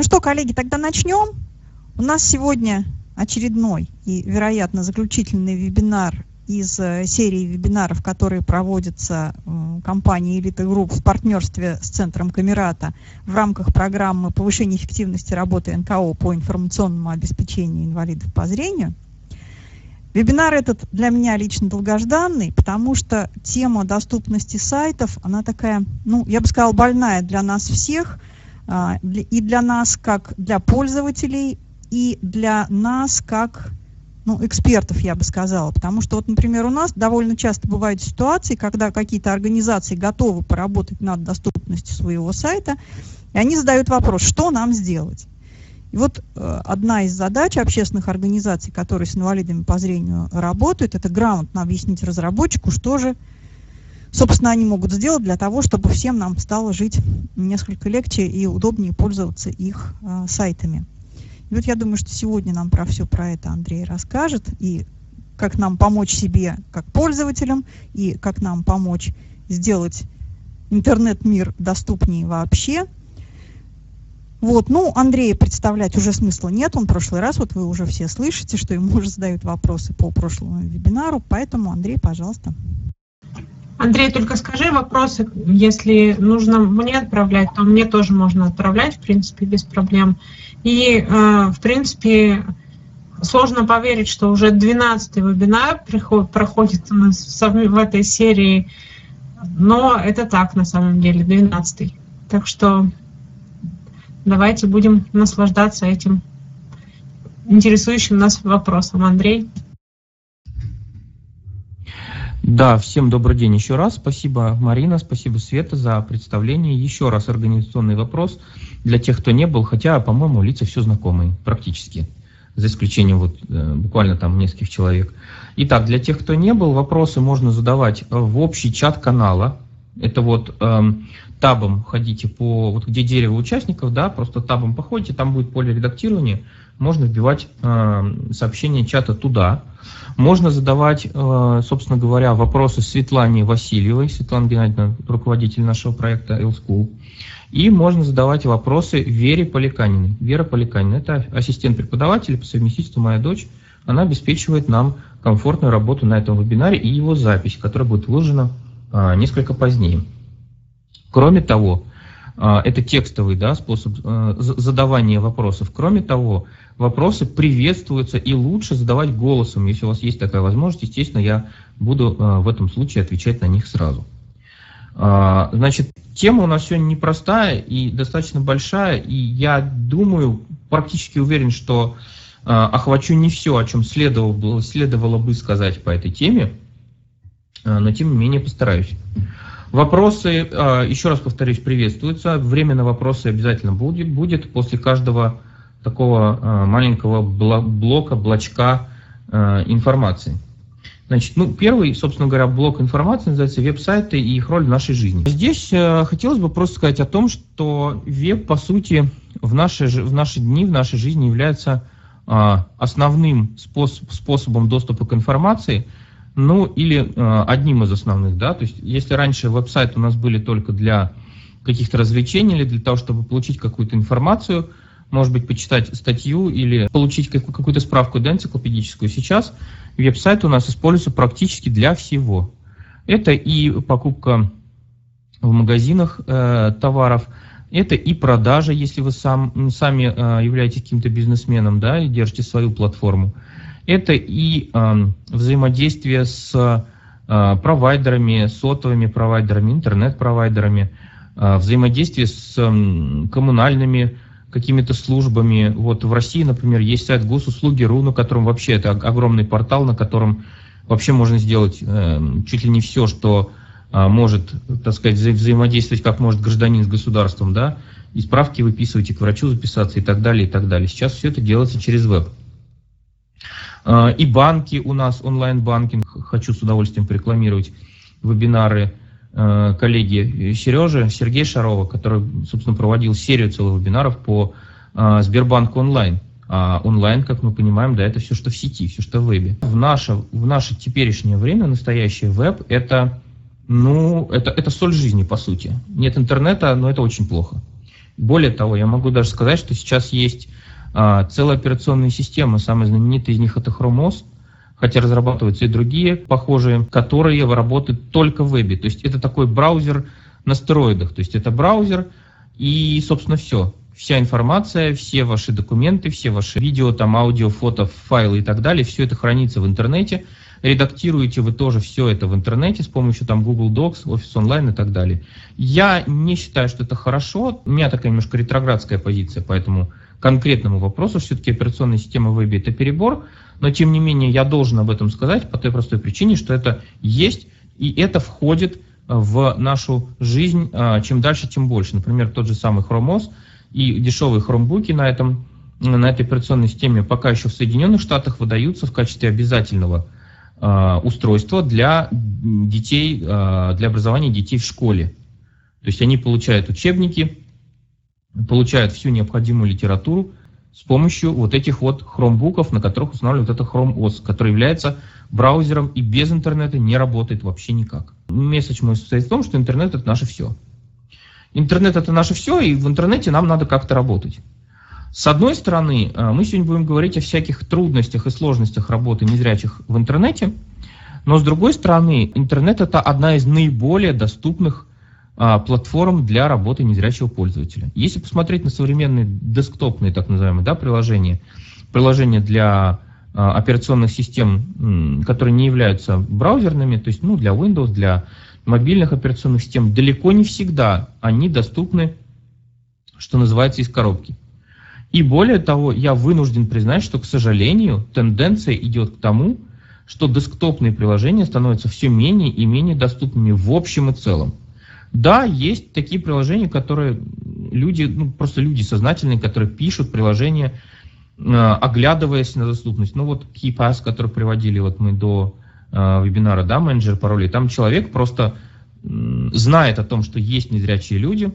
Ну что, коллеги, тогда начнем. У нас сегодня очередной и, вероятно, заключительный вебинар из э, серии вебинаров, которые проводятся компанией Elite Group в партнерстве с Центром Камерата в рамках программы повышения эффективности работы НКО по информационному обеспечению инвалидов по зрению. Вебинар этот для меня лично долгожданный, потому что тема доступности сайтов, она такая, ну, я бы сказала, больная для нас всех, и для нас как для пользователей, и для нас как ну, экспертов, я бы сказала. Потому что, вот, например, у нас довольно часто бывают ситуации, когда какие-то организации готовы поработать над доступностью своего сайта, и они задают вопрос, что нам сделать. И вот э, одна из задач общественных организаций, которые с инвалидами по зрению работают, это грамотно объяснить разработчику, что же, собственно, они могут сделать для того, чтобы всем нам стало жить несколько легче и удобнее пользоваться их э, сайтами. И вот я думаю, что сегодня нам про все про это Андрей расскажет, и как нам помочь себе как пользователям, и как нам помочь сделать интернет-мир доступнее вообще. Вот, ну, Андрея представлять уже смысла нет, он в прошлый раз, вот вы уже все слышите, что ему уже задают вопросы по прошлому вебинару, поэтому, Андрей, пожалуйста. Андрей, только скажи вопросы, если нужно мне отправлять, то мне тоже можно отправлять, в принципе, без проблем. И, э, в принципе, сложно поверить, что уже 12-й вебинар проходит у нас в этой серии, но это так на самом деле, 12-й. Так что давайте будем наслаждаться этим интересующим нас вопросом. Андрей? Да, всем добрый день еще раз. Спасибо, Марина, спасибо, Света, за представление. Еще раз организационный вопрос для тех, кто не был, хотя, по-моему, лица все знакомые практически, за исключением вот э, буквально там нескольких человек. Итак, для тех, кто не был, вопросы можно задавать в общий чат канала. Это вот эм, табом ходите по, вот где дерево участников, да, просто табом походите, там будет поле редактирования, можно вбивать э, сообщение чата туда. Можно задавать, э, собственно говоря, вопросы Светлане Васильевой, Светлана Геннадьевна, руководитель нашего проекта L-School. И можно задавать вопросы Вере Поликаниной. Вера Поликанина – это ассистент преподавателя по совместительству «Моя дочь». Она обеспечивает нам комфортную работу на этом вебинаре и его запись, которая будет выложена э, несколько позднее. Кроме того, это текстовый да, способ а, задавания вопросов. Кроме того, вопросы приветствуются и лучше задавать голосом. Если у вас есть такая возможность, естественно, я буду а, в этом случае отвечать на них сразу. Значит, тема у нас сегодня непростая и достаточно большая, и я думаю, практически уверен, что охвачу не все, о чем следовало, следовало бы сказать по этой теме, но тем не менее постараюсь. Вопросы, а, еще раз повторюсь, приветствуются. Время на вопросы обязательно будет, будет после каждого такого а, маленького блока, блочка а, информации. Значит, ну, первый, собственно говоря, блок информации называется веб-сайты и их роль в нашей жизни. Здесь э, хотелось бы просто сказать о том, что веб, по сути, в наши, в наши дни, в нашей жизни является э, основным способ, способом доступа к информации – ну, или э, одним из основных, да, то есть если раньше веб-сайты у нас были только для каких-то развлечений или для того, чтобы получить какую-то информацию, может быть, почитать статью или получить какую-то справку энциклопедическую, сейчас веб-сайт у нас используется практически для всего. Это и покупка в магазинах э, товаров, это и продажа, если вы сам, сами э, являетесь каким-то бизнесменом да, и держите свою платформу это и э, взаимодействие с э, провайдерами, сотовыми провайдерами, интернет-провайдерами, э, взаимодействие с э, коммунальными какими-то службами. Вот в России, например, есть сайт госуслуги.ру, на котором вообще это огромный портал, на котором вообще можно сделать э, чуть ли не все, что э, может, так сказать, вза взаимодействовать как может гражданин с государством, да, и справки выписывать, и к врачу записаться, и так далее, и так далее. Сейчас все это делается через веб. А, и банки у нас, онлайн-банкинг, хочу с удовольствием порекламировать вебинары а, коллеги Сережи, Сергея Шарова, который, собственно, проводил серию целых вебинаров по а, Сбербанку онлайн. А онлайн, как мы понимаем, да, это все, что в сети, все, что в вебе. В наше, в наше теперешнее время настоящий веб – это, ну, это, это соль жизни, по сути. Нет интернета, но это очень плохо. Более того, я могу даже сказать, что сейчас есть целая операционная система, самая знаменитая из них это Chrome OS, хотя разрабатываются и другие похожие, которые работают только в вебе. То есть это такой браузер на стероидах. То есть это браузер и, собственно, все. Вся информация, все ваши документы, все ваши видео, там, аудио, фото, файлы и так далее, все это хранится в интернете. Редактируете вы тоже все это в интернете с помощью там Google Docs, Office Online и так далее. Я не считаю, что это хорошо. У меня такая немножко ретроградская позиция, поэтому конкретному вопросу, все-таки операционная система вебе это перебор, но тем не менее я должен об этом сказать по той простой причине, что это есть, и это входит в нашу жизнь а, чем дальше, тем больше. Например, тот же самый Chrome OS и дешевые хромбуки на, этом, на этой операционной системе пока еще в Соединенных Штатах выдаются в качестве обязательного э, устройства для детей, э, для образования детей в школе. То есть они получают учебники, получают всю необходимую литературу с помощью вот этих вот хромбуков, на которых устанавливают это Chrome OS, который является браузером и без интернета не работает вообще никак. Месседж мой состоит в том, что интернет это наше все. Интернет это наше все, и в интернете нам надо как-то работать. С одной стороны, э, мы сегодня будем говорить о всяких трудностях и сложностях работы незрячих в интернете, но с другой стороны, интернет это одна из наиболее доступных платформ для работы незрячего пользователя. Если посмотреть на современные десктопные так называемые да, приложения, приложения для а, операционных систем, которые не являются браузерными, то есть ну, для Windows, для мобильных операционных систем, далеко не всегда они доступны, что называется, из коробки. И более того, я вынужден признать, что, к сожалению, тенденция идет к тому, что десктопные приложения становятся все менее и менее доступными в общем и целом. Да, есть такие приложения, которые люди, ну, просто люди сознательные, которые пишут приложения, э, оглядываясь на доступность. Ну вот KeyPass, который приводили вот мы до э, вебинара, да, менеджер паролей, там человек просто знает о том, что есть незрячие люди,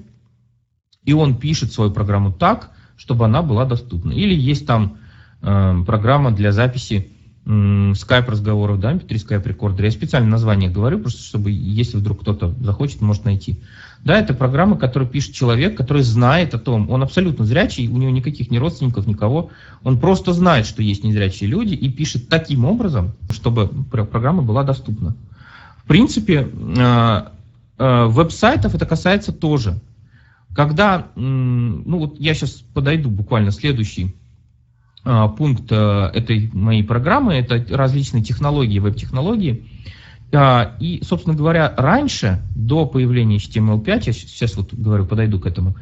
и он пишет свою программу так, чтобы она была доступна. Или есть там э, программа для записи скайп разговоров, да, MP3 скайп рекордер. Я специально название говорю, просто чтобы, если вдруг кто-то захочет, может найти. Да, это программа, которую пишет человек, который знает о том, он абсолютно зрячий, у него никаких ни родственников, никого. Он просто знает, что есть незрячие люди и пишет таким образом, чтобы программа была доступна. В принципе, э, э, веб-сайтов это касается тоже. Когда, ну вот я сейчас подойду буквально следующий пункт э, этой моей программы, это различные технологии, веб-технологии. А, и, собственно говоря, раньше, до появления HTML5, я сейчас вот говорю, подойду к этому,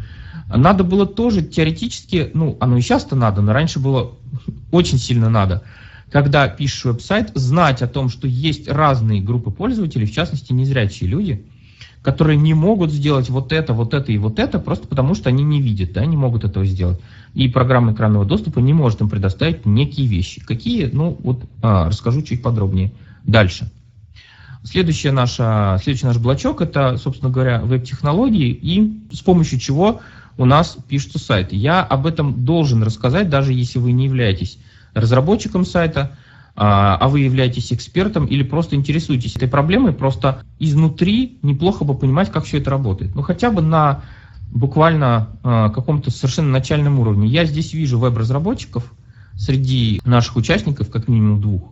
надо было тоже теоретически, ну, оно и сейчас-то надо, но раньше было очень сильно надо, когда пишешь веб-сайт, знать о том, что есть разные группы пользователей, в частности, незрячие люди, которые не могут сделать вот это, вот это и вот это, просто потому что они не видят, да, не могут этого сделать и программа экранного доступа не может им предоставить некие вещи. Какие? Ну, вот а, расскажу чуть подробнее дальше. Следующая наша, следующий наш блочок – это, собственно говоря, веб-технологии и с помощью чего у нас пишутся сайты. Я об этом должен рассказать, даже если вы не являетесь разработчиком сайта, а, а вы являетесь экспертом или просто интересуетесь этой проблемой, просто изнутри неплохо бы понимать, как все это работает. Ну, хотя бы на буквально э, каком-то совершенно начальном уровне. Я здесь вижу веб-разработчиков среди наших участников, как минимум двух.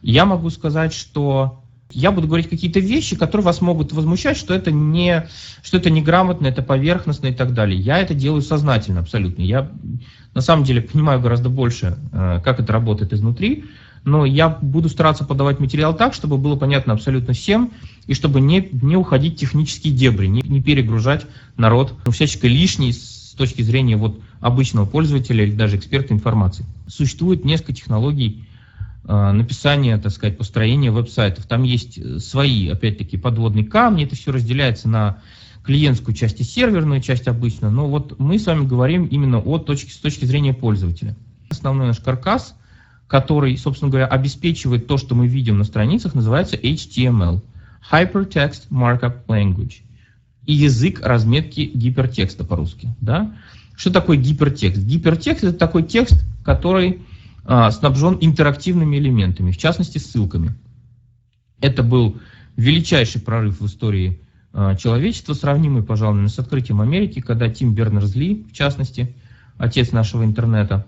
Я могу сказать, что я буду говорить какие-то вещи, которые вас могут возмущать, что это не, что это неграмотно, это поверхностно и так далее. Я это делаю сознательно абсолютно. Я на самом деле понимаю гораздо больше, э, как это работает изнутри, но я буду стараться подавать материал так, чтобы было понятно абсолютно всем, и чтобы не, не уходить в технические дебри, не, не перегружать народ ну, всяческой лишней с точки зрения вот обычного пользователя или даже эксперта информации. Существует несколько технологий э, написания, так сказать, построения веб-сайтов. Там есть э, свои, опять-таки, подводные камни, это все разделяется на клиентскую часть и серверную часть обычно, но вот мы с вами говорим именно о точке, с точки зрения пользователя. Основной наш каркас – который, собственно говоря, обеспечивает то, что мы видим на страницах, называется HTML – Hypertext Markup Language. И язык разметки гипертекста по-русски. Да? Что такое гипертекст? Гипертекст – это такой текст, который а, снабжен интерактивными элементами, в частности, ссылками. Это был величайший прорыв в истории человечества, сравнимый, пожалуй, с открытием Америки, когда Тим Бернерс-Ли, в частности, отец нашего интернета,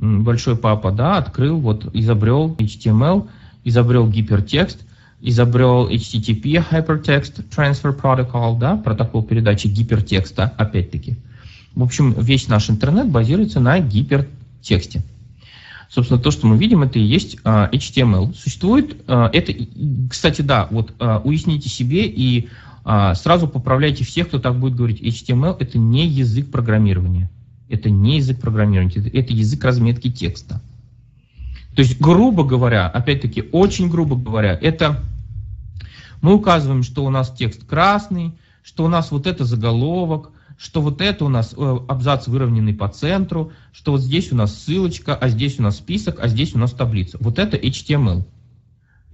большой папа, да, открыл, вот, изобрел HTML, изобрел гипертекст, изобрел HTTP, Hypertext Transfer Protocol, да, протокол передачи гипертекста, опять-таки. В общем, весь наш интернет базируется на гипертексте. Собственно, то, что мы видим, это и есть uh, HTML. Существует, uh, это, кстати, да, вот uh, уясните себе и сразу поправляйте всех, кто так будет говорить. HTML это не язык программирования. Это не язык программирования, это, язык разметки текста. То есть, грубо говоря, опять-таки, очень грубо говоря, это мы указываем, что у нас текст красный, что у нас вот это заголовок, что вот это у нас э, абзац выровненный по центру, что вот здесь у нас ссылочка, а здесь у нас список, а здесь у нас таблица. Вот это HTML.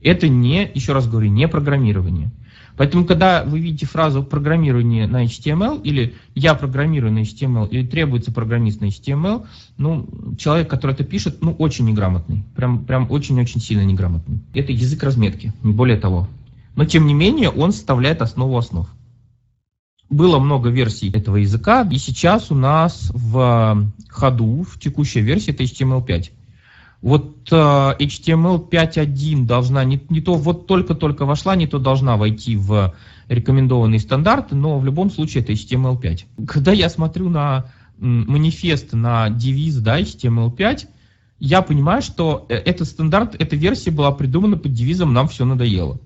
Это не, еще раз говорю, не программирование. Поэтому, когда вы видите фразу программирование на HTML или я программирую на HTML или требуется программист на HTML, ну, человек, который это пишет, ну, очень неграмотный. Прям, прям очень-очень сильно неграмотный. Это язык разметки, не более того. Но, тем не менее, он составляет основу основ. Было много версий этого языка, и сейчас у нас в ходу, в текущей версии, это HTML5. Вот uh, HTML 5.1 должна, не, не то вот только-только вошла, не то должна войти в рекомендованные стандарты, но в любом случае это HTML5. Когда я смотрю на манифест, на девиз да, HTML5, я понимаю, что э, этот стандарт, эта версия была придумана под девизом «Нам все надоело».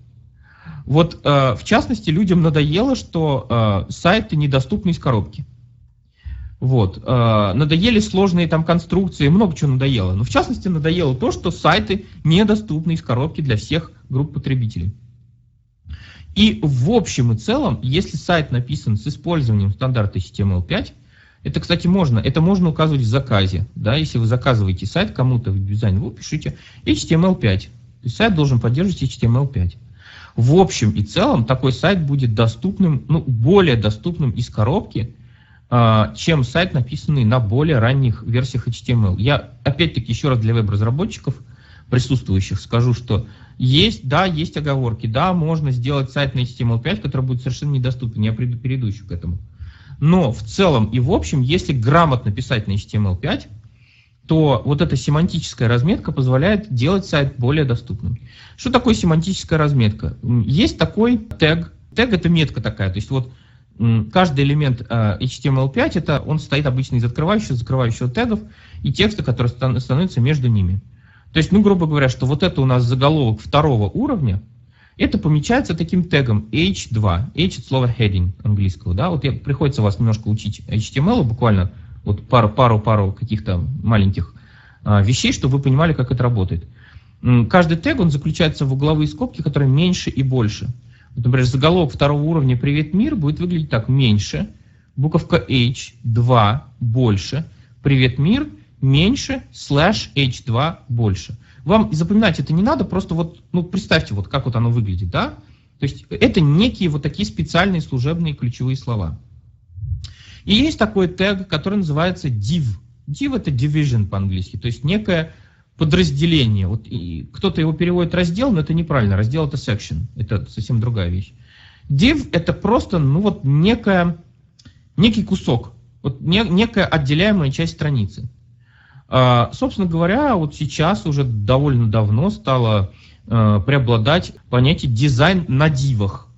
Вот, э, в частности, людям надоело, что э, сайты недоступны из коробки. Вот. Э, надоели сложные там конструкции, много чего надоело. Но в частности надоело то, что сайты недоступны из коробки для всех групп потребителей. И в общем и целом, если сайт написан с использованием стандарта HTML5, это, кстати, можно, это можно указывать в заказе. Да, если вы заказываете сайт кому-то в дизайн, вы пишите HTML5. То есть сайт должен поддерживать HTML5. В общем и целом такой сайт будет доступным, ну, более доступным из коробки, чем сайт, написанный на более ранних версиях HTML. Я, опять-таки, еще раз для веб-разработчиков, присутствующих, скажу, что есть, да, есть оговорки, да, можно сделать сайт на HTML5, который будет совершенно недоступен, я приду, перейду еще к этому. Но в целом и в общем, если грамотно писать на HTML5, то вот эта семантическая разметка позволяет делать сайт более доступным. Что такое семантическая разметка? Есть такой тег. Тег это метка такая, то есть вот каждый элемент э, HTML5, это он состоит обычно из открывающего, закрывающего тегов и текста, который становится между ними. То есть, ну, грубо говоря, что вот это у нас заголовок второго уровня, это помечается таким тегом H2. H это слово heading английского, да, вот я, приходится вас немножко учить HTML, буквально вот пару-пару-пару каких-то маленьких а, вещей, чтобы вы понимали, как это работает. Каждый тег, он заключается в угловые скобки, которые меньше и больше. Например, заголовок второго уровня «Привет, мир» будет выглядеть так. Меньше, буковка H, 2, больше, «Привет, мир», меньше, слэш H2, больше. Вам запоминать это не надо, просто вот, ну, представьте, вот как вот оно выглядит, да? То есть это некие вот такие специальные служебные ключевые слова. И есть такой тег, который называется div. Div это division по-английски, то есть некое подразделение. Вот кто-то его переводит раздел, но это неправильно. Раздел это section, это совсем другая вещь. Div это просто, ну вот некая, некий кусок, вот не, некая отделяемая часть страницы. А, собственно говоря, вот сейчас уже довольно давно стало а, преобладать понятие дизайн на дивах.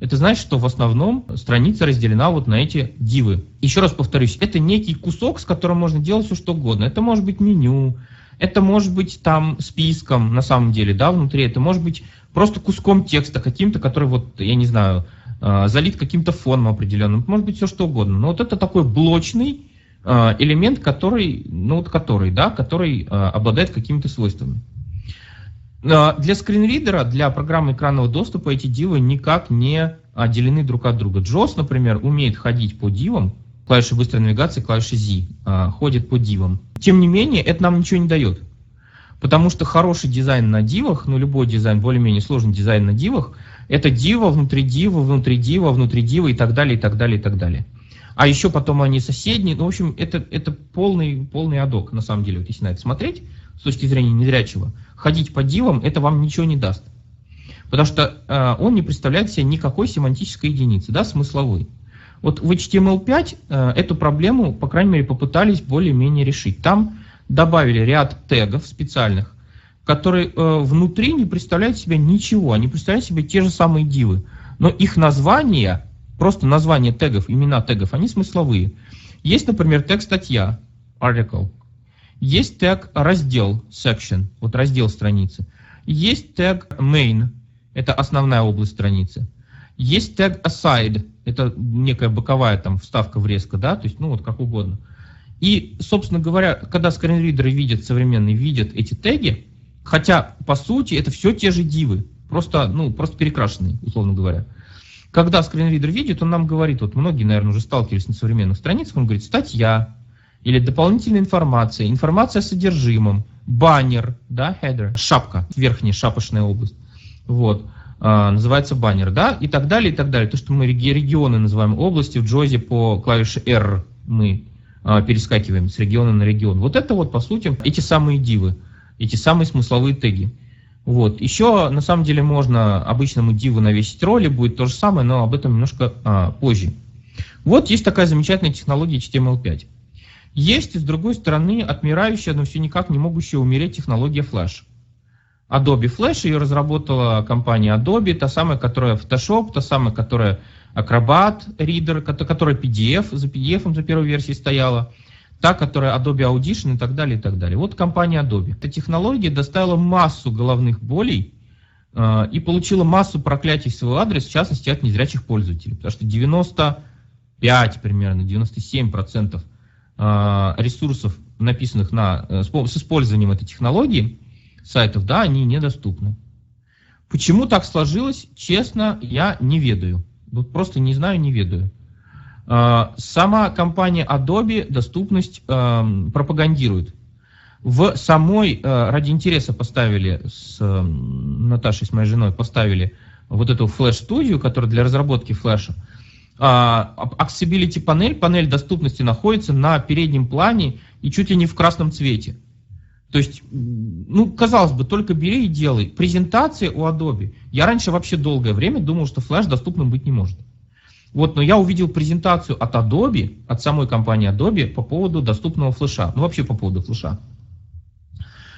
Это значит, что в основном страница разделена вот на эти дивы. Еще раз повторюсь, это некий кусок, с которым можно делать все что угодно. Это может быть меню, это может быть там списком на самом деле, да, внутри. Это может быть просто куском текста каким-то, который вот, я не знаю, а, залит каким-то фоном определенным. Может быть все что угодно. Но вот это такой блочный а, элемент, который, ну вот который, да, который а, обладает какими-то свойствами. Для скринридера, для программы экранного доступа эти дивы никак не отделены друг от друга. JOS, например, умеет ходить по дивам, клавиши быстрой навигации, клавиши Z, а, ходит по дивам. Тем не менее, это нам ничего не дает. Потому что хороший дизайн на дивах, ну любой дизайн, более-менее сложный дизайн на дивах, это дива внутри дива, внутри дива, внутри дива и так далее, и так далее, и так далее. А еще потом они соседние. Ну, в общем, это, это полный, полный адок, на самом деле, вот если на это смотреть, с точки зрения незрячего ходить по дивам, это вам ничего не даст. Потому что э, он не представляет себе никакой семантической единицы, да, смысловой. Вот в HTML5 э, эту проблему, по крайней мере, попытались более-менее решить. Там добавили ряд тегов специальных, которые э, внутри не представляют себя ничего, они представляют себе те же самые дивы. Но их названия, просто названия тегов, имена тегов, они смысловые. Есть, например, тег статья, article. Есть тег раздел, section, вот раздел страницы. Есть тег main, это основная область страницы. Есть тег aside, это некая боковая там вставка врезка, да, то есть, ну вот как угодно. И, собственно говоря, когда скринридеры видят, современные видят эти теги, хотя, по сути, это все те же дивы, просто, ну, просто перекрашенные, условно говоря. Когда скринридер видит, он нам говорит, вот многие, наверное, уже сталкивались на современных страницах, он говорит, статья, или дополнительная информация, информация о содержимом, баннер, да, header, шапка, верхняя шапочная область, вот, называется баннер, да, и так далее, и так далее. То, что мы регионы называем области, в Джозе по клавише R мы а, перескакиваем с региона на регион. Вот это вот, по сути, эти самые дивы, эти самые смысловые теги. Вот. Еще, на самом деле, можно обычному диву навесить роли, будет то же самое, но об этом немножко а, позже. Вот есть такая замечательная технология HTML5. Есть, с другой стороны, отмирающая, но все никак не могущая умереть технология Flash. Adobe Flash, ее разработала компания Adobe, та самая, которая Photoshop, та самая, которая Acrobat Reader, которая PDF, за PDF за первой версией стояла, та, которая Adobe Audition и так далее, и так далее. Вот компания Adobe. Эта технология доставила массу головных болей э, и получила массу проклятий в свой адрес, в частности, от незрячих пользователей. Потому что 95 примерно, 97 процентов э, ресурсов, написанных на, э, с использованием этой технологии, сайтов, да, они недоступны. Почему так сложилось, честно, я не ведаю. Вот просто не знаю, не ведаю. А, сама компания Adobe доступность эм, пропагандирует. В самой, э, ради интереса поставили, с Наташей, с моей женой, поставили вот эту флеш-студию, которая для разработки флеша. А, accessibility панель, панель доступности находится на переднем плане и чуть ли не в красном цвете. То есть, ну, казалось бы, только бери и делай. Презентация у Adobe. Я раньше вообще долгое время думал, что флеш доступным быть не может. Вот, но я увидел презентацию от Adobe, от самой компании Adobe по поводу доступного флеша. Ну, вообще по поводу флеша.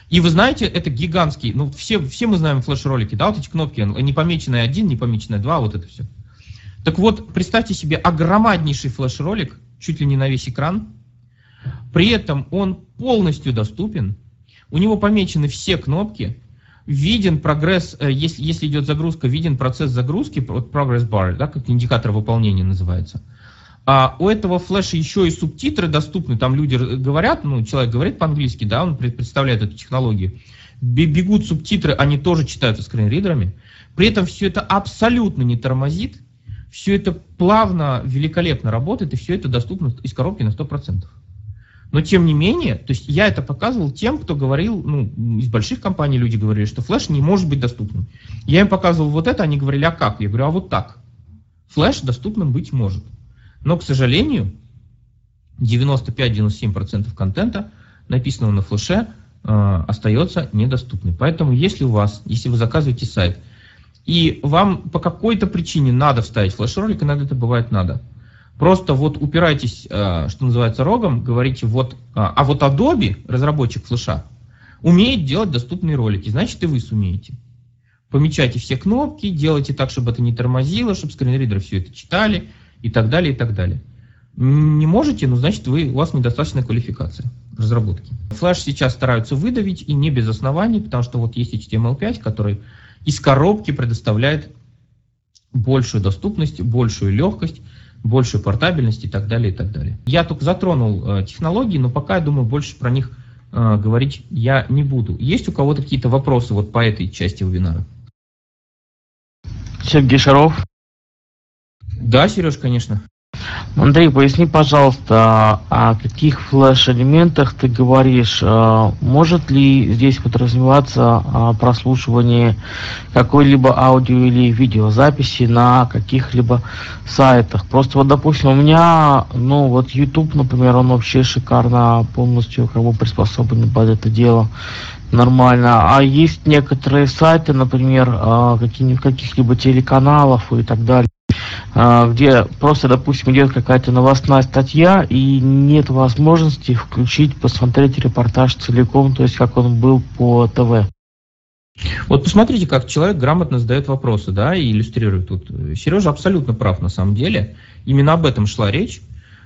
И вы знаете, это гигантский, ну, все, все мы знаем флеш-ролики, да, вот эти кнопки, не помеченная один, не помеченная два, вот это все. Так вот, представьте себе огромнейший флеш-ролик, чуть ли не на весь экран. При этом он полностью доступен, у него помечены все кнопки, виден прогресс, э, если, если идет загрузка, виден процесс загрузки, progress bar, да, как индикатор выполнения называется. А у этого флеша еще и субтитры доступны, там люди говорят, ну, человек говорит по-английски, да, он представляет эту технологию. Бегут субтитры, они тоже читаются скринридерами. При этом все это абсолютно не тормозит, все это плавно, великолепно работает, и все это доступно из коробки на 100%. Но тем не менее, то есть я это показывал тем, кто говорил, ну, из больших компаний люди говорили, что флеш не может быть доступным. Я им показывал вот это, они говорили, а как? Я говорю, а вот так. Флеш доступным быть может. Но, к сожалению, 95-97% контента, написанного на флеше, э, остается недоступным. Поэтому, если у вас, если вы заказываете сайт, и вам по какой-то причине надо вставить флеш-ролик, иногда это бывает надо, Просто вот упирайтесь, э, что называется, рогом, говорите, вот, а, а вот Adobe, разработчик флеша, умеет делать доступные ролики, значит и вы сумеете. Помечайте все кнопки, делайте так, чтобы это не тормозило, чтобы скринридеры все это читали и так далее, и так далее. Не можете, ну значит вы, у вас недостаточная квалификация разработки. Флэш сейчас стараются выдавить и не без оснований, потому что вот есть HTML5, который из коробки предоставляет большую доступность, большую легкость, большую портабельность и так далее, и так далее. Я только затронул э, технологии, но пока, я думаю, больше про них э, говорить я не буду. Есть у кого-то какие-то вопросы вот по этой части вебинара? Сергей Шаров. Да, Сереж, конечно. Андрей, поясни, пожалуйста, о каких флеш-элементах ты говоришь? А, может ли здесь подразумеваться а, прослушивание какой-либо аудио или видеозаписи на каких-либо сайтах? Просто вот, допустим, у меня, ну вот YouTube, например, он вообще шикарно полностью как бы приспособлен под это дело нормально. А есть некоторые сайты, например, а, каких-нибудь каких-либо телеканалов и так далее, а, где просто, допустим, идет какая-то новостная статья, и нет возможности включить, посмотреть репортаж целиком, то есть как он был по ТВ. Вот посмотрите, как человек грамотно задает вопросы, да, и иллюстрирует тут. Сережа абсолютно прав на самом деле. Именно об этом шла речь.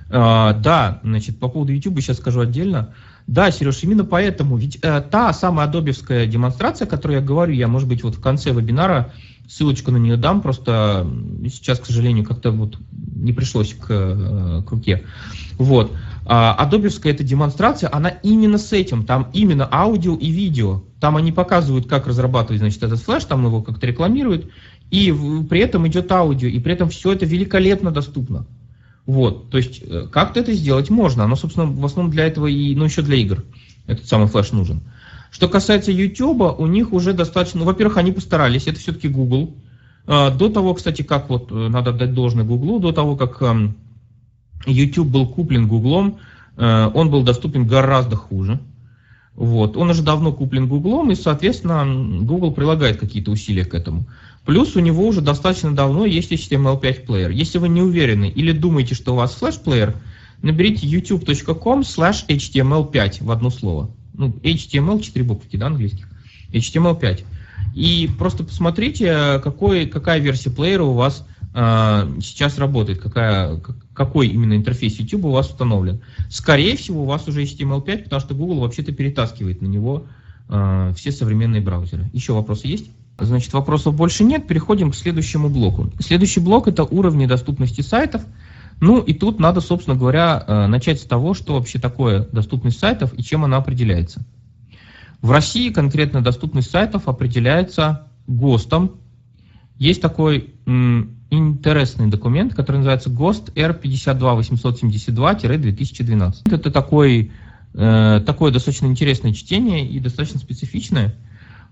А, да, значит, по поводу YouTube сейчас скажу отдельно. Да, Сереж, именно поэтому. Ведь э, та самая адобевская демонстрация, о которой я говорю, я, может быть, вот в конце вебинара ссылочку на нее дам, просто сейчас, к сожалению, как-то вот не пришлось к, э, к руке. Вот. А адобевская эта демонстрация, она именно с этим, там именно аудио и видео. Там они показывают, как разрабатывать, значит, этот флеш, там его как-то рекламируют, и при этом идет аудио, и при этом все это великолепно доступно. Вот, то есть э, как-то это сделать можно. Оно, собственно, в основном для этого и, ну, еще для игр этот самый флеш нужен. Что касается YouTube, у них уже достаточно, ну, во-первых, они постарались, это все-таки Google. А, до того, кстати, как вот э, надо дать должное Google, до того, как эм, YouTube был куплен Гуглом, э, он был доступен гораздо хуже. Вот. Он уже давно куплен Гуглом, и, соответственно, Google прилагает какие-то усилия к этому. Плюс у него уже достаточно давно есть HTML5 плеер. Если вы не уверены или думаете, что у вас флеш-плеер, наберите youtube.com slash html5 в одно слово. Ну, HTML, 4 буквы, да, английских. HTML5. И просто посмотрите, какой, какая версия плеера у вас э, сейчас работает, какая, какой именно интерфейс YouTube у вас установлен. Скорее всего, у вас уже HTML5, потому что Google вообще-то перетаскивает на него э, все современные браузеры. Еще вопросы есть? Значит, вопросов больше нет. Переходим к следующему блоку. Следующий блок – это уровни доступности сайтов. Ну и тут надо, собственно говоря, э, начать с того, что вообще такое доступность сайтов и чем она определяется. В России конкретно доступность сайтов определяется ГОСТом. Есть такой интересный документ, который называется ГОСТ R52872-2012. Это такой, э, такое достаточно интересное чтение и достаточно специфичное.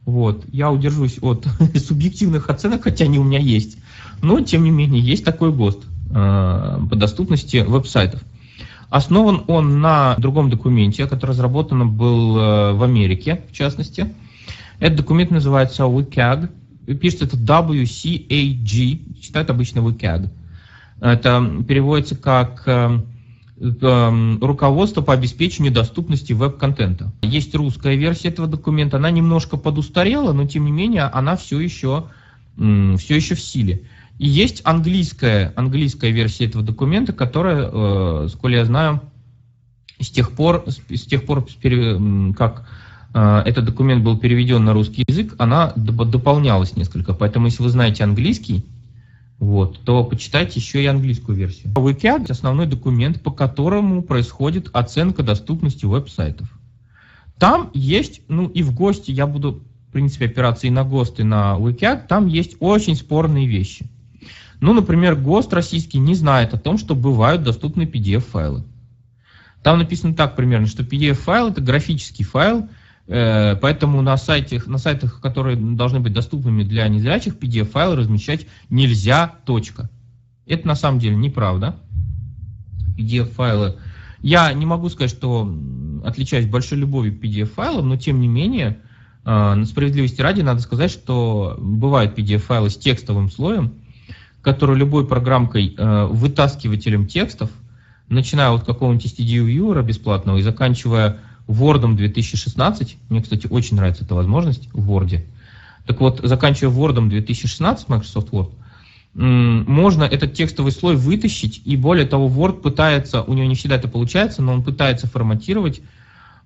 Вот. Я удержусь от субъективных оценок, хотя они у меня есть. Но, тем не менее, есть такой ГОСТ э, по доступности веб-сайтов. Основан он на другом документе, который разработан был э, в Америке, в частности. Этот документ называется WCAG. Пишется это WCAG, читают обычно WCAG. Это переводится как э, руководство по обеспечению доступности веб-контента. Есть русская версия этого документа, она немножко подустарела, но тем не менее она все еще, все еще в силе. И есть английская, английская версия этого документа, которая, э, сколько я знаю, с тех пор, с тех пор как э, этот документ был переведен на русский язык, она дополнялась несколько. Поэтому, если вы знаете английский, вот, то почитайте еще и английскую версию. WCAG – основной документ, по которому происходит оценка доступности веб-сайтов. Там есть, ну и в ГОСТе, я буду, в принципе, опираться и на ГОСТ, и на WCAG, там есть очень спорные вещи. Ну, например, ГОСТ российский не знает о том, что бывают доступны PDF-файлы. Там написано так примерно, что PDF-файл – это графический файл – поэтому на сайтах, на сайтах, которые должны быть доступными для незрячих, PDF-файлы размещать нельзя, точка. Это на самом деле неправда. PDF-файлы. Я не могу сказать, что отличаюсь большой любовью к PDF-файлам, но тем не менее, э, на справедливости ради надо сказать, что бывают PDF-файлы с текстовым слоем, которые любой программкой, э, вытаскивателем текстов, начиная от какого-нибудь STD Viewer бесплатного и заканчивая Word 2016. Мне, кстати, очень нравится эта возможность в Word. Так вот, заканчивая Word 2016, Microsoft Word, можно этот текстовый слой вытащить, и более того, Word пытается, у него не всегда это получается, но он пытается форматировать,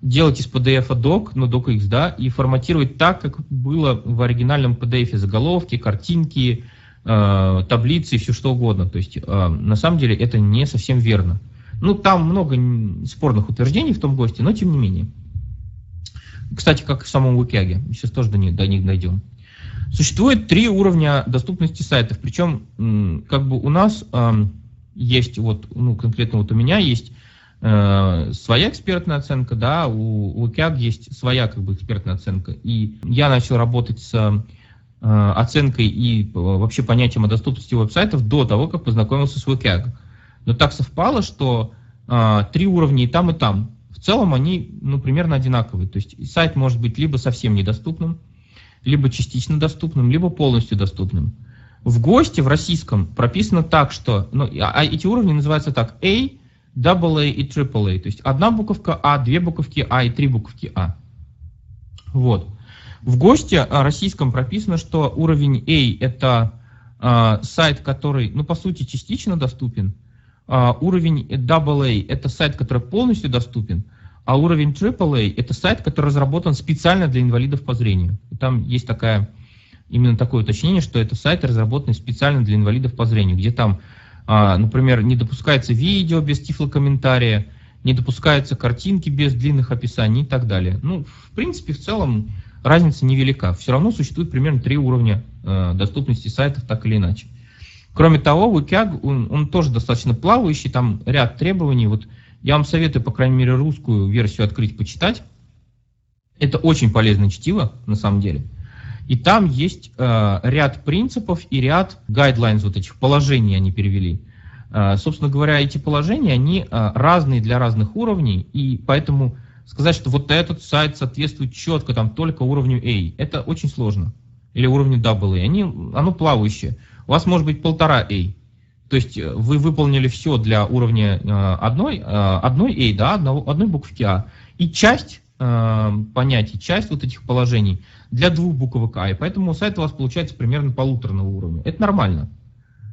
делать из PDF doc, ну docx, да, и форматировать так, как было в оригинальном PDF, заголовки, картинки, э, таблицы и все что угодно. То есть, э, на самом деле, это не совсем верно. Ну, там много спорных утверждений в том госте, но тем не менее. Кстати, как в самом Уикяге. Сейчас тоже до них, до них дойдем. Существует три уровня доступности сайтов. Причем, как бы у нас есть вот, ну, конкретно вот у меня есть э, своя экспертная оценка, да, у, у КЯГ есть своя как бы экспертная оценка. И я начал работать с э, оценкой и э, вообще понятием о доступности веб-сайтов до того, как познакомился с WCAG. Но так совпало, что э, три уровня и там, и там. В целом они ну, примерно одинаковые. То есть сайт может быть либо совсем недоступным, либо частично доступным, либо полностью доступным. В ГОСТе, в российском, прописано так, что, ну, а, а эти уровни называются так, A, AA и AAA. То есть одна буковка А, две буковки А и три буковки А. Вот. В ГОСТе а, российском прописано, что уровень A это э, сайт, который, ну, по сути, частично доступен. Э, уровень AA это сайт, который полностью доступен. А уровень AAA это сайт, который разработан специально для инвалидов по зрению. И там есть такая именно такое уточнение, что это сайт, разработанный специально для инвалидов по зрению, где там, а, например, не допускается видео без тифлокомментария, не допускаются картинки без длинных описаний и так далее. Ну, в принципе, в целом разница невелика. Все равно существует примерно три уровня э, доступности сайтов, так или иначе. Кроме того, WCAG, он, он тоже достаточно плавающий, там ряд требований. Вот я вам советую, по крайней мере, русскую версию открыть, почитать. Это очень полезное чтиво, на самом деле. И там есть э, ряд принципов и ряд guidelines, вот этих положений они перевели. Э, собственно говоря, эти положения, они э, разные для разных уровней, и поэтому сказать, что вот этот сайт соответствует четко там только уровню A, это очень сложно. Или уровню AA. Они, оно плавающее. У вас может быть полтора A. То есть э, вы выполнили все для уровня э, одной, э, одной A, да, одного, одной буквки А. И часть понятий, часть вот этих положений для двух буквок А. И поэтому сайт у вас получается примерно полуторного уровня. Это нормально.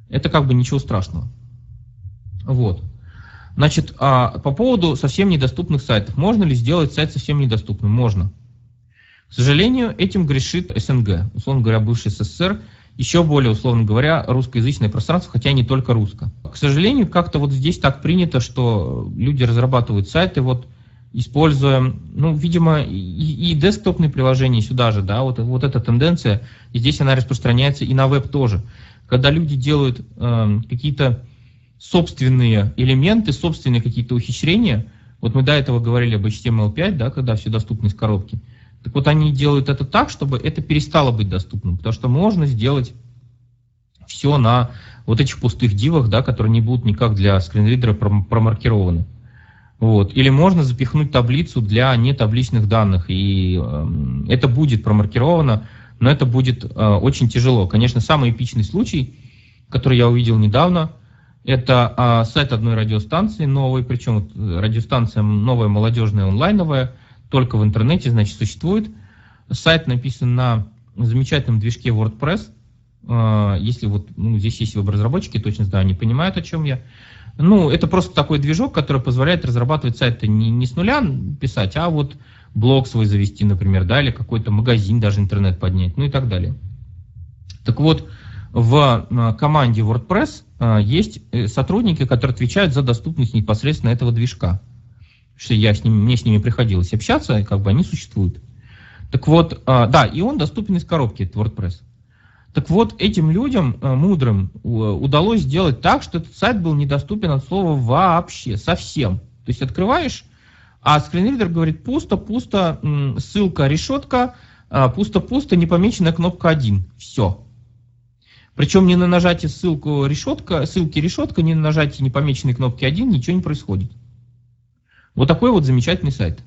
Это как бы ничего страшного. Вот. Значит, а по поводу совсем недоступных сайтов. Можно ли сделать сайт совсем недоступным? Можно. К сожалению, этим грешит СНГ, условно говоря, бывший СССР, еще более, условно говоря, русскоязычное пространство, хотя не только русско. К сожалению, как-то вот здесь так принято, что люди разрабатывают сайты, вот используя, ну, видимо, и, и десктопные приложения сюда же, да, вот, вот эта тенденция, и здесь она распространяется и на веб тоже. Когда люди делают э, какие-то собственные элементы, собственные какие-то ухищрения, вот мы до этого говорили об HTML5, да, когда все доступно из коробки, так вот они делают это так, чтобы это перестало быть доступным, потому что можно сделать все на вот этих пустых дивах, да, которые не будут никак для скринридера промаркированы. Вот. Или можно запихнуть таблицу для нетабличных данных, и э, это будет промаркировано, но это будет э, очень тяжело. Конечно, самый эпичный случай, который я увидел недавно, это э, сайт одной радиостанции новой, причем э, радиостанция новая, молодежная, онлайновая, только в интернете, значит, существует. Сайт написан на замечательном движке WordPress. Э, если вот, ну, здесь есть веб-разработчики, точно знаю, они понимают, о чем я. Ну, это просто такой движок, который позволяет разрабатывать сайты не, не с нуля писать, а вот блог свой завести, например, да, или какой-то магазин даже интернет поднять, ну и так далее. Так вот, в а, команде WordPress а, есть э, сотрудники, которые отвечают за доступность непосредственно этого движка. Что я с ними, мне с ними приходилось общаться, и как бы они существуют. Так вот, а, да, и он доступен из коробки, этот WordPress. Так вот, этим людям э, мудрым удалось сделать так, что этот сайт был недоступен от слова вообще, совсем. То есть открываешь, а скринридер говорит пусто, пусто, ссылка, решетка, а, пусто-пусто, непомеченная кнопка 1. Все. Причем не на нажатие ссылку решетка, ссылки решетка, не на нажатие непомеченной кнопки 1 ничего не происходит. Вот такой вот замечательный сайт.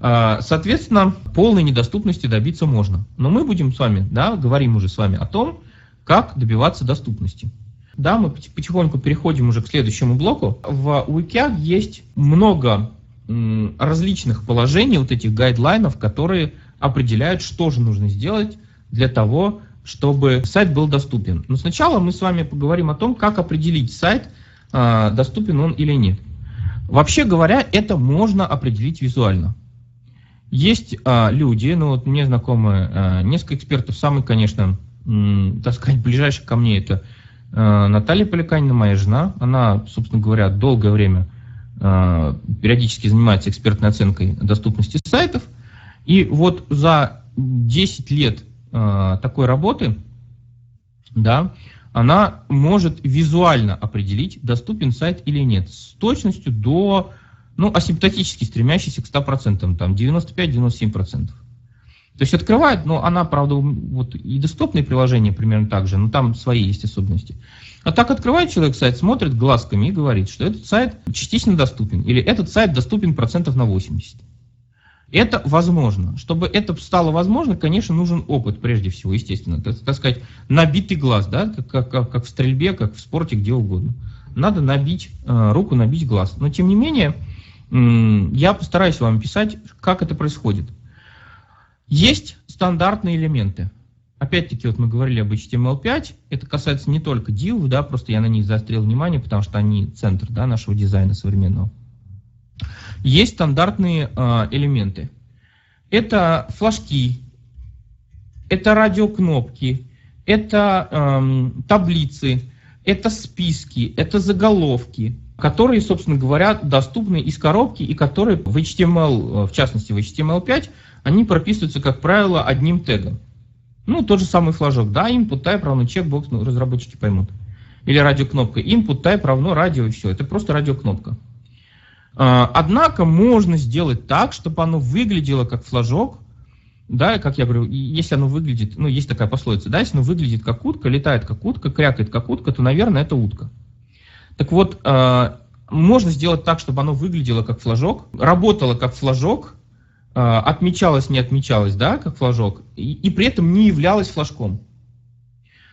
А, соответственно, полной недоступности добиться можно. Но мы будем с вами, да, говорим уже с вами о том, как добиваться доступности. Да, мы потихоньку переходим уже к следующему блоку. В Wiki есть много различных положений, вот этих гайдлайнов, которые определяют, что же нужно сделать для того, чтобы сайт был доступен. Но сначала мы с вами поговорим о том, как определить сайт, а, доступен он или нет. Вообще говоря, это можно определить визуально. Есть а, люди, ну вот мне знакомы а, несколько экспертов, самый, конечно, м, так сказать, ближайший ко мне это а, Наталья Поликанина, моя жена. Она, собственно говоря, долгое время а, периодически занимается экспертной оценкой доступности сайтов. И вот за 10 лет а, такой работы, да, она может визуально определить, доступен сайт или нет, с точностью до, ну, асимптотически стремящейся к 100%, там, 95-97%. То есть открывает, но она, правда, вот и доступные приложения примерно так же, но там свои есть особенности. А так открывает человек сайт, смотрит глазками и говорит, что этот сайт частично доступен, или этот сайт доступен процентов на 80. Это возможно. Чтобы это стало возможно, конечно, нужен опыт прежде всего, естественно. Так, так сказать, набитый глаз, да, как, как, как в стрельбе, как в спорте, где угодно. Надо набить э, руку, набить глаз. Но тем не менее, э, я постараюсь вам описать, как это происходит. Есть стандартные элементы. Опять-таки, вот мы говорили об HTML5, это касается не только div, да, просто я на них заострил внимание, потому что они центр да, нашего дизайна современного. Есть стандартные э, элементы. Это флажки, это радиокнопки, это э, таблицы, это списки, это заголовки, которые, собственно говоря, доступны из коробки и которые в HTML, в частности в HTML5, они прописываются, как правило, одним тегом. Ну, тот же самый флажок, да, input type равно чекбокс, ну, разработчики поймут. Или радиокнопка, input type равно радио и все, это просто радиокнопка. А, однако можно сделать так, чтобы оно выглядело как флажок, да, как я говорю, если оно выглядит, ну, есть такая пословица, да, если оно выглядит как утка, летает как утка, крякает как утка, то, наверное, это утка. Так вот, а, можно сделать так, чтобы оно выглядело как флажок, работало как флажок, а, отмечалось, не отмечалось, да, как флажок, и, и при этом не являлось флажком.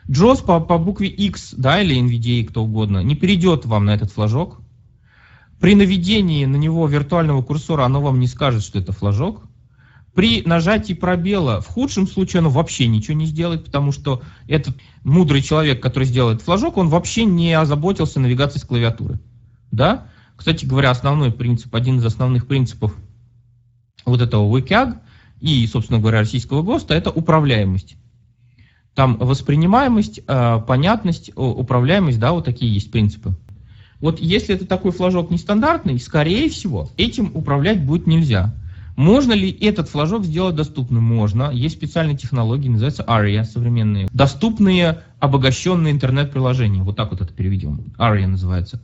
JOS по, по букве X, да, или NVDA, кто угодно, не перейдет вам на этот флажок. При наведении на него виртуального курсора оно вам не скажет, что это флажок. При нажатии пробела, в худшем случае, оно вообще ничего не сделает, потому что этот мудрый человек, который сделает флажок, он вообще не озаботился навигацией с клавиатуры. Да? Кстати говоря, основной принцип, один из основных принципов вот этого WCAG и, собственно говоря, российского ГОСТа, это управляемость. Там воспринимаемость, э, понятность, управляемость, да, вот такие есть принципы. Вот если это такой флажок нестандартный, скорее всего, этим управлять будет нельзя. Можно ли этот флажок сделать доступным? Можно. Есть специальные технологии, называются ARIA, современные. Доступные обогащенные интернет-приложения. Вот так вот это переведем. ARIA называется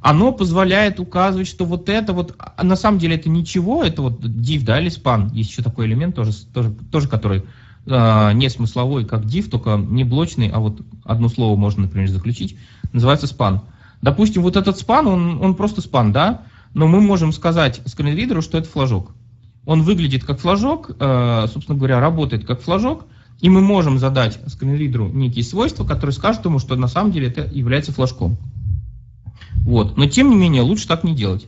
оно позволяет указывать, что вот это вот, а на самом деле это ничего, это вот div, да, или span, есть еще такой элемент тоже, тоже, тоже который э, не смысловой, как div, только не блочный, а вот одно слово можно, например, заключить, называется span. Допустим, вот этот span, он, он просто span, да, но мы можем сказать скринридеру, что это флажок. Он выглядит как флажок, э, собственно говоря, работает как флажок, и мы можем задать скринридеру некие свойства, которые скажут ему, что на самом деле это является флажком. Вот. Но тем не менее, лучше так не делать.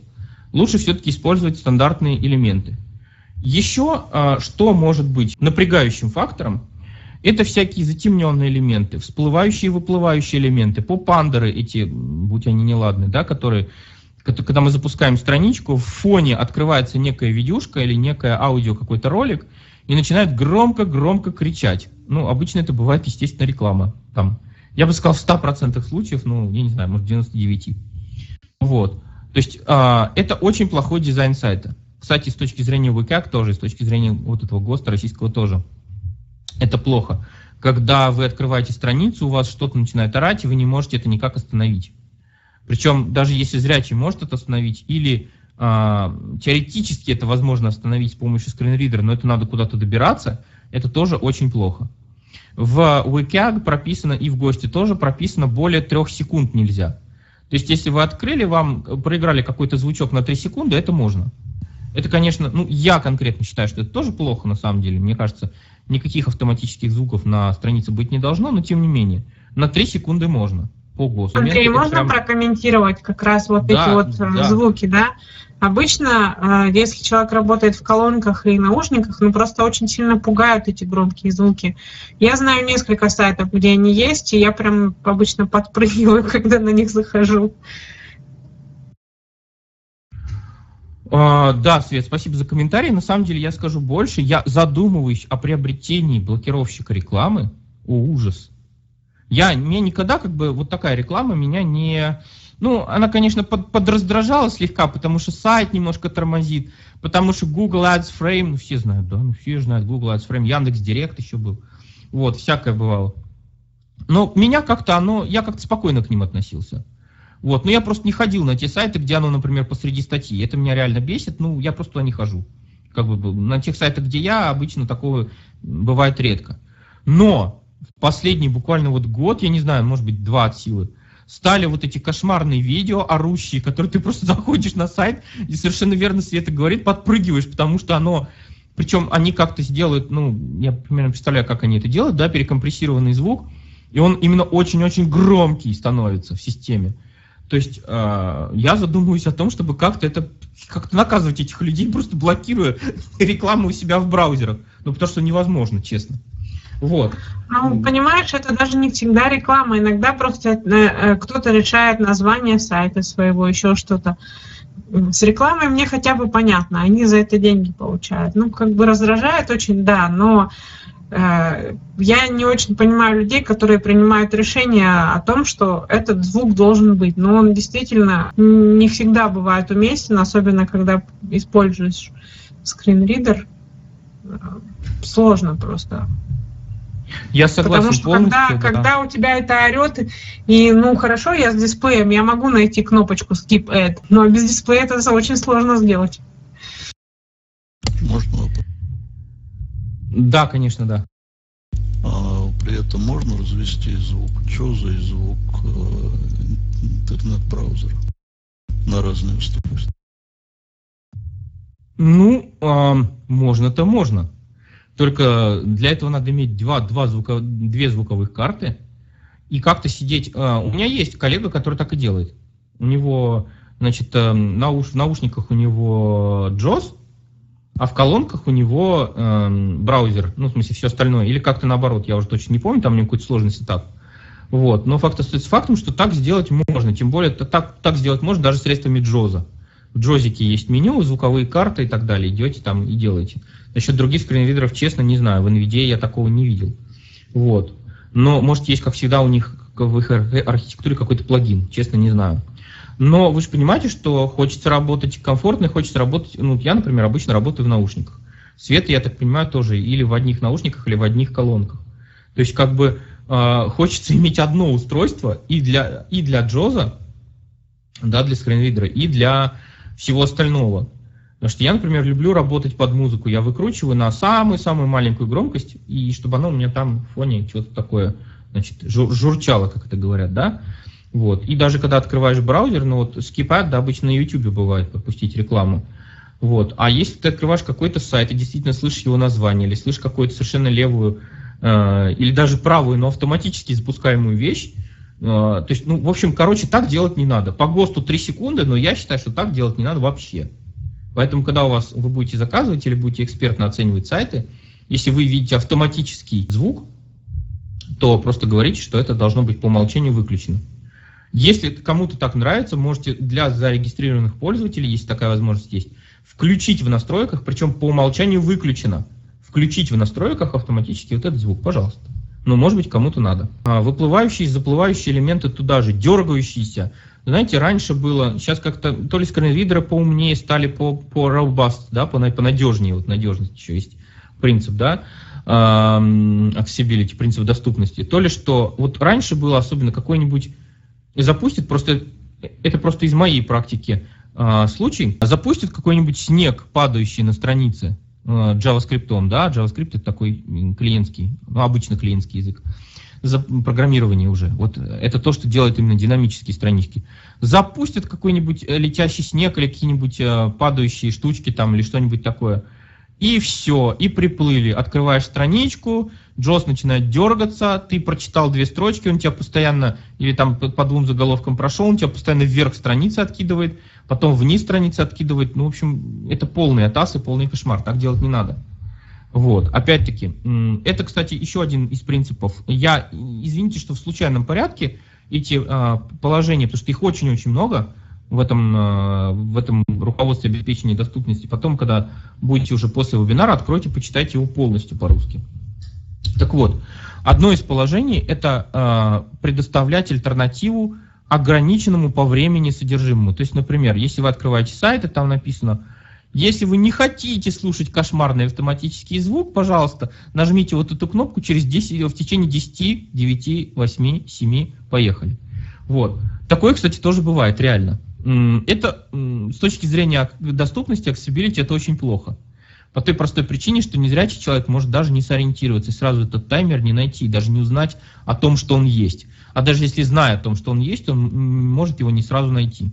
Лучше все-таки использовать стандартные элементы. Еще а, что может быть напрягающим фактором, это всякие затемненные элементы, всплывающие и выплывающие элементы, попандеры эти, будь они неладны, да, которые, когда мы запускаем страничку, в фоне открывается некая видюшка или некое аудио, какой-то ролик, и начинает громко-громко кричать. Ну, обычно это бывает, естественно, реклама. Там, я бы сказал, в 100% случаев, ну, я не знаю, может, 99%. Вот. То есть э, это очень плохой дизайн сайта. Кстати, с точки зрения ВК тоже, с точки зрения вот этого ГОСТа российского тоже. Это плохо. Когда вы открываете страницу, у вас что-то начинает орать, и вы не можете это никак остановить. Причем даже если зрячий может это остановить, или э, теоретически это возможно остановить с помощью скринридера, но это надо куда-то добираться, это тоже очень плохо. В WCAG прописано и в ГОСТе тоже прописано более трех секунд нельзя. То есть, если вы открыли, вам проиграли какой-то звучок на 3 секунды, это можно. Это, конечно, ну, я конкретно считаю, что это тоже плохо на самом деле. Мне кажется, никаких автоматических звуков на странице быть не должно, но тем не менее, на 3 секунды можно. По голосу. Андрей, можно прям... прокомментировать как раз вот да, эти вот э, да. звуки, да? Обычно, э, если человек работает в колонках и наушниках, ну просто очень сильно пугают эти громкие звуки. Я знаю несколько сайтов, где они есть, и я прям обычно подпрыгиваю, когда на них захожу. Да, Свет, спасибо за комментарий. На самом деле я скажу больше. Я задумываюсь о приобретении блокировщика рекламы. О, ужас. Я, мне никогда как бы вот такая реклама меня не, ну, она, конечно, под, подраздражала слегка, потому что сайт немножко тормозит, потому что Google Ads Frame, ну, все знают, да, ну, все знают Google Ads Frame, Яндекс Директ еще был. Вот, всякое бывало. Но меня как-то оно, я как-то спокойно к ним относился. Вот, но я просто не ходил на те сайты, где оно, например, посреди статьи. Это меня реально бесит, ну, я просто туда не хожу. Как бы на тех сайтах, где я, обычно такого бывает редко. Но в последний буквально вот год, я не знаю, может быть, два от силы, стали вот эти кошмарные видео, орущие, которые ты просто заходишь на сайт, и совершенно верно Света говорит, подпрыгиваешь, потому что оно причем они как-то сделают, ну, я примерно представляю, как они это делают, да, перекомпрессированный звук, и он именно очень-очень громкий становится в системе. То есть э, я задумываюсь о том, чтобы как-то это как-то наказывать этих людей, просто блокируя рекламу у себя в браузерах. Ну, потому что невозможно, честно. Вот. Ну, понимаешь, это даже не всегда реклама. Иногда просто э, э, кто-то решает название сайта своего, еще что-то. С рекламой мне хотя бы понятно, они за это деньги получают. Ну, как бы раздражает очень, да, но я не очень понимаю людей, которые принимают решение о том, что этот звук должен быть. Но он действительно не всегда бывает уместен, особенно когда используешь скринридер. Сложно просто. Я согласен Потому что когда, да. когда у тебя это орет, и ну хорошо, я с дисплеем, я могу найти кнопочку Skip Add, но без дисплея это очень сложно сделать. Да, конечно, да. А, при этом можно развести звук ЧОЗа и звук э, интернет-браузера на разные устройства? Ну, э, можно-то можно. Только для этого надо иметь два, два звука, две звуковых карты и как-то сидеть. А, у меня есть коллега, который так и делает. У него, значит, э, науш, в наушниках у него JOS, а в колонках у него э, браузер, ну, в смысле, все остальное. Или как-то наоборот, я уже точно не помню, там у него какой-то сложный сетап. Вот. Но факт остается фактом, что так сделать можно. Тем более, так, так сделать можно даже средствами Джоза. В Джозике есть меню, звуковые карты и так далее. Идете там и делаете. Насчет других скринридеров, честно, не знаю. В NVIDIA я такого не видел. Вот. Но, может, есть, как всегда, у них в их архитектуре какой-то плагин. Честно, не знаю. Но вы же понимаете, что хочется работать комфортно, хочется работать... Ну, я, например, обычно работаю в наушниках. Свет, я так понимаю, тоже или в одних наушниках, или в одних колонках. То есть, как бы, э, хочется иметь одно устройство и для, и для Джоза, да, для скринридера, и для всего остального. Потому что я, например, люблю работать под музыку. Я выкручиваю на самую-самую маленькую громкость, и чтобы она у меня там в фоне что-то такое, значит, жур журчало, как это говорят, да. Вот. И даже когда открываешь браузер, ну вот скипать, да, обычно на YouTube бывает пропустить рекламу. Вот. А если ты открываешь какой-то сайт и действительно слышишь его название, или слышишь какую-то совершенно левую, э, или даже правую, но автоматически запускаемую вещь, э, то есть, ну, в общем, короче, так делать не надо. По ГОСТу 3 секунды, но я считаю, что так делать не надо вообще. Поэтому, когда у вас вы будете заказывать или будете экспертно оценивать сайты, если вы видите автоматический звук, то просто говорите, что это должно быть по умолчанию выключено. Если кому-то так нравится, можете для зарегистрированных пользователей, если такая возможность есть, включить в настройках, причем по умолчанию выключено, включить в настройках автоматически вот этот звук, пожалуйста. Но может быть кому-то надо. А выплывающие заплывающие элементы туда же, дергающиеся, знаете, раньше было, сейчас как-то то ли скринридеры поумнее стали по, по robust, да, по, по надежнее, вот надежность еще есть принцип, да, accessibility, принцип доступности, то ли что, вот раньше было особенно какой-нибудь, запустит, просто это просто из моей практики э, случай, запустит какой-нибудь снег, падающий на странице э, JavaScript, да, JavaScript это такой клиентский, ну, обычно клиентский язык, за программирование уже. Вот это то, что делает именно динамические странички. Запустят какой-нибудь э, летящий снег или какие-нибудь э, падающие штучки там или что-нибудь такое. И все, и приплыли. Открываешь страничку, Джос начинает дергаться, ты прочитал две строчки, он тебя постоянно, или там по двум заголовкам прошел, он тебя постоянно вверх страницы откидывает, потом вниз страницы откидывает. Ну, в общем, это полный атас и полный кошмар. Так делать не надо. Вот, опять-таки, это, кстати, еще один из принципов. Я, извините, что в случайном порядке эти а, положения, потому что их очень-очень много в этом, а, в этом руководстве обеспечения доступности. Потом, когда будете уже после вебинара, откройте, почитайте его полностью по-русски. Так вот, одно из положений – это а, предоставлять альтернативу ограниченному по времени содержимому. То есть, например, если вы открываете сайт, и там написано Если вы не хотите слушать кошмарный автоматический звук, пожалуйста, нажмите вот эту кнопку через 10, в течение 10, 9, 8, 7, поехали. Вот. Такое, кстати, тоже бывает, реально. Это с точки зрения доступности, accessibility, это очень плохо. По той простой причине, что незрячий человек может даже не сориентироваться и сразу этот таймер не найти, даже не узнать о том, что он есть. А даже если зная о том, что он есть, он может его не сразу найти.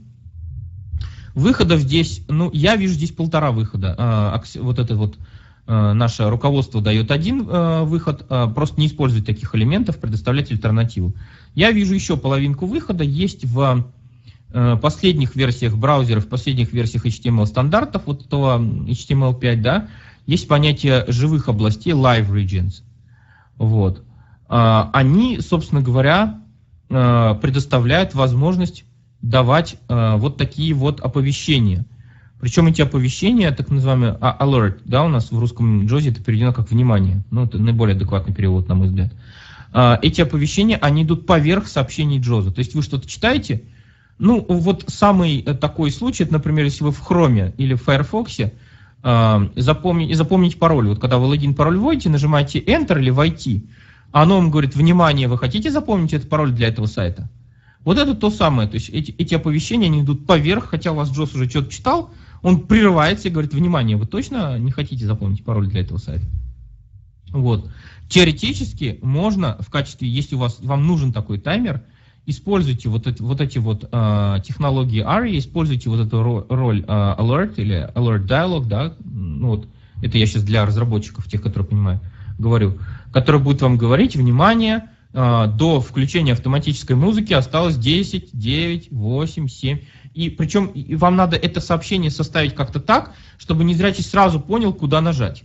Выходов здесь, ну, я вижу здесь полтора выхода. А, вот это вот а, наше руководство дает один а, выход, просто не использовать таких элементов, предоставлять альтернативу. Я вижу еще половинку выхода, есть в последних версиях браузеров, последних версиях HTML стандартов, вот этого HTML5, да, есть понятие живых областей, live regions. Вот. Они, собственно говоря, предоставляют возможность давать э, вот такие вот оповещения. Причем эти оповещения, так называемые а, alert, да, у нас в русском джозе это переведено как внимание. Ну, это наиболее адекватный перевод, на мой взгляд. Э, эти оповещения, они идут поверх сообщений джоза. То есть вы что-то читаете, ну, вот самый э, такой случай, например, если вы в Chrome или в Firefox э, запомните, запомните пароль. Вот когда вы логин пароль вводите, нажимаете Enter или войти, оно вам говорит, внимание, вы хотите запомнить этот пароль для этого сайта? Вот это то самое, то есть эти, эти оповещения, они идут поверх, хотя у вас Джос уже что-то читал, он прерывается и говорит, внимание, вы точно не хотите запомнить пароль для этого сайта? Вот. Теоретически можно в качестве, если у вас, вам нужен такой таймер, используйте вот эти вот, эти вот э, технологии ARIA, используйте вот эту роль э, alert или alert dialog, да, ну вот, это я сейчас для разработчиков, тех, которые понимаю, говорю, который будет вам говорить, внимание, а, до включения автоматической музыки осталось 10, 9, 8, 7. И причем и вам надо это сообщение составить как-то так, чтобы незрячий сразу понял, куда нажать.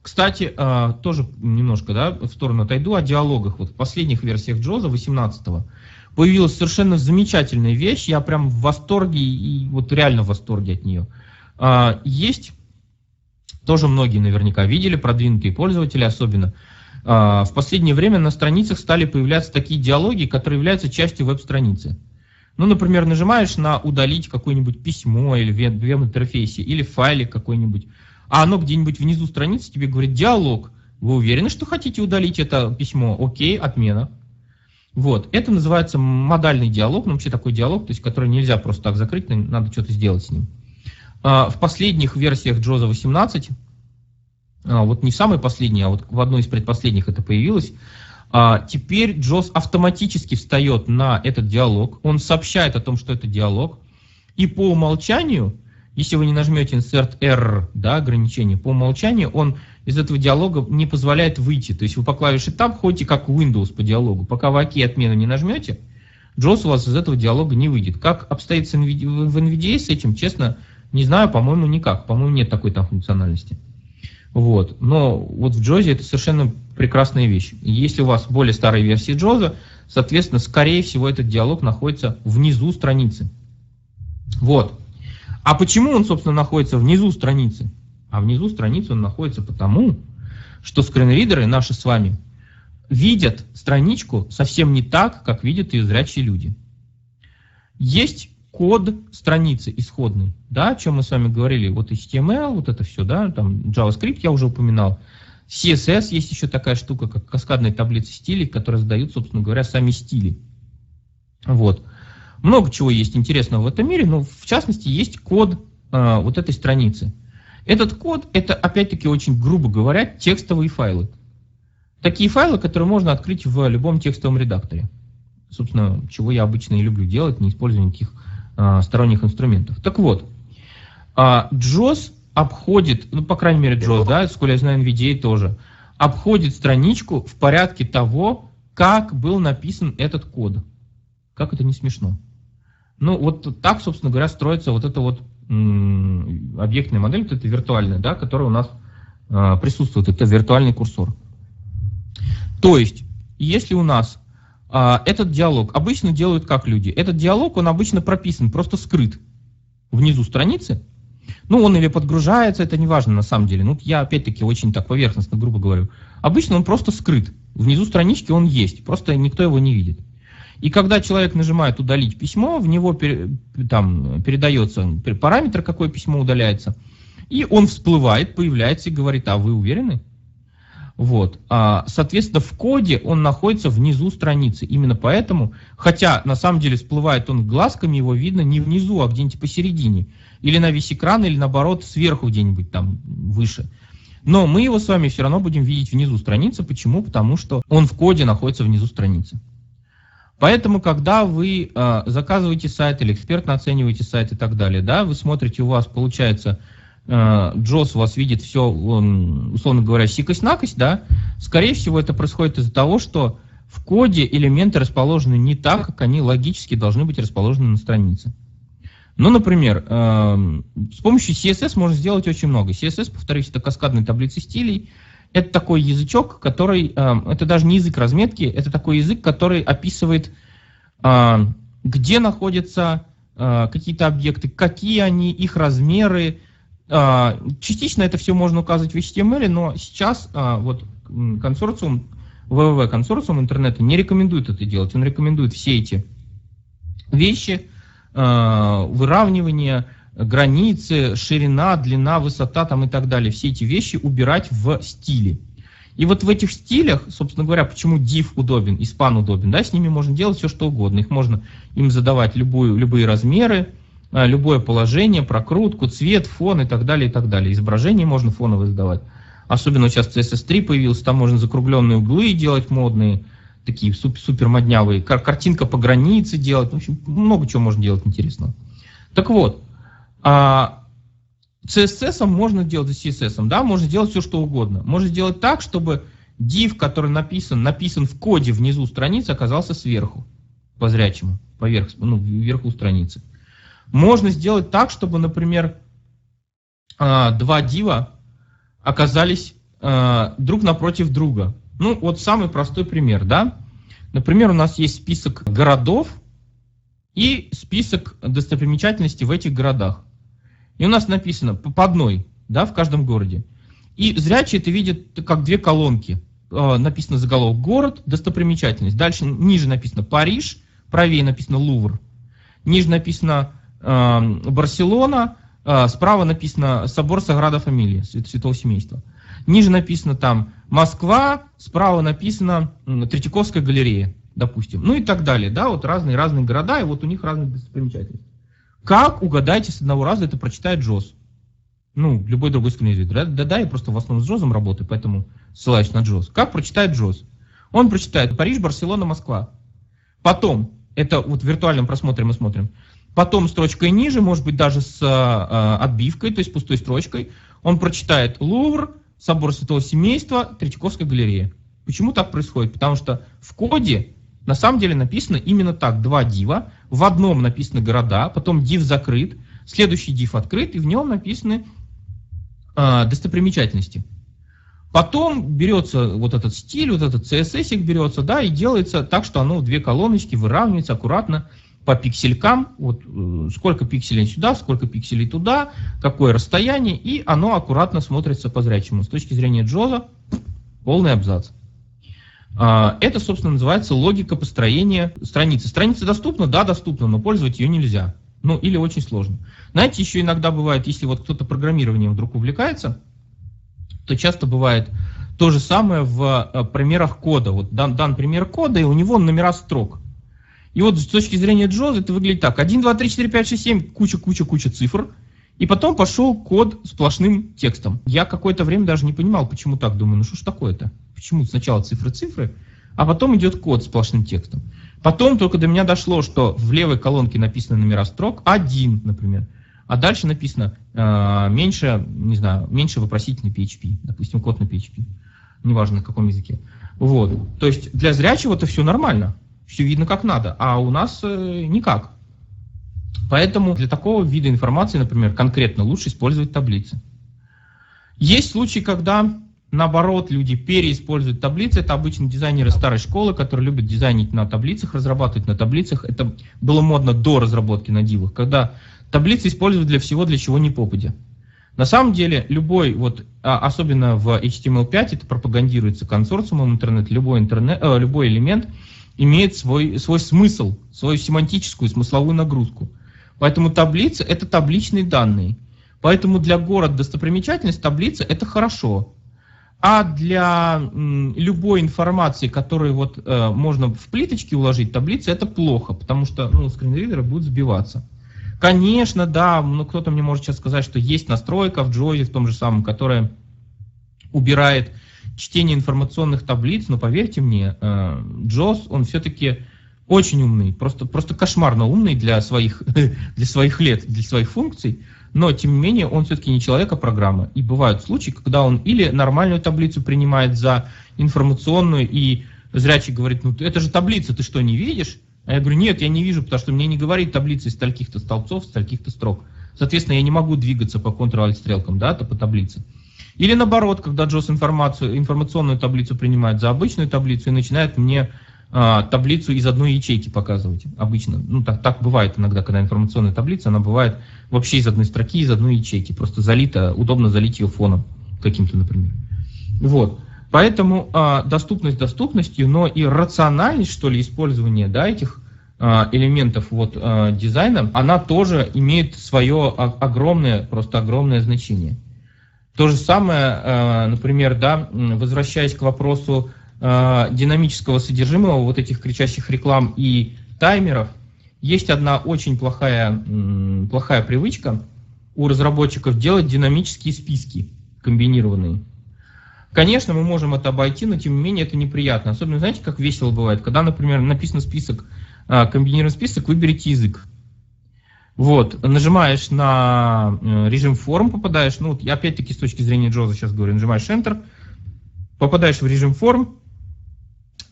Кстати, а, тоже немножко да, в сторону отойду о диалогах. Вот в последних версиях Джоза 18-го появилась совершенно замечательная вещь. Я прям в восторге и вот реально в восторге от нее. А, есть, тоже многие наверняка видели, продвинутые пользователи особенно, а, в последнее время на страницах стали появляться такие диалоги, которые являются частью веб-страницы. Ну, например, нажимаешь на удалить какое-нибудь письмо или в веб-интерфейсе, или файлик какой-нибудь, а оно где-нибудь внизу страницы тебе говорит диалог. Вы уверены, что хотите удалить это письмо? Окей, отмена. Вот, это называется модальный диалог, ну, вообще такой диалог, то есть который нельзя просто так закрыть, надо что-то сделать с ним. А, в последних версиях Джоза 18 а, вот не в самой последней, а вот в одной из предпоследних это появилось, а, теперь Джос автоматически встает на этот диалог, он сообщает о том, что это диалог, и по умолчанию, если вы не нажмете Insert Error, да, ограничение, по умолчанию он из этого диалога не позволяет выйти. То есть вы по клавише Tab ходите как Windows по диалогу. Пока вы ОК отмену не нажмете, Джос у вас из этого диалога не выйдет. Как обстоит в NVDA с этим, честно, не знаю, по-моему, никак. По-моему, нет такой там функциональности. Вот. Но вот в Джозе это совершенно прекрасная вещь. Если у вас более старые версии Джоза, соответственно, скорее всего, этот диалог находится внизу страницы. Вот. А почему он, собственно, находится внизу страницы? А внизу страницы он находится потому, что скринридеры наши с вами видят страничку совсем не так, как видят ее зрячие люди. Есть код страницы исходный, да, о чем мы с вами говорили, вот HTML, вот это все, да, там JavaScript я уже упоминал, CSS есть еще такая штука, как каскадные таблицы стилей, которые задают, собственно говоря, сами стили. Вот. Много чего есть интересного в этом мире, но в частности есть код э, вот этой страницы. Этот код, это опять-таки очень грубо говоря, текстовые файлы. Такие файлы, которые можно открыть в любом текстовом редакторе. Собственно, чего я обычно и люблю делать, не используя никаких а, сторонних инструментов. Так вот, а, JOS обходит, ну, по крайней мере, JOS, да, сколько я знаю, NVDA тоже, обходит страничку в порядке того, как был написан этот код. Как это не смешно. Ну, вот так, собственно говоря, строится вот эта вот объектная модель, вот эта виртуальная, да, которая у нас э, присутствует, это виртуальный курсор. То есть, если у нас а, этот диалог обычно делают как люди. Этот диалог, он обычно прописан, просто скрыт внизу страницы. Ну, он или подгружается, это не важно на самом деле. Ну, я опять-таки очень так поверхностно, грубо говорю. Обычно он просто скрыт. Внизу странички он есть, просто никто его не видит. И когда человек нажимает удалить письмо, в него там передается параметр, какое письмо удаляется. И он всплывает, появляется и говорит, а вы уверены? Вот. А, соответственно, в коде он находится внизу страницы. Именно поэтому, хотя на самом деле всплывает он глазками, его видно не внизу, а где-нибудь посередине. Или на весь экран, или наоборот сверху где-нибудь там выше. Но мы его с вами все равно будем видеть внизу страницы. Почему? Потому что он в коде находится внизу страницы. Поэтому, когда вы э, заказываете сайт или экспертно оцениваете сайт и так далее, да, вы смотрите, у вас получается Э, Джос у вас видит все, условно говоря, сикость-накость, да, скорее всего, это происходит из-за того, что в коде элементы расположены не так, как они логически должны быть расположены на странице. Ну, например, э, с помощью CSS можно сделать очень много. CSS, повторюсь, это каскадные таблицы стилей. Это такой язычок, который, э, это даже не язык разметки, это такой язык, который описывает, где находятся какие-то объекты, какие они, их размеры, а, частично это все можно указывать в HTML, но сейчас а, вот консорциум, www консорциум интернета не рекомендует это делать. Он рекомендует все эти вещи, выравнивание, границы, ширина, длина, высота там и так далее, все эти вещи убирать в стиле. И вот в этих стилях, собственно говоря, почему div удобен, и span удобен, да, с ними можно делать все, что угодно. Их можно им задавать любую, любые размеры, а, любое положение, прокрутку, цвет, фон и так далее, и так далее. Изображение можно фоновое сдавать. Особенно сейчас CSS3 появился, там можно закругленные углы делать модные, такие супер, моднявые, Кар картинка по границе делать, в общем, много чего можно делать интересного. Так вот, а, CSS можно делать с CSS, да, можно делать все, что угодно. Можно сделать так, чтобы div, который написан, написан в коде внизу страницы, оказался сверху, по зрячему, поверх, ну, вверху страницы. Можно сделать так, чтобы, например, а, два дива оказались а, друг напротив друга. Ну, вот самый простой пример, да? Например, у нас есть список городов и список достопримечательностей в этих городах. И у нас написано по одной, да, в каждом городе. И зрячие это видят как две колонки. А, написано заголовок «Город», «Достопримечательность». Дальше ниже написано «Париж», правее написано «Лувр». Ниже написано Эм, Барселона, э, справа написано собор Саграда Фамилии, Святого Семейства. Ниже написано там Москва, справа написано Третьяковская галерея, допустим. Ну и так далее, да, вот разные-разные города, и вот у них разные достопримечательности. Как, угадайте, с одного раза это прочитает Джоз? Ну, любой другой искусственный язык. Да, да, я просто в основном с Джозом работаю, поэтому ссылаюсь на Джоз. Как прочитает Джоз? Он прочитает Париж, Барселона, Москва. Потом, это вот в виртуальном просмотре мы смотрим, потом строчкой ниже, может быть даже с э, отбивкой, то есть пустой строчкой, он прочитает Лувр, Собор Святого Семейства, Третьяковская галерея. Почему так происходит? Потому что в коде на самом деле написано именно так, два дива, в одном написаны города, потом див закрыт, следующий див открыт, и в нем написаны э, достопримечательности. Потом берется вот этот стиль, вот этот CSS берется, да, и делается так, что оно в две колоночки выравнивается аккуратно, по пикселькам, вот э, сколько пикселей сюда, сколько пикселей туда, какое расстояние, и оно аккуратно смотрится по зрячему. С точки зрения Джоза полный абзац. А, это, собственно, называется логика построения страницы. Страница доступна? Да, доступна, но пользовать ее нельзя. Ну, или очень сложно. Знаете, еще иногда бывает, если вот кто-то программированием вдруг увлекается, то часто бывает то же самое в э, примерах кода. Вот дан, дан пример кода, и у него номера строк. И вот с точки зрения Джоза это выглядит так. 1, 2, 3, 4, 5, 6, 7, куча-куча-куча цифр. И потом пошел код сплошным текстом. Я какое-то время даже не понимал, почему так. Думаю, ну что ж такое-то? Почему сначала цифры-цифры, а потом идет код сплошным текстом. Потом только до меня дошло, что в левой колонке написаны номера строк, один, например. А дальше написано э, меньше, не знаю, меньше вопросительный PHP, допустим, код на PHP, неважно на каком языке. Вот. То есть для зрячего это все нормально все видно как надо, а у нас э, никак. Поэтому для такого вида информации, например, конкретно лучше использовать таблицы. Есть случаи, когда наоборот люди переиспользуют таблицы. Это обычно дизайнеры старой школы, которые любят дизайнить на таблицах, разрабатывать на таблицах. Это было модно до разработки на дивах, когда таблицы используют для всего, для чего не попадя. На самом деле, любой, вот, а, особенно в HTML5, это пропагандируется консорциумом интернет, любой, интернет, э, любой элемент – имеет свой, свой смысл, свою семантическую смысловую нагрузку. Поэтому таблица – это табличные данные. Поэтому для города достопримечательность таблица это хорошо. А для любой информации, которую вот э, можно в плиточке уложить таблицы, это плохо, потому что ну, скринридеры будут сбиваться. Конечно, да, ну кто-то мне может сейчас сказать, что есть настройка в Джозе, в том же самом, которая убирает чтение информационных таблиц, но поверьте мне, э, Джоз, он все-таки очень умный, просто, просто кошмарно умный для своих, для своих лет, для своих функций но тем не менее он все-таки не человек, а программа. И бывают случаи, когда он или нормальную таблицу принимает за информационную, и зрячий говорит, ну это же таблица, ты что, не видишь? А я говорю, нет, я не вижу, потому что мне не говорит таблица из стольких-то столбцов, стольких-то строк. Соответственно, я не могу двигаться по контур стрелкам, да, то по таблице. Или наоборот, когда Джос информацию, информационную таблицу принимает за обычную таблицу и начинает мне а, таблицу из одной ячейки показывать обычно. Ну, так, так бывает иногда, когда информационная таблица, она бывает вообще из одной строки, из одной ячейки. Просто залита, удобно залить ее фоном каким-то, например. Вот. Поэтому а, доступность доступностью, но и рациональность, что ли, использования да, этих а, элементов вот, а, дизайна, она тоже имеет свое огромное, просто огромное значение. То же самое, а, например, да, возвращаясь к вопросу динамического содержимого вот этих кричащих реклам и таймеров, есть одна очень плохая, плохая привычка у разработчиков делать динамические списки комбинированные. Конечно, мы можем это обойти, но тем не менее это неприятно. Особенно, знаете, как весело бывает, когда, например, написан список, а, комбинированный список, выберите язык. Вот, нажимаешь на э, режим форм, попадаешь, ну, опять-таки с точки зрения Джоза сейчас говорю, нажимаешь Enter, попадаешь в режим форм,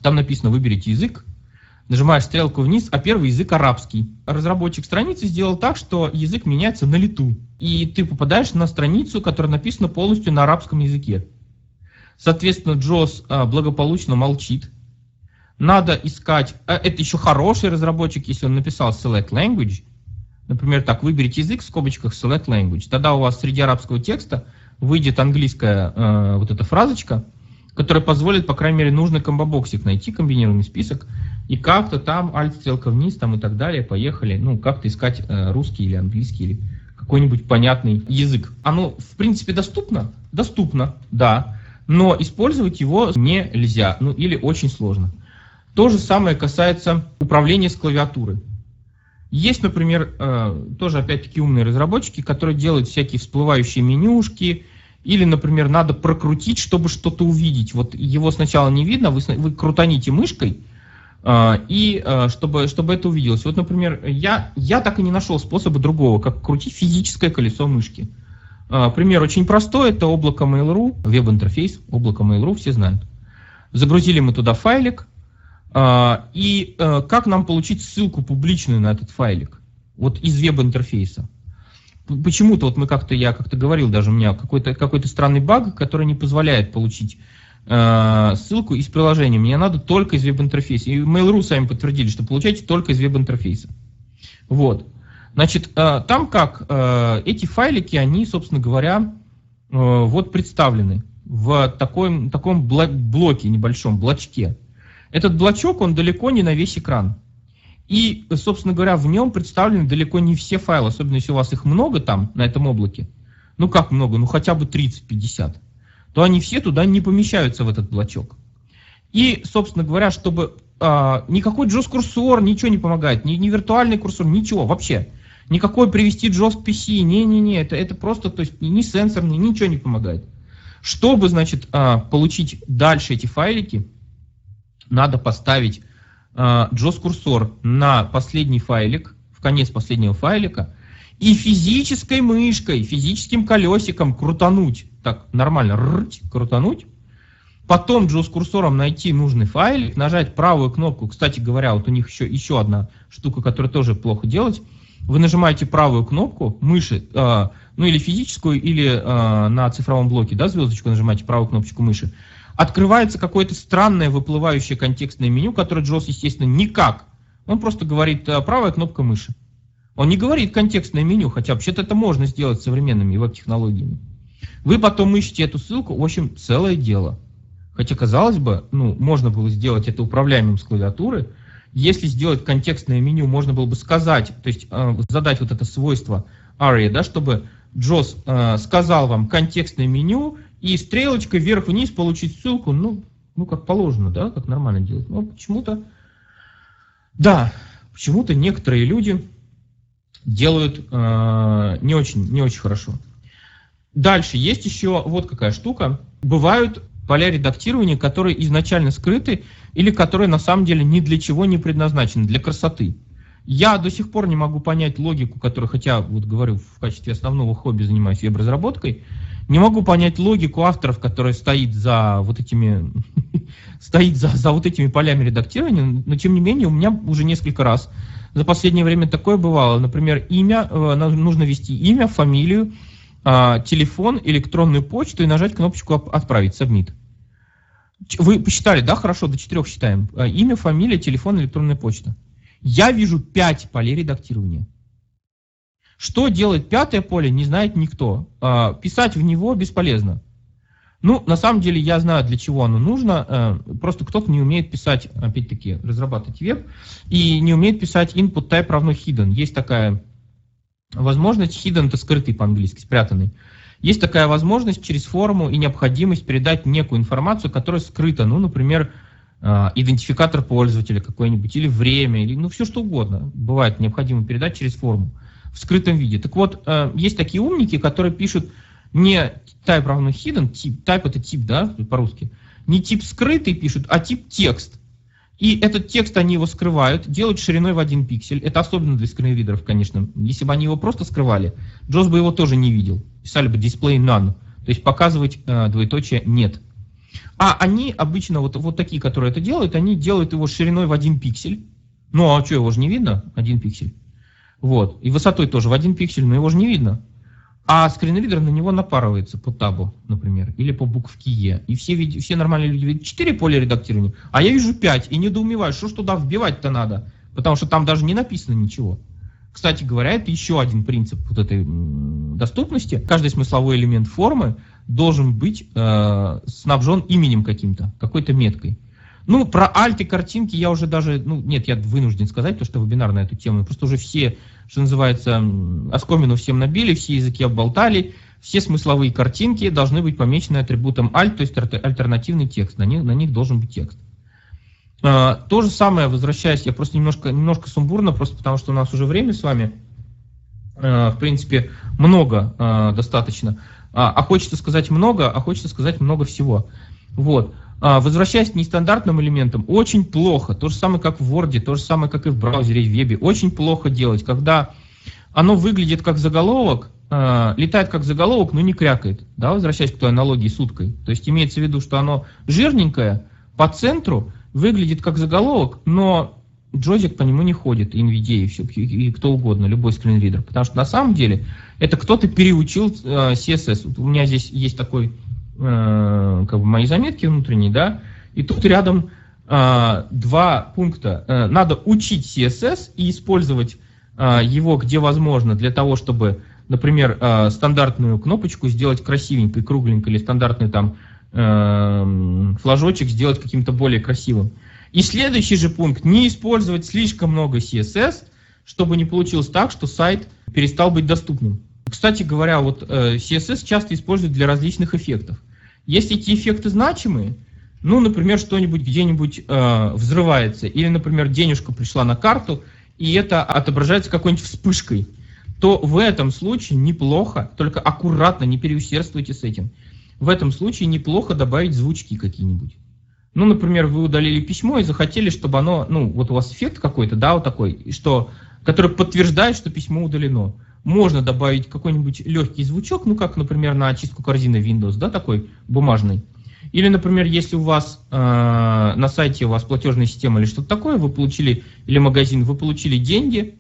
там написано «Выберите язык», нажимаешь стрелку вниз, а первый язык арабский. Разработчик страницы сделал так, что язык меняется на лету. И ты попадаешь на страницу, которая написана полностью на арабском языке. Соответственно, Джос а, благополучно молчит. Надо искать... А, это еще хороший разработчик, если он написал select language. Например, так, выберите язык в скобочках select language. Тогда у вас среди арабского текста выйдет английская э, вот эта фразочка, который позволит, по крайней мере, нужный комбобоксик найти, комбинированный список, и как-то там, альт-стрелка вниз, там и так далее, поехали, ну, как-то искать э, русский или английский, или какой-нибудь понятный язык. Оно, в принципе, доступно? Доступно, да, но использовать его нельзя, ну, или очень сложно. То же самое касается управления с клавиатуры. Есть, например, э, тоже опять-таки умные разработчики, которые делают всякие всплывающие менюшки, или, например, надо прокрутить, чтобы что-то увидеть. Вот его сначала не видно, вы, вы крутаните мышкой, э, и э, чтобы, чтобы это увиделось. Вот, например, я, я так и не нашел способа другого, как крутить физическое колесо мышки. Э, пример очень простой, это облако Mail.ru, веб-интерфейс, облако Mail.ru, все знают. Загрузили мы туда файлик, и как нам получить ссылку публичную на этот файлик? Вот из веб-интерфейса почему-то вот мы как-то, я как-то говорил даже, у меня какой-то какой странный баг, который не позволяет получить э, ссылку из приложения. Мне надо только из веб-интерфейса. И Mail.ru сами подтвердили, что получаете только из веб-интерфейса. Вот. Значит, э, там как, э, эти файлики, они, собственно говоря, э, вот представлены в таком, таком блоке небольшом, блочке. Этот блочок, он далеко не на весь экран. И, собственно говоря, в нем представлены далеко не все файлы, особенно если у вас их много там, на этом облаке. Ну как много? Ну хотя бы 30-50. То они все туда не помещаются в этот блочок. И, собственно говоря, чтобы а, никакой JOS-курсор ничего не помогает, ни, ни виртуальный курсор, ничего вообще. Никакой привести JOS к PC, не-не-не, это, это просто, то есть ни сенсорный, ничего не помогает. Чтобы, значит, а, получить дальше эти файлики, надо поставить JOS-курсор э, на последний файлик, в конец последнего файлика, и физической мышкой, физическим колесиком крутануть, так нормально, рыть, крутануть, потом JOS-курсором найти нужный файлик, нажать правую кнопку, кстати говоря, вот у них еще, еще одна штука, которую тоже плохо делать, вы нажимаете правую кнопку мыши, э, ну или физическую, или э, на цифровом блоке, да, звездочку нажимаете правую кнопочку мыши, открывается какое-то странное выплывающее контекстное меню, которое Джос, естественно, никак. Он просто говорит э, правая кнопка мыши. Он не говорит контекстное меню, хотя вообще-то это можно сделать современными веб-технологиями. Вы потом ищете эту ссылку, в общем, целое дело. Хотя, казалось бы, ну, можно было сделать это управляемым с клавиатуры. Если сделать контекстное меню, можно было бы сказать, то есть э, задать вот это свойство ARIA, да, чтобы Джос э, сказал вам контекстное меню и стрелочкой вверх-вниз получить ссылку, ну, ну, как положено, да, как нормально делать. Но почему-то, да, почему-то некоторые люди делают э, не очень, не очень хорошо. Дальше есть еще вот какая штука. Бывают поля редактирования, которые изначально скрыты или которые на самом деле ни для чего не предназначены, для красоты. Я до сих пор не могу понять логику, которую, хотя, вот говорю, в качестве основного хобби занимаюсь веб-разработкой, не могу понять логику авторов, которая стоит за вот этими, стоит за, за вот этими полями редактирования, но тем не менее у меня уже несколько раз за последнее время такое бывало. Например, имя, э, нужно ввести имя, фамилию, а, телефон, электронную почту и нажать кнопочку «Отправить», «Submit». Вы посчитали, да, хорошо, до четырех считаем. А, имя, фамилия, телефон, электронная почта. Я вижу пять полей редактирования. Что делает пятое поле, не знает никто. А, писать в него бесполезно. Ну, на самом деле, я знаю, для чего оно нужно. А, просто кто-то не умеет писать, опять-таки, разрабатывать веб, и не умеет писать input type равно hidden. Есть такая возможность, hidden это скрытый по-английски, спрятанный. Есть такая возможность через форму и необходимость передать некую информацию, которая скрыта. Ну, например, а, идентификатор пользователя какой-нибудь, или время, или ну все что угодно бывает необходимо передать через форму в скрытом виде. Так вот, а, есть такие умники, которые пишут не type равно hidden, тип, type это тип, да, по-русски, не тип скрытый пишут, а тип текст. И этот текст они его скрывают, делают шириной в один пиксель. Это особенно для скринридеров, конечно. Если бы они его просто скрывали, Джос бы его тоже не видел. Писали бы display none, то есть показывать э, двоеточие нет. А они обычно, вот, вот такие, которые это делают, они делают его шириной в один пиксель. Ну, а что, его же не видно? Один пиксель. Вот. И высотой тоже в один пиксель, но его же не видно. А скринридер на него напарывается по табу, например, или по буквке Е. И все, все нормальные люди видят 4 поля редактирования, а я вижу 5 и недоумеваю, что ж туда вбивать-то надо, потому что там даже не написано ничего. Кстати говоря, это еще один принцип вот этой доступности. Каждый смысловой элемент формы должен быть э, снабжен именем каким-то, какой-то меткой. Ну, про альты картинки я уже даже, ну, нет, я вынужден сказать, потому что вебинар на эту тему, просто уже все, что называется, оскомину всем набили, все языки обболтали, все смысловые картинки должны быть помечены атрибутом alt, то есть альтернативный текст, на них, на них должен быть текст. А, то же самое, возвращаясь, я просто немножко, немножко сумбурно, просто потому что у нас уже время с вами, а, в принципе, много а, достаточно. А хочется сказать много, а хочется сказать много всего. Вот. А, возвращаясь к нестандартным элементам, очень плохо, то же самое, как в Word, то же самое, как и в браузере, в вебе, очень плохо делать, когда оно выглядит как заголовок, э, летает как заголовок, но не крякает, да, возвращаясь к той аналогии с уткой. То есть имеется в виду, что оно жирненькое, по центру, выглядит как заголовок, но джойстик по нему не ходит, NVIDIA и, все, и кто угодно, любой скринридер. Потому что на самом деле это кто-то переучил э, CSS. Вот у меня здесь есть такой, как бы мои заметки внутренние, да, и тут рядом э, два пункта. Э, надо учить CSS и использовать э, его где возможно для того, чтобы, например, э, стандартную кнопочку сделать красивенькой, кругленькой, или стандартный там э, флажочек сделать каким-то более красивым. И следующий же пункт, не использовать слишком много CSS, чтобы не получилось так, что сайт перестал быть доступным. Кстати говоря, вот э, CSS часто используют для различных эффектов. Если эти эффекты значимые, ну, например, что-нибудь где-нибудь э, взрывается, или, например, денежка пришла на карту, и это отображается какой-нибудь вспышкой, то в этом случае неплохо, только аккуратно, не переусердствуйте с этим. В этом случае неплохо добавить звучки какие-нибудь. Ну, например, вы удалили письмо и захотели, чтобы оно, ну, вот у вас эффект какой-то, да, вот такой, что, который подтверждает, что письмо удалено. Можно добавить какой-нибудь легкий звучок, ну, как, например, на очистку корзины Windows, да, такой бумажный. Или, например, если у вас э, на сайте у вас платежная система или что-то такое, вы получили, или магазин, вы получили деньги,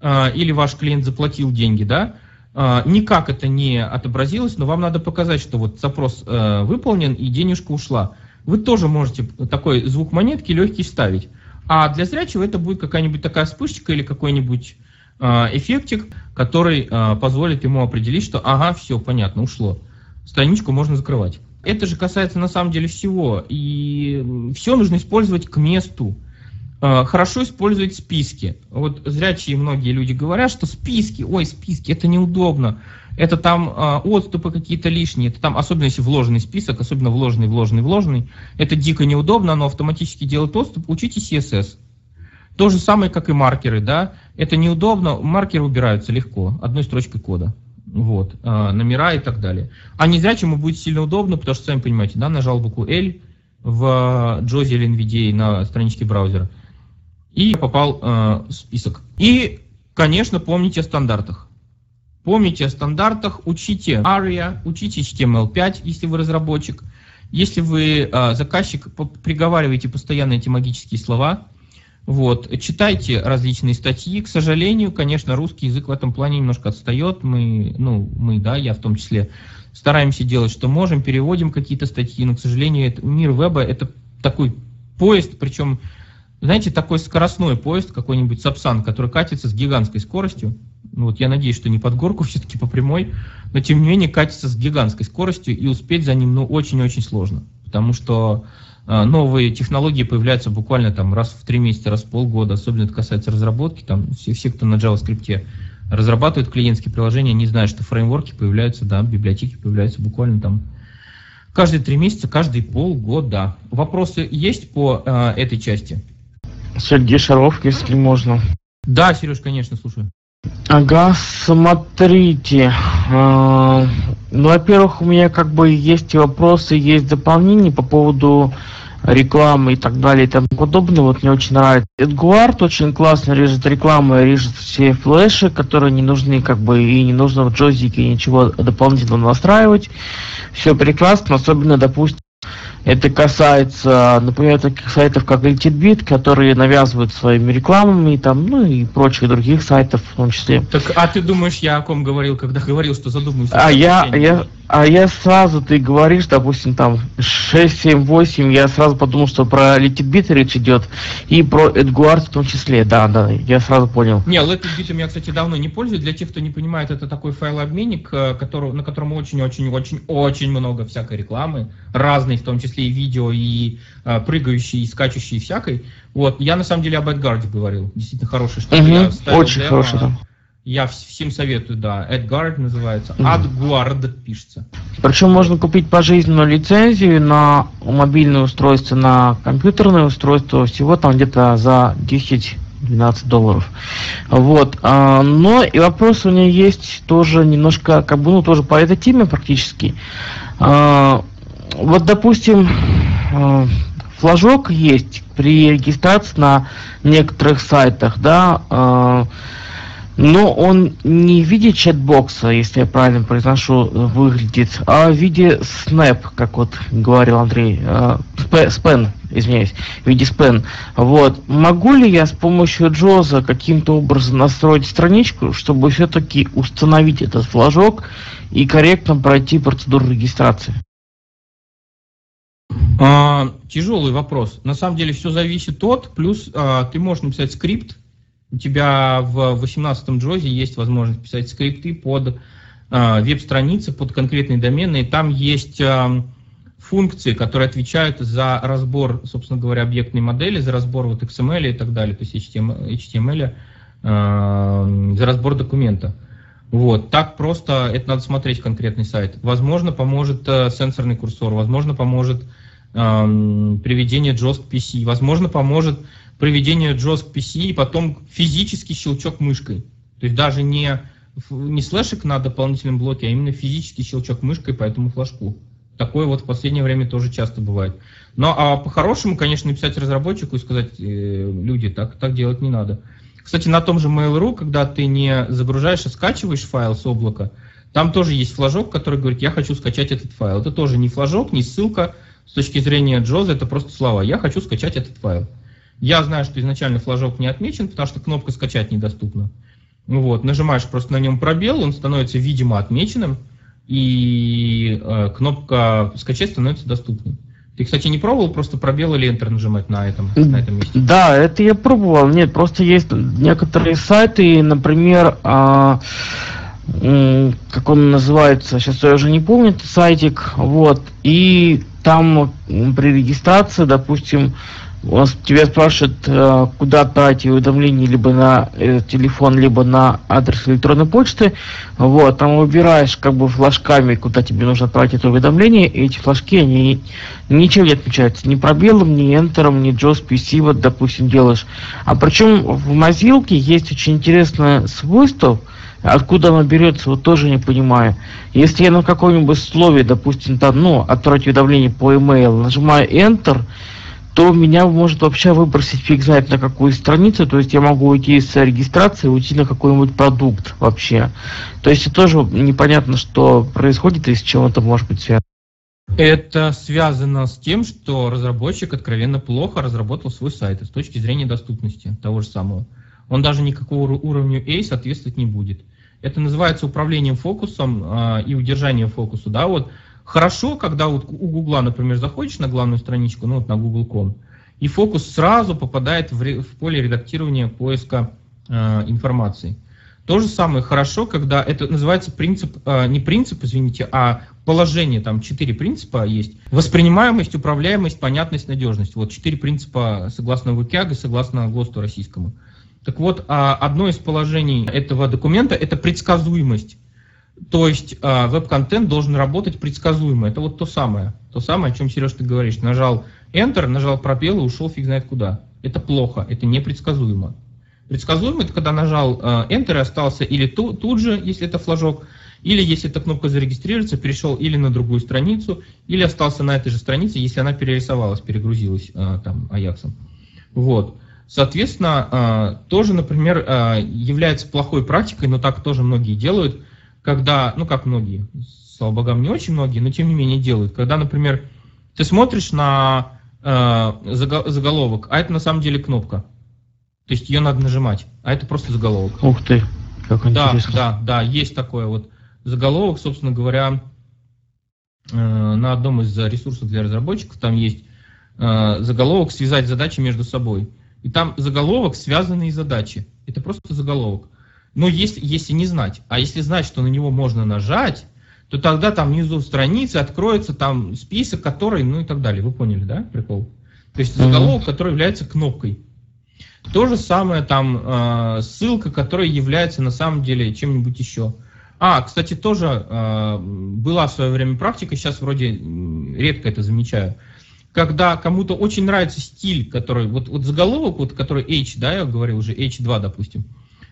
э, или ваш клиент заплатил деньги, да, э, никак это не отобразилось, но вам надо показать, что вот запрос э, выполнен и денежка ушла вы тоже можете такой звук монетки легкий вставить. А для зрячего это будет какая-нибудь такая вспышечка или какой-нибудь э, эффектик, который э, позволит ему определить, что ага, все, понятно, ушло. Страничку можно закрывать. Это же касается на самом деле всего. И все нужно использовать к месту. Э, хорошо использовать списки. Вот зрячие многие люди говорят, что списки, ой, списки, это неудобно это там э, отступы какие-то лишние, это там, особенно если вложенный список, особенно вложенный, вложенный, вложенный, это дико неудобно, оно автоматически делает отступ, учите CSS. То же самое, как и маркеры, да, это неудобно, маркеры убираются легко, одной строчкой кода, вот, э, номера и так далее. А не зря чему будет сильно удобно, потому что, сами понимаете, да, нажал букву L в JOSI или NVDA на страничке браузера, и попал э, в список. И, конечно, помните о стандартах. Помните о стандартах, учите ARIA, учите HTML5, если вы разработчик. Если вы э, заказчик, приговариваете постоянно эти магические слова, вот, читайте различные статьи. К сожалению, конечно, русский язык в этом плане немножко отстает. Мы, ну, мы, да, я в том числе, стараемся делать, что можем, переводим какие-то статьи, но, к сожалению, это, мир веба – это такой поезд, причем, знаете, такой скоростной поезд, какой-нибудь Сапсан, который катится с гигантской скоростью. Ну, вот я надеюсь, что не под горку, все-таки по прямой, но тем не менее катится с гигантской скоростью, и успеть за ним ну, очень-очень сложно, потому что новые технологии появляются буквально там раз в три месяца, раз в полгода, особенно это касается разработки, там все, все кто на JavaScript разрабатывают клиентские приложения, не знают, что фреймворки появляются, да, библиотеки появляются буквально там каждые три месяца, каждые полгода. Вопросы есть по э, этой части? Сергей Шаров, если можно. Да, Сереж, конечно, слушаю. Ага, смотрите. Ну, во-первых, у меня как бы есть вопросы, есть дополнения по поводу рекламы и так далее и тому подобное. Вот мне очень нравится. Эдгуард очень классно режет рекламу, режет все флеши, которые не нужны, как бы, и не нужно в джойстике ничего дополнительно настраивать. Все прекрасно, особенно, допустим, это касается, например, таких сайтов, как LTBit, которые навязывают своими рекламами, там, ну и прочих других сайтов в том числе. Так, а ты думаешь, я о ком говорил, когда говорил, что задумаюсь? А я, я, а я сразу, ты говоришь, допустим, там 6, 7, 8, я сразу подумал, что про Little речь идет, и про Эдгуард в том числе, да, да, я сразу понял. Не, Little я, кстати, давно не пользуюсь. Для тех, кто не понимает, это такой файлообменник, э, который, на котором очень-очень-очень-очень много всякой рекламы, разной, в том числе и видео, и э, прыгающей, и скачущей, и всякой. Вот, я на самом деле об Эдгарде говорил, действительно хороший, что угу, Очень хороший, да. Я всем советую, да. AdGuard называется. AdGuard пишется. Причем можно купить пожизненную лицензию на мобильное устройство, на компьютерное устройство, всего там где-то за 10 12 долларов. Вот. А, но и вопрос у меня есть тоже немножко, как бы, ну, тоже по этой теме практически. А, вот, допустим, а, флажок есть при регистрации на некоторых сайтах, да, но он не в виде чатбокса, если я правильно произношу, выглядит, а в виде Snap, как вот говорил Андрей, спен, извиняюсь, в виде спен. Вот. Могу ли я с помощью Джоза каким-то образом настроить страничку, чтобы все-таки установить этот флажок и корректно пройти процедуру регистрации? А, тяжелый вопрос. На самом деле все зависит от, плюс а, ты можешь написать скрипт, у тебя в 18-м джозе есть возможность писать скрипты под э, веб-страницы, под конкретные домены, и там есть э, функции, которые отвечают за разбор, собственно говоря, объектной модели, за разбор вот XML и так далее, то есть HTML, э, за разбор документа. Вот, так просто, это надо смотреть конкретный сайт. Возможно, поможет э, сенсорный курсор, возможно, поможет приведение JOS к PC, возможно, поможет проведение JOS к PC и потом физический щелчок мышкой. То есть даже не, не слэшек на дополнительном блоке, а именно физический щелчок мышкой по этому флажку. Такое вот в последнее время тоже часто бывает. Но а по-хорошему, конечно, написать разработчику и сказать, э, люди, так, так делать не надо. Кстати, на том же Mail.ru, когда ты не загружаешь, а скачиваешь файл с облака, там тоже есть флажок, который говорит, я хочу скачать этот файл. Это тоже не флажок, не ссылка. С точки зрения Джоза это просто слова. Я хочу скачать этот файл. Я знаю, что изначально флажок не отмечен, потому что кнопка «Скачать» недоступна. Вот, нажимаешь просто на нем пробел, он становится видимо отмеченным, и э, кнопка «Скачать» становится доступной. Ты, кстати, не пробовал просто пробел или Enter нажимать на этом, на этом месте? Да, это я пробовал. Нет, просто есть некоторые сайты, например, э, как он называется, сейчас я уже не помню, сайтик, вот, и там при регистрации, допустим, он тебя спрашивает, э, куда отправить уведомление либо на э, телефон, либо на адрес электронной почты. Вот, там выбираешь как бы флажками, куда тебе нужно отправить это уведомление, и эти флажки, они ничем не отмечаются. Ни пробелом, ни энтером, ни JOS PC, вот, допустим, делаешь. А причем в Mozilla есть очень интересное свойство, Откуда оно берется, вот тоже не понимаю. Если я на каком-нибудь слове, допустим, там, ну, отправить уведомление по email, нажимаю Enter, то меня может вообще выбросить фиг знает на какую страницу, то есть я могу уйти с регистрации, уйти на какой-нибудь продукт вообще. То есть это тоже непонятно, что происходит и с чем это может быть связано. Это связано с тем, что разработчик откровенно плохо разработал свой сайт с точки зрения доступности того же самого. Он даже никакого уровня A соответствовать не будет. Это называется управлением фокусом э, и удержанием фокуса. Да? Вот Хорошо, когда вот у Гугла, например, заходишь на главную страничку, ну вот на google.com, и фокус сразу попадает в, в поле редактирования поиска э, информации. То же самое хорошо, когда это называется принцип, э, не принцип, извините, а положение, там четыре принципа есть. Воспринимаемость, управляемость, понятность, надежность. Вот четыре принципа согласно ВКЯГ и согласно ГОСТу российскому. Так вот, а, одно из положений этого документа – это предсказуемость. То есть э, веб-контент должен работать предсказуемо. Это вот то самое. То самое, о чем, Сереж, ты говоришь. Нажал Enter, нажал пробел и ушел фиг знает куда. Это плохо, это непредсказуемо. Предсказуемо это когда нажал э, Enter и остался или ту, тут же, если это флажок, или если эта кнопка зарегистрироваться, перешел или на другую страницу, или остался на этой же странице, если она перерисовалась, перегрузилась там Аяксом. Вот. Соответственно, э, тоже, например, э, является плохой практикой, но так тоже многие делают – когда, ну как многие, слава богам, не очень многие, но тем не менее делают, когда, например, ты смотришь на э, заголовок, а это на самом деле кнопка. То есть ее надо нажимать, а это просто заголовок. Ух ты, как интересно. Да, да, да, есть такое вот заголовок, собственно говоря, на одном из ресурсов для разработчиков, там есть заголовок «Связать задачи между собой». И там заголовок «Связанные задачи». Это просто заголовок. Но если, если не знать, а если знать, что на него можно нажать, то тогда там внизу страницы откроется там список, который, ну и так далее. Вы поняли, да, прикол? То есть заголовок, который является кнопкой. То же самое там э, ссылка, которая является на самом деле чем-нибудь еще. А, кстати, тоже э, была в свое время практика, сейчас вроде редко это замечаю. Когда кому-то очень нравится стиль, который, вот, вот заголовок, вот, который H, да, я говорил уже, H2, допустим,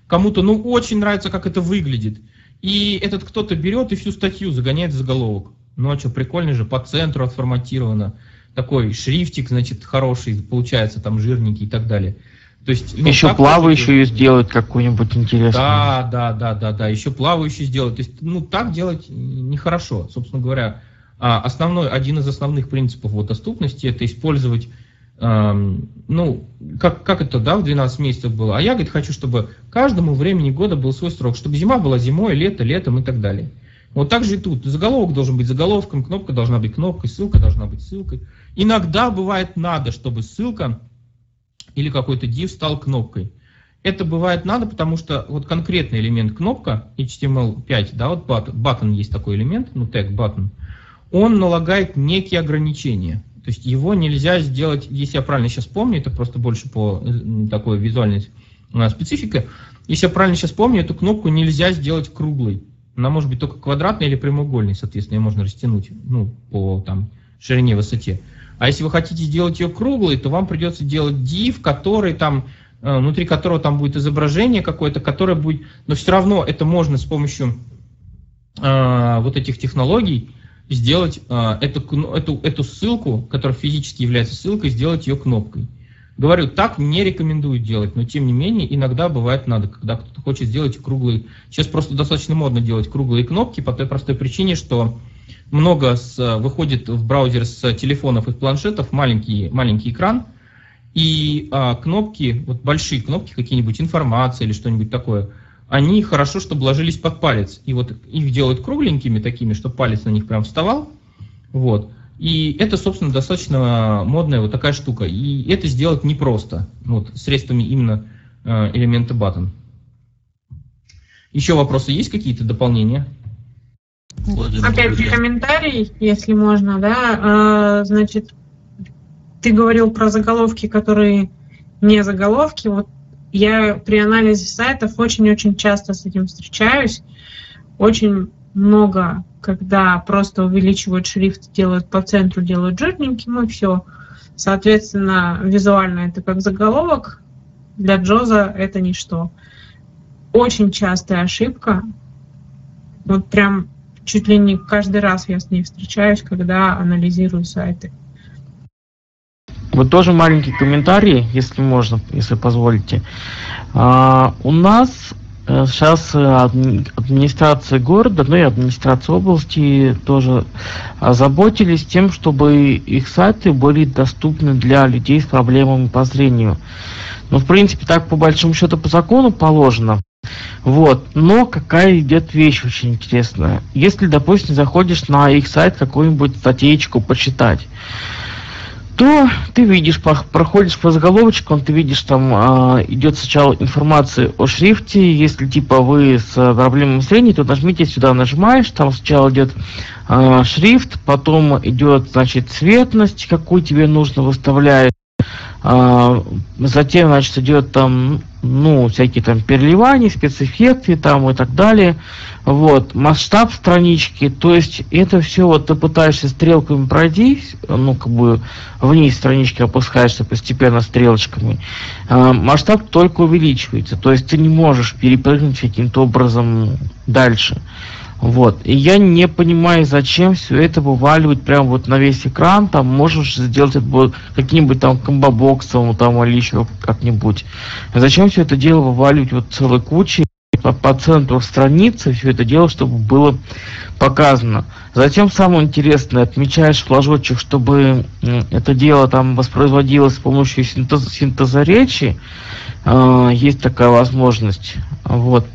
кому-то ну очень нравится, как это выглядит. И этот кто-то берет и всю статью загоняет в заголовок. Ну а что, прикольно же, по центру отформатировано. Такой шрифтик, значит, хороший, получается, там жирненький и так далее. То есть, ну, еще плавающую сделать какую-нибудь интересную. Да, да, да, да, да, еще плавающую сделать. То есть, ну, так делать нехорошо. Собственно говоря, основной, один из основных принципов вот доступности это использовать ну, как, как это, да, в 12 месяцев было. А я, говорит, хочу, чтобы каждому времени года был свой срок, чтобы зима была зимой, лето летом и так далее. Вот так же и тут. Заголовок должен быть заголовком, кнопка должна быть кнопкой, ссылка должна быть ссылкой. Иногда бывает надо, чтобы ссылка или какой-то div стал кнопкой. Это бывает надо, потому что вот конкретный элемент кнопка, HTML5, да, вот button, button есть такой элемент, ну тег button, он налагает некие ограничения. То есть его нельзя сделать, если я правильно сейчас помню, это просто больше по такой визуальной э, специфике. Если я правильно сейчас помню, эту кнопку нельзя сделать круглой. Она может быть только квадратной или прямоугольной, соответственно, ее можно растянуть ну, по там, ширине, высоте. А если вы хотите сделать ее круглой, то вам придется делать div, который там, э, внутри которого там будет изображение какое-то, которое будет... Но все равно это можно с помощью э, вот этих технологий сделать э, эту, эту, эту ссылку, которая физически является ссылкой, сделать ее кнопкой. Говорю, так не рекомендую делать, но тем не менее иногда бывает надо, когда кто-то хочет сделать круглые. Сейчас просто достаточно модно делать круглые кнопки по той простой причине, что много с, выходит в браузер с телефонов и планшетов, маленький, маленький экран, и а, кнопки, вот большие кнопки, какие-нибудь информация или что-нибудь такое – они хорошо, чтобы ложились под палец. И вот их делают кругленькими такими, чтобы палец на них прям вставал. Вот. И это, собственно, достаточно модная вот такая штука. И это сделать непросто, вот, средствами именно э, элемента button. Еще вопросы есть какие-то дополнения? Владимир Опять же комментарий, если можно, да. А, Значит, ты говорил про заголовки, которые не заголовки. Вот я при анализе сайтов очень-очень часто с этим встречаюсь. Очень много, когда просто увеличивают шрифт, делают по центру, делают жирненьким и все. Соответственно, визуально это как заголовок, для Джоза это ничто. Очень частая ошибка. Вот прям чуть ли не каждый раз я с ней встречаюсь, когда анализирую сайты. Вот тоже маленький комментарий, если можно, если позволите. А, у нас э, сейчас э, адми- администрация города, ну и администрация области тоже озаботились тем, чтобы их сайты были доступны для людей с проблемами по зрению. Ну, в принципе, так по большому счету по закону положено. Вот. Но какая идет вещь очень интересная. Если, допустим, заходишь на их сайт какую-нибудь статейку почитать, то ты видишь, проходишь по заголовочкам, ты видишь, там а, идет сначала информация о шрифте. Если типа вы с проблемами зрения, то нажмите сюда, нажимаешь, там сначала идет а, шрифт, потом идет, значит, цветность, какую тебе нужно выставлять. А, затем, значит, идет там, ну, всякие там переливания, спецэффекты там и так далее. Вот, масштаб странички, то есть это все вот ты пытаешься стрелками пройти, ну, как бы вниз странички опускаешься постепенно стрелочками, а, масштаб только увеличивается, то есть ты не можешь перепрыгнуть каким-то образом дальше. Вот. И я не понимаю, зачем все это вываливать прямо вот на весь экран. Там можешь сделать это каким-нибудь там комбобоксом там или еще как-нибудь. Зачем все это дело вываливать вот целой кучей по, по центру страницы, все это дело, чтобы было показано. Затем самое интересное, отмечаешь флажочек, чтобы это дело там воспроизводилось с помощью синтез- синтеза речи. А, есть такая возможность. Вот.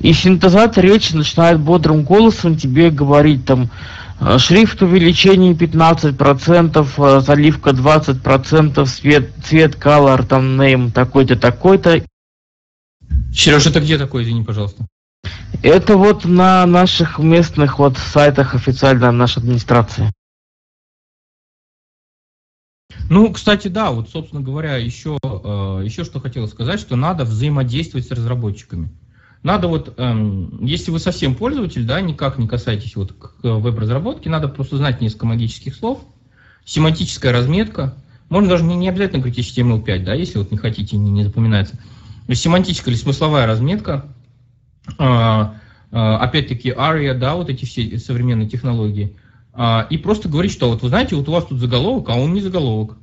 И синтезатор речи начинает бодрым голосом тебе говорить там э, шрифт увеличение 15%, э, заливка 20%, цвет, цвет color, там name такой-то, такой-то. Сереж, это где такое, извини, пожалуйста? Это вот на наших местных вот сайтах официально нашей администрации. Ну, кстати, да, вот, собственно говоря, еще, э, еще что хотел сказать, что надо взаимодействовать с разработчиками. Надо вот, эм, если вы совсем пользователь, да, никак не касаетесь вот к веб-разработке, надо просто знать несколько магических слов, семантическая разметка, можно даже не, не обязательно говорить HTML5, да, если вот не хотите, не, не запоминается. То есть семантическая или смысловая разметка, а, а, опять-таки ARIA, да, вот эти все современные технологии, А, и просто говорить, что вот вы знаете, вот у вас тут заголовок, а он не заголовок.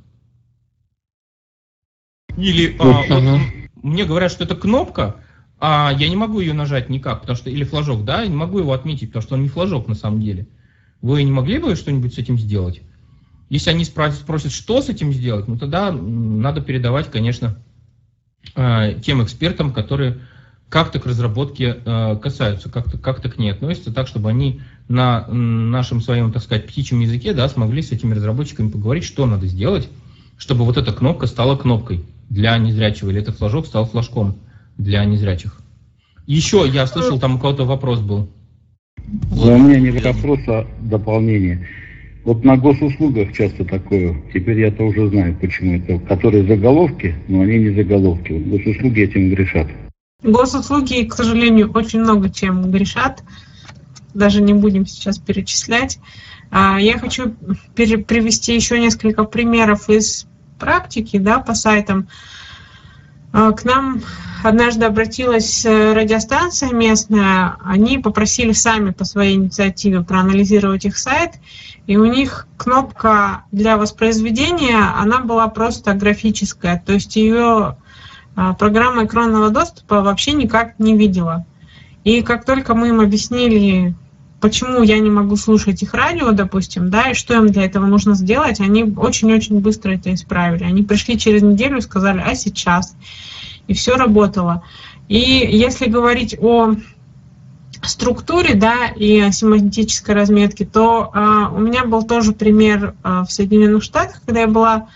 Или а, Вот, мне говорят, что это кнопка, а я не могу ее нажать никак, потому что или флажок, да, я не могу его отметить, потому что он не флажок на самом деле. Вы не могли бы что-нибудь с этим сделать? Если они спросят, что с этим сделать, ну тогда надо передавать, конечно, э, тем экспертам, которые как-то к разработке э, касаются, как-то как-то к ней относятся, так, чтобы они на нашем своем, так сказать, птичьем языке, да, смогли с этими разработчиками поговорить, что надо сделать, чтобы вот эта кнопка стала кнопкой для незрячего, или этот флажок стал флажком для незрячих. Еще я слышал, там у кого-то вопрос был. Да, у меня не вопрос, а дополнение. Вот на госуслугах часто такое, теперь я-то уже знаю, почему это, которые заголовки, но они не заголовки. Вот госуслуги этим грешат. Госуслуги, к сожалению, очень много чем грешат. Даже не будем сейчас перечислять. А, Я хочу привести еще несколько примеров из практики да, по сайтам. А, К нам однажды обратилась э, радиостанция местная. Они попросили сами по своей инициативе проанализировать их сайт. И у них кнопка для воспроизведения, она была просто графическая. То есть ее а, программа экранного доступа вообще никак не видела. И как только мы им объяснили, почему я не могу слушать их радио, допустим, да, и что им для этого нужно сделать, они очень-очень быстро это исправили. Они пришли через неделю и сказали, а сейчас? И все работало. И если говорить о структуре, да, и о семантической разметке, то а, у меня был тоже пример а, в Соединенных Штатах, когда я была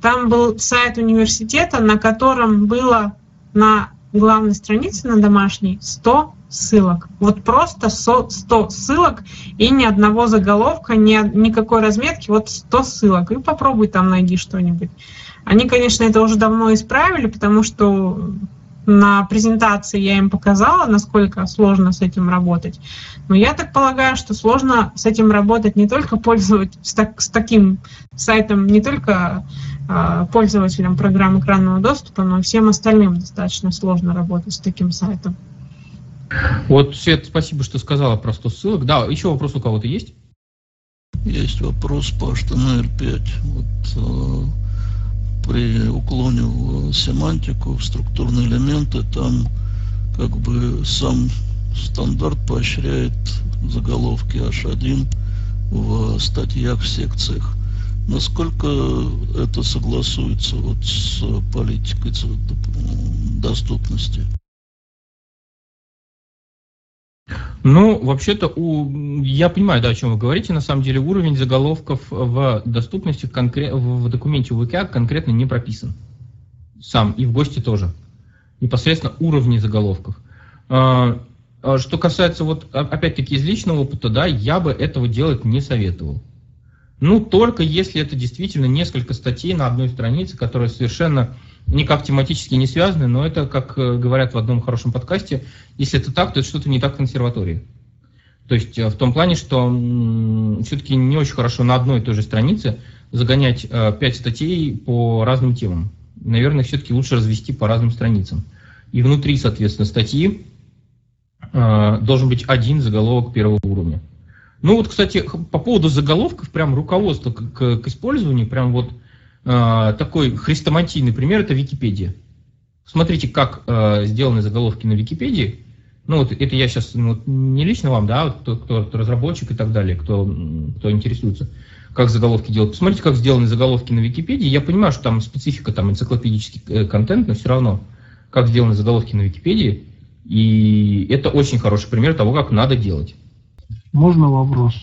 там был сайт университета, на котором было на главной странице, на домашней, 100 ссылок. Вот просто 100 ссылок и ни одного заголовка, ни, никакой разметки, вот 100 ссылок. И попробуй там найди что-нибудь. Они, конечно, это уже давно исправили, потому что на презентации я им показала, насколько сложно с этим работать. Но я так полагаю, что сложно с этим работать не только пользовать с, так, с таким сайтом, не только э, пользователям программ экранного доступа, но и всем остальным достаточно сложно работать с таким сайтом. Вот, Свет, спасибо, что сказала про 100 ссылок. Да, еще вопрос у кого-то есть? Есть вопрос по HTML5. Вот, э, при уклоне в семантику, в структурные элементы, там как бы сам стандарт поощряет заголовки H1 в статьях, в секциях. Насколько это согласуется вот с политикой доступности? Ну, вообще-то, у... я понимаю, да, о чем вы говорите. На самом деле, уровень заголовков в доступности конкрет... в документе УВК конкретно не прописан. Сам, и в ГОСТе тоже. Непосредственно уровни заголовков. А, а что касается, вот, опять-таки, из личного опыта, да, я бы этого делать не советовал. Ну, только если это действительно несколько статей на одной странице, которые совершенно никак тематически не связаны, но это, как э, говорят в одном хорошем подкасте, если это так, то это что-то не так в консерватории. То есть э, в том плане, что все-таки не очень хорошо на одной и той же странице загонять э, пять статей по разным темам. Наверное, все-таки лучше развести по разным страницам. И внутри, соответственно, статьи должен быть один заголовок первого уровня. Ну вот, кстати, по поводу заголовков, прям руководство к, к, к использованию, прям вот а, такой хрестоматийный пример – это Википедия. Смотрите, как э, сделаны заголовки на Википедии. Ну, вот это я сейчас ну, не лично вам, да, кто, кто, кто разработчик и так далее, кто, кто интересуется, как заголовки делать. Посмотрите, как сделаны заголовки на Википедии. Я понимаю, что там специфика, там энциклопедический э, контент, но все равно, как сделаны заголовки на Википедии. И это очень хороший пример того, как надо делать. Можно вопрос?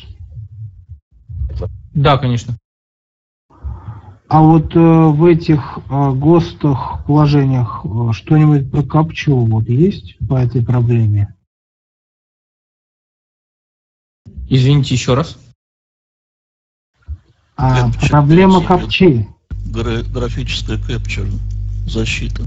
Да, конечно. А вот э, в этих э, ГОСТах, положениях э, что-нибудь про капчу вот есть по этой проблеме? Извините еще раз. А, Capture, проблема капчи. Гра графическая капча, защита.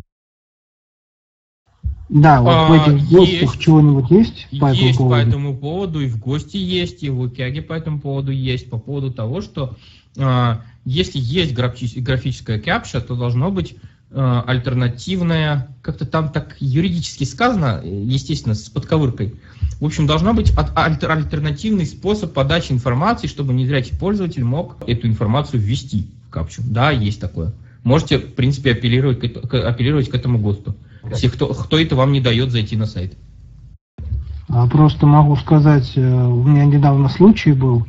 Да, вот а, в этих ГОСТах чего-нибудь есть по этому есть поводу? по этому поводу, и в ГОСТе есть, и в УКЯГе по этому поводу есть, по поводу того, что а, если есть графическая капча, то должно быть а, альтернативная, как-то там так юридически сказано, естественно, с подковыркой. В общем, должна быть альтернативный способ подачи информации, чтобы незрячий пользователь мог эту информацию ввести в капчу. Да, есть такое. Можете, в принципе, апеллировать к, апеллировать к этому ГОСТу, если кто, кто это вам не дает зайти на сайт. А просто могу сказать, э, у меня недавно случай был,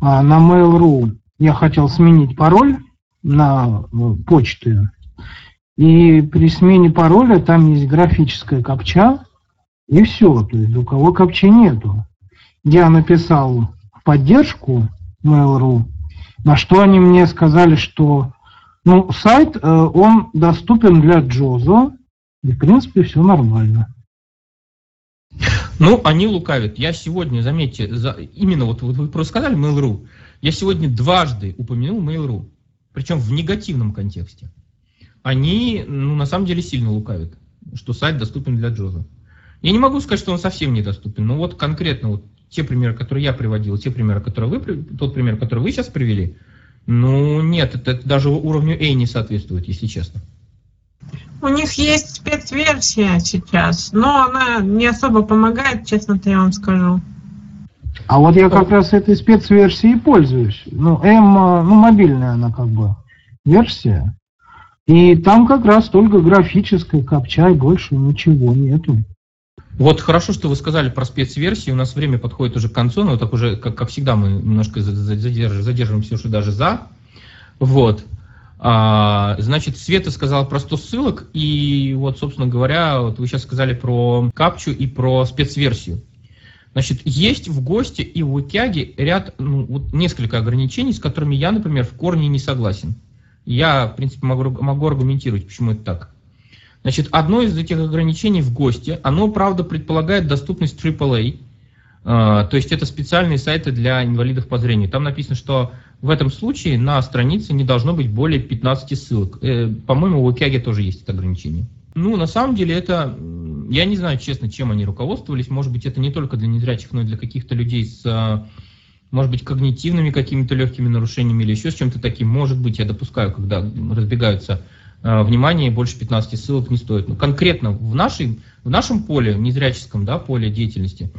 а, на Mail.ru я хотел сменить пароль на э, почту. И при смене пароля там есть графическая капча, и все. То есть у кого капчи нету. Я написал в поддержку Mail.ru, на что они мне сказали, что ну, сайт, э, он доступен для Джозо, и в принципе все нормально. Ну, они лукавят. Я сегодня, заметьте, за, именно вот, вот вы просто сказали Mail.ru, я сегодня дважды упомянул Mail.ru, причем в негативном контексте. Они, ну, на самом деле, сильно лукавят, что сайт доступен для Джоза. Я не могу сказать, что он совсем недоступен, но вот конкретно вот те примеры, которые я приводил, те примеры, которые вы, тот пример, который вы сейчас привели, ну, нет, это, это даже уровню A не соответствует, если честно. У них есть спецверсия сейчас, но она не особо помогает, честно-то я вам скажу. А вот я как раз этой спецверсией пользуюсь. Ну, М, ну, мобильная она как бы версия. И там как раз только графическая капча и больше ничего нету. Вот хорошо, что вы сказали про спецверсии. У нас время подходит уже к концу, но так уже, как, как всегда, мы немножко задерж, задерживаемся уже даже за. Вот. А, значит, Света сказала про 100 ссылок, и вот, собственно говоря, вот вы сейчас сказали про капчу и про спецверсию. Значит, есть в ГОСТе и в УТЯГе ряд, ну, вот несколько ограничений, с которыми я, например, в корне не согласен. Я, в принципе, могу, могу аргументировать, почему это так. Значит, одно из этих ограничений в ГОСТе, оно, правда, предполагает доступность AAA, а, то есть это специальные сайты для инвалидов по зрению. Там написано, что в этом случае на странице не должно быть более 15 ссылок. Э, по-моему, в Окяге тоже есть это ограничение. Ну, на самом деле, это, я не знаю, честно, чем они руководствовались. Может быть, это не только для незрячих, но и для каких-то людей с, а, может быть, когнитивными какими-то легкими нарушениями или еще с чем-то таким. Может быть, я допускаю, когда разбегаются а, внимание, больше 15 ссылок не стоит. Но конкретно в, нашей, в нашем поле, незряческом да, поле деятельности,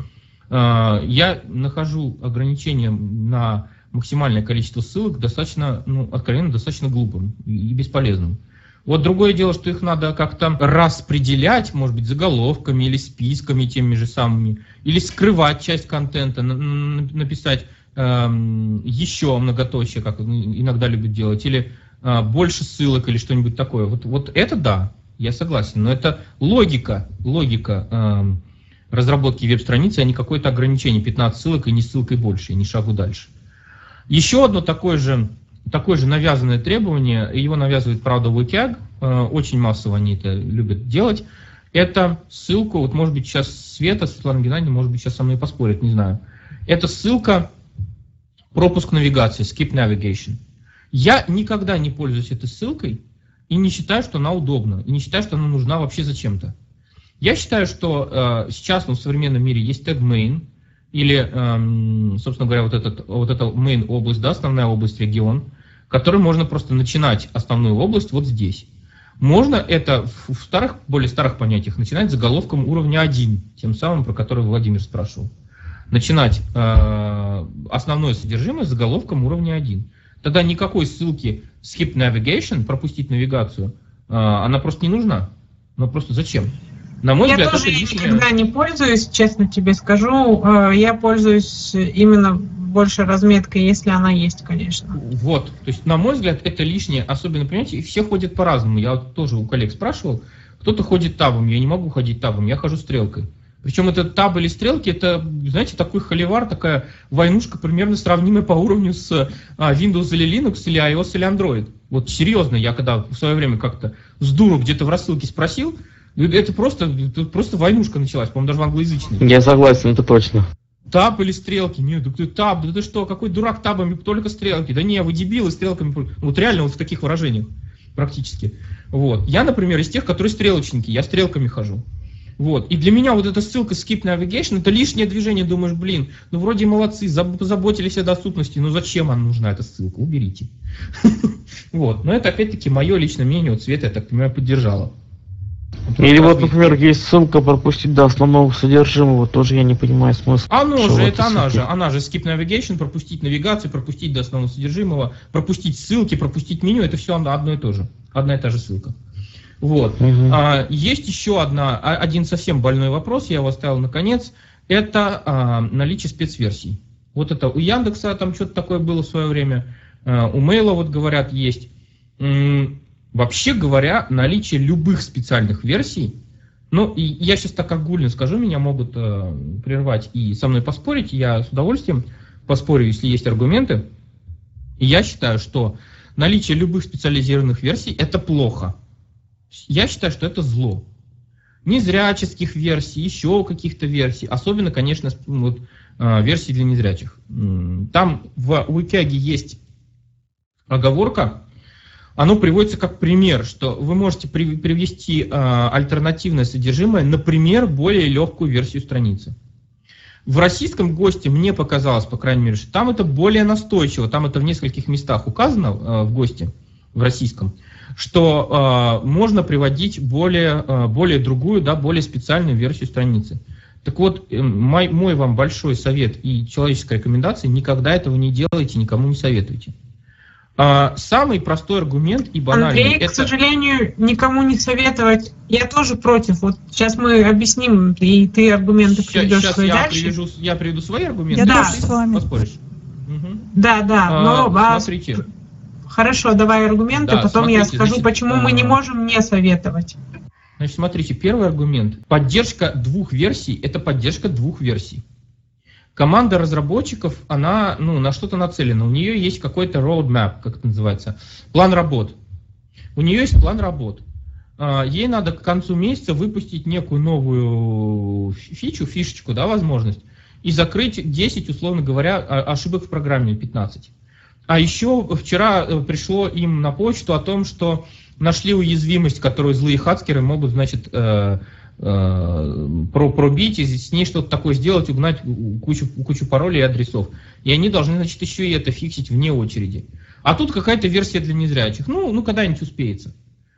а, я нахожу ограничения на максимальное количество ссылок достаточно, ну, откровенно, достаточно глупым и бесполезным. Вот другое дело, что их надо как-то распределять, может быть, заголовками или списками теми же самыми, или скрывать часть контента, написать э, еще многоточие, как иногда любят делать, или э, больше ссылок или что-нибудь такое. Вот, вот это да, я согласен, но это логика, логика э, разработки веб-страницы, а не какое-то ограничение, 15 ссылок и не ссылкой больше, и не шагу дальше. Еще одно такое же, такое же навязанное требование, его навязывает, правда, WCAG, э, очень массово они это любят делать, это ссылку, вот может быть сейчас Света, Светлана Геннадьевна, может быть сейчас со мной поспорит, не знаю. Это ссылка пропуск навигации, skip navigation. Я никогда не пользуюсь этой ссылкой и не считаю, что она удобна, и не считаю, что она нужна вообще зачем-то. Я считаю, что э, сейчас ну, в современном мире есть tag main, или, эм, собственно говоря, вот, этот, вот эта main область, да, основная область, регион, который можно просто начинать основную область вот здесь. Можно это в старых, более старых понятиях начинать заголовком уровня 1, тем самым, про который Владимир спрашивал. Начинать э, основное содержимое заголовком уровня 1. Тогда никакой ссылки skip navigation, пропустить навигацию, э, она просто не нужна. Но просто зачем? На мой я взгляд, тоже это лишнее. никогда не пользуюсь, честно тебе скажу. Э, я пользуюсь именно больше разметкой, если она есть, конечно. Вот, то есть, на мой взгляд, это лишнее. Особенно, понимаете, все ходят по-разному. Я вот тоже у коллег спрашивал, кто-то ходит табом, я не могу ходить табом, я хожу стрелкой. Причем это таб или стрелки, это, знаете, такой холивар, такая войнушка, примерно сравнимая по уровню с а, Windows или Linux, или iOS или Android. Вот серьезно, я когда в свое время как-то с дуру где-то в рассылке спросил, это просто, это просто войнушка началась, по-моему, даже в англоязычной. Я согласен, это точно. Таб или стрелки? Нет, да ты таб, да ты что, какой дурак табами, только стрелки. Да не, вы дебилы стрелками. Вот реально вот в таких выражениях практически. Вот. Я, например, из тех, которые стрелочники, я стрелками хожу. Вот. И для меня вот эта ссылка Skip Navigation, это лишнее движение, думаешь, блин, ну вроде молодцы, позаботились о доступности, но зачем она нужна, эта ссылка, уберите. Вот. Но это опять-таки мое личное мнение, вот Света, я так понимаю, поддержала. Или вот, например, есть ссылка пропустить до основного содержимого, тоже я не понимаю смысла. Оно же, это она же, она же skip navigation, пропустить навигацию, пропустить до основного содержимого, пропустить ссылки, пропустить меню, это все одно и то же, одна и та же ссылка. Вот. Угу. А, есть еще одна, а, один совсем больной вопрос, я его оставил наконец, это а, наличие спецверсий. Вот это у Яндекса там что-то такое было в свое время, а, у Мейла вот говорят есть. Вообще говоря, наличие любых специальных версий, ну, и я сейчас так огульно скажу, меня могут э, прервать и со мной поспорить, я с удовольствием поспорю, если есть аргументы. И я считаю, что наличие любых специализированных версий – это плохо. Я считаю, что это зло. Незряческих версий, еще каких-то версий, особенно, конечно, вот, э, версии для незрячих. Там в Уикяге есть оговорка, оно приводится как пример, что вы можете при, привести э, альтернативное содержимое, например, более легкую версию страницы. В российском ГОСТе мне показалось, по крайней мере, что там это более настойчиво, там это в нескольких местах указано э, в ГОСТе, в российском, что э, можно приводить более, э, более другую, да, более специальную версию страницы. Так вот, мой, мой вам большой совет и человеческая рекомендация, никогда этого не делайте, никому не советуйте. А, самый простой аргумент и банальный. Андрей, это... к сожалению, никому не советовать. Я тоже против. Вот сейчас мы объясним, и ты аргументы сейчас, приведешь сейчас свои я дальше. Привяжу, я приведу свои аргументы. Я да. с вами. Поспоришь. Угу. Да, да. А, но, а, смотрите. Хорошо, давай аргументы, да, потом смотрите, я скажу, значит, почему а... мы не можем не советовать. Значит, смотрите, первый аргумент. Поддержка двух версий – это поддержка двух версий команда разработчиков, она ну, на что-то нацелена. У нее есть какой-то roadmap, как это называется, план работ. У нее есть план работ. а, ей надо к концу месяца выпустить некую новую фичу, фишечку, да, возможность, и закрыть 10, условно говоря, ошибок в программе, 15. А еще вчера э, пришло им на почту о том, что нашли уязвимость, которую злые хакеры могут, значит, э, про, пробить с ней что-то такое сделать, угнать кучу, кучу паролей и адресов. И они должны, значит, еще и это фиксить вне очереди. А тут какая-то версия для незрячих. Ну, ну когда-нибудь успеется.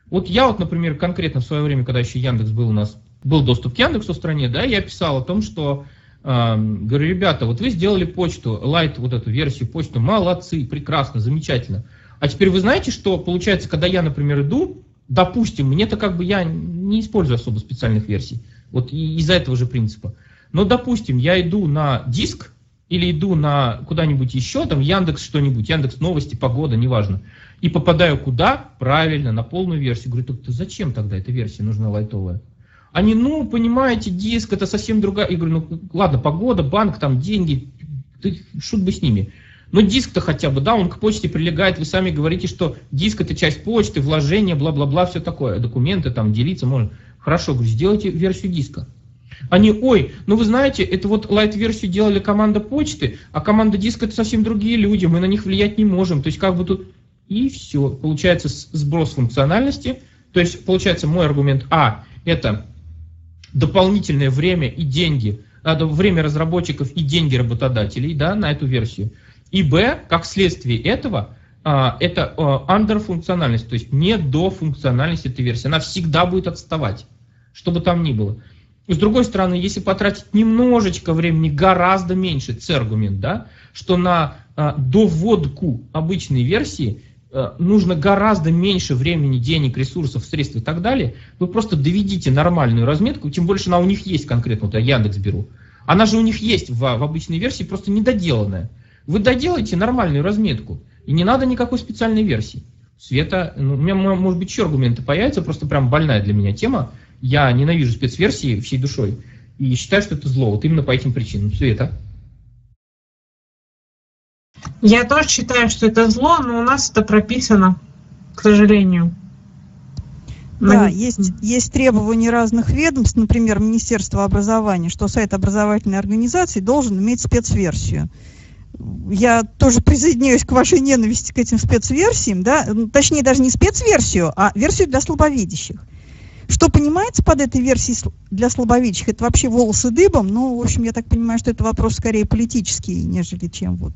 Вот я вот, например, конкретно в свое время, когда еще Яндекс был у нас, был доступ к Яндексу в стране, да, я писал о том, что э, говорю, ребята, вот вы сделали почту, лайт, вот эту версию почту, молодцы, прекрасно, замечательно. А теперь вы знаете, что получается, когда я, например, иду, допустим, мне-то как бы я не использую особо специальных версий, вот из-за этого же принципа. Но, допустим, я иду на диск или иду на куда-нибудь еще, там Яндекс что-нибудь, Яндекс новости, погода, неважно, и попадаю куда? Правильно, на полную версию. Говорю, так зачем тогда эта версия нужна лайтовая? Они, ну, понимаете, диск это совсем другая. Я говорю, ну ладно, погода, банк, там деньги, ты, шут бы с ними. Но диск-то хотя бы, да, он к почте прилегает, вы сами говорите, что диск это часть почты, вложения, бла-бла-бла, все такое, документы там делиться можно. Хорошо, говорю, сделайте версию диска. Они, ой, ну вы знаете, это вот лайт-версию делали команда почты, а команда диска это совсем другие люди, мы на них влиять не можем. То есть как бы тут и все. Получается сброс функциональности. То есть получается мой аргумент А это дополнительное время и деньги, время разработчиков и деньги работодателей да, на эту версию. И Б, как следствие этого, а, это андерфункциональность, то есть не до функциональности этой версии. Она всегда будет отставать, что бы там ни было. С другой стороны, если потратить немножечко времени, гораздо меньше, C-аргумент, да, что на а, доводку обычной версии нужно гораздо меньше времени, денег, ресурсов, средств и так далее, вы просто доведите нормальную разметку, тем больше она у них есть конкретно, вот я Яндекс беру. Она же у них есть в, в обычной версии, просто недоделанная. Вы доделайте нормальную разметку, и не надо никакой специальной версии. Света, ну, у меня, может быть, еще аргументы появятся, просто прям больная для меня тема. Я ненавижу спецверсии всей душой и считаю, что это зло, вот именно по этим причинам. Света? Я тоже считаю, что это зло, но у нас это прописано, к сожалению. Да, есть, есть требования разных ведомств, например, Министерство образования, что сайт образовательной организации должен иметь спецверсию. Я тоже присоединяюсь к вашей ненависти к этим спецверсиям, да, точнее даже не спецверсию, а версию для слабовидящих. Что понимается под этой версией для слабовидящих? Это вообще волосы дыбом. Ну, в общем, я так понимаю, что это вопрос скорее политический, нежели чем вот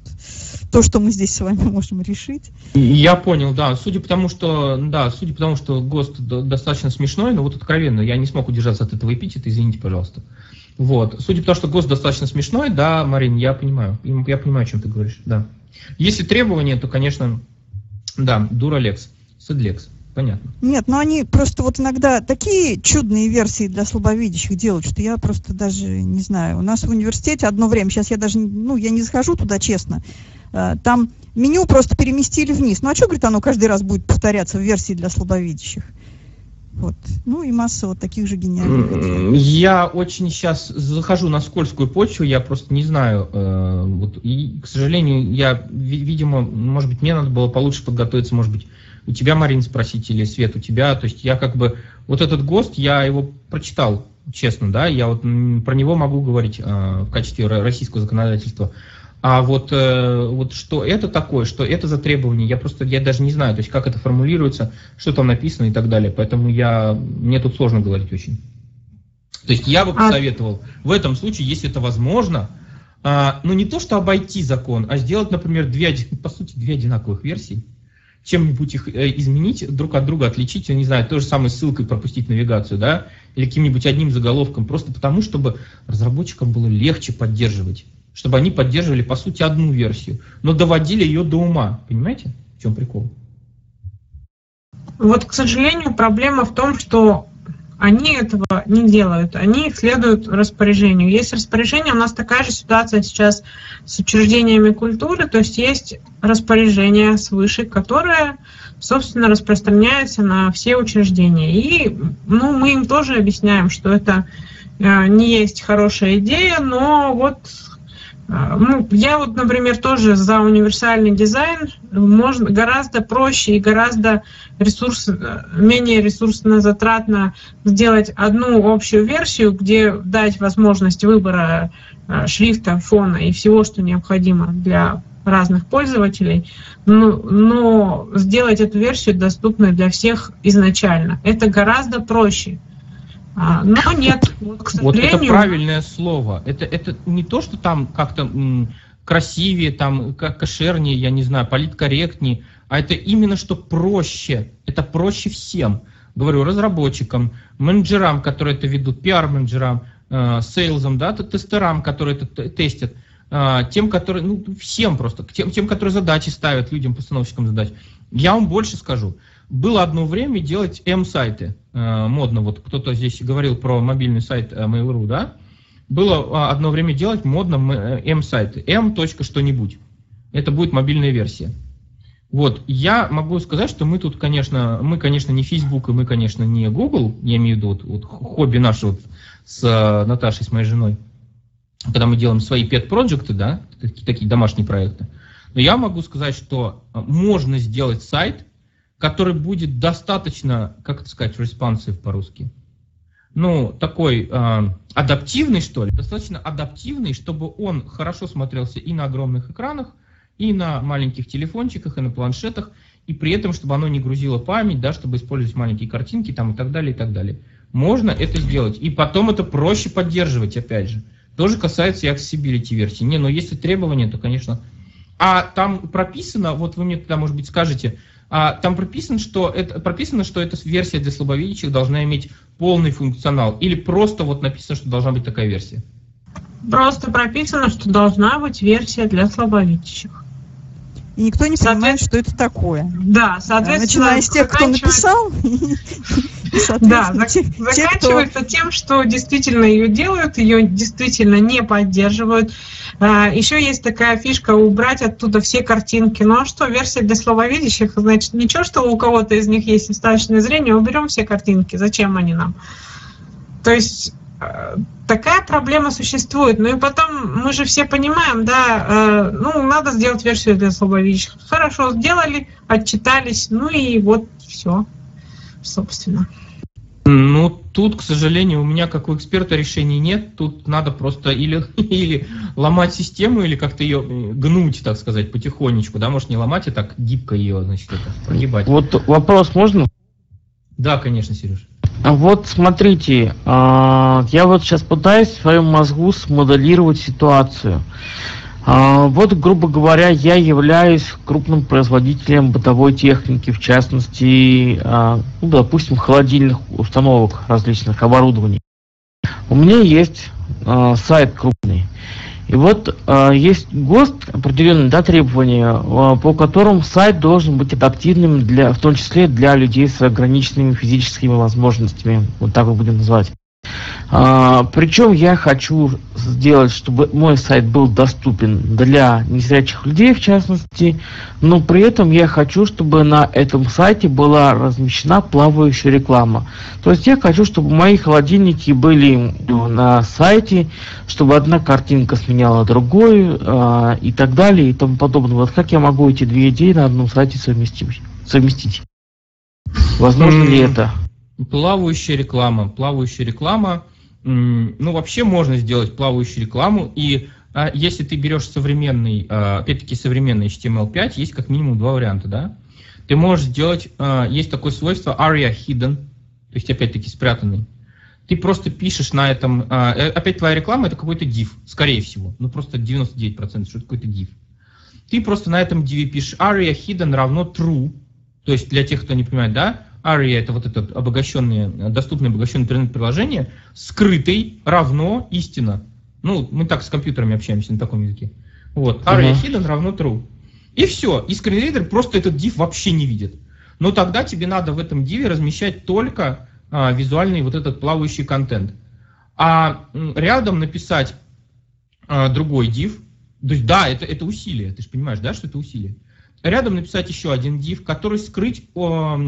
то, что мы здесь с вами можем решить. Я понял, да. Судя по тому, что, да, судя по тому, что ГОСТ достаточно смешной, но вот откровенно, я не смог удержаться от этого эпитета, извините, пожалуйста. Вот. Судя по тому, что ГОСТ достаточно смешной, да, Марин, я понимаю. Я понимаю, о чем ты говоришь, да. Если требования, то, конечно, да, дуралекс, седлекс понятно. Нет, но они просто вот иногда такие чудные версии для слабовидящих делают, что я просто даже не знаю. У нас в университете одно время, сейчас я даже, ну, я не захожу туда, честно, э, там меню просто переместили вниз. Ну а что, говорит, оно каждый раз будет повторяться в версии для слабовидящих? Вот. Ну и масса вот таких же гениальных. Я очень сейчас захожу на скользкую почву, я просто не знаю. Э, вот, и, к сожалению, я, видимо, может быть, мне надо было получше подготовиться, может быть, у тебя, Марин, спросить, или Свет, у тебя. То есть я как бы, вот этот ГОСТ, я его прочитал, честно, да, я вот про него могу говорить э, в качестве российского законодательства. А вот, э, вот что это такое, что это за требование, я просто, я даже не знаю, то есть как это формулируется, что там написано и так далее. Поэтому я, мне тут сложно говорить очень. То есть я бы а посоветовал в этом случае, если это возможно, а, ну не то, что обойти закон, а сделать, например, две, по сути, две одинаковых версии чем-нибудь их э, изменить, друг от друга отличить, я не знаю, той же самой ссылкой пропустить навигацию, да, или каким-нибудь одним заголовком, просто потому, чтобы разработчикам было легче поддерживать, чтобы они поддерживали, по сути, одну версию, но доводили ее до ума, понимаете, в чем прикол? Вот, к сожалению, проблема в том, что они этого не делают, они следуют распоряжению. Есть распоряжение, у нас такая же ситуация сейчас с учреждениями культуры, то есть есть распоряжение свыше, которое, собственно, распространяется на все учреждения. И ну, мы им тоже объясняем, что это э, не есть хорошая идея, но вот ну, я вот, например, тоже за универсальный дизайн. Можно гораздо проще и гораздо ресурс, менее ресурсно затратно сделать одну общую версию, где дать возможность выбора а, шрифта, фона и всего, что необходимо для разных пользователей, но, но сделать эту версию доступной для всех изначально. Это гораздо проще. А, но нет, вот, к сожалению... Вот это правильное слово. Это, это не то, что там как-то красивее, там, как кошернее, я не знаю, политкорректнее, а это именно что проще. Это проще всем. Говорю, разработчикам, менеджерам, которые это ведут, пиар-менеджерам, э, сейлзам, да, тестерам, которые это тестят, э, тем, которые, ну, всем просто, тем, тем, которые задачи ставят людям, постановщикам задач. Я вам больше скажу. Было одно время делать М-сайты. Э, модно, вот кто-то здесь говорил про мобильный сайт э, Mail.ru, да? Было а, одно время делать модно э, М-сайты. М. что-нибудь. Это будет мобильная версия. Вот, я могу сказать, что мы тут, конечно, мы, конечно, не Facebook, и мы, конечно, не Google, я имею в виду вот, вот хобби наше вот с Наташей, с моей женой, когда мы делаем свои pet-проекты, да, такие, такие домашние проекты. Но я могу сказать, что можно сделать сайт, который будет достаточно, как это сказать, responsive по-русски, ну, такой э, адаптивный, что ли, достаточно адаптивный, чтобы он хорошо смотрелся и на огромных экранах, и на маленьких телефончиках, и на планшетах, и при этом, чтобы оно не грузило память, да, чтобы использовать маленькие картинки там и так далее, и так далее. Можно это сделать. И потом это проще поддерживать, опять же. Тоже касается и accessibility версии. Не, но если требования, то, конечно... А там прописано, вот вы мне тогда, может быть, скажете, а, там прописано, что это, прописано, что эта версия для слабовидящих должна иметь полный функционал. Или просто вот написано, что должна быть такая версия? Просто прописано, что должна быть версия для слабовидящих. И никто не понимает, что это такое. Да, соответственно... Начиная с тех, кто написал, да, заканчивается тем, что действительно ее делают, ее действительно не поддерживают. А, Еще есть такая фишка убрать оттуда все картинки. Ну а что, версия для слововидящих, значит, ничего, что у кого-то из них есть остаточное зрение, уберем все картинки. Зачем они нам? То есть такая проблема существует. Ну и потом мы же все понимаем, да, э, ну надо сделать версию для слабовидящих. Хорошо, сделали, отчитались, ну и вот все, собственно. Ну, тут, к сожалению, у меня, как у эксперта, решений нет. Тут надо просто или, или ломать систему, или как-то ее э, гнуть, так сказать, потихонечку. Да, может, не ломать, а так гибко ее, значит, это, прогибать. Вот вопрос можно? Да, конечно, Сереж. Вот смотрите, а, я вот сейчас пытаюсь в своем мозгу смоделировать ситуацию. А, вот, грубо говоря, я являюсь крупным производителем бытовой техники, в частности, а, ну, допустим, холодильных установок различных оборудований. У меня есть сайт крупный. И вот э, есть ГОСТ, определенные да, требования, э, по которым сайт должен быть адаптивным, для, в том числе для людей с ограниченными физическими возможностями, вот так вот будем называть. А, причем я хочу сделать, чтобы мой сайт был доступен для незрячих людей, в частности, но при этом я хочу, чтобы на этом сайте была размещена плавающая реклама. То есть я хочу, чтобы мои холодильники были на сайте, чтобы одна картинка сменяла другую а, и так далее и тому подобное. Вот как я могу эти две идеи на одном сайте совместить? совместить? Возможно ли это? Плавающая реклама. Плавающая реклама. Ну, вообще можно сделать плавающую рекламу. И а, если ты берешь современный, а, опять-таки современный HTML5, есть как минимум два варианта, да? Ты можешь сделать, а, есть такое свойство aria hidden, то есть опять-таки спрятанный. Ты просто пишешь на этом, а, э, опять твоя реклама это какой-то div, скорее всего. Ну, просто 99%, что это какой-то div. Ты просто на этом div пишешь aria hidden равно true, то есть для тех, кто не понимает, да, ARIA это вот это обогащенное, доступное обогащенное интернет-приложение, скрытый равно истина. Ну, мы так с компьютерами общаемся на таком языке. Вот, ARIA uh-huh. hidden равно true. И все, и скринридер просто этот div вообще не видит. Но тогда тебе надо в этом div размещать только а, визуальный вот этот плавающий контент. А рядом написать а, другой div, то есть да, это, это усилие, ты же понимаешь, да, что это усилие. Рядом написать еще один div, который скрыть... О,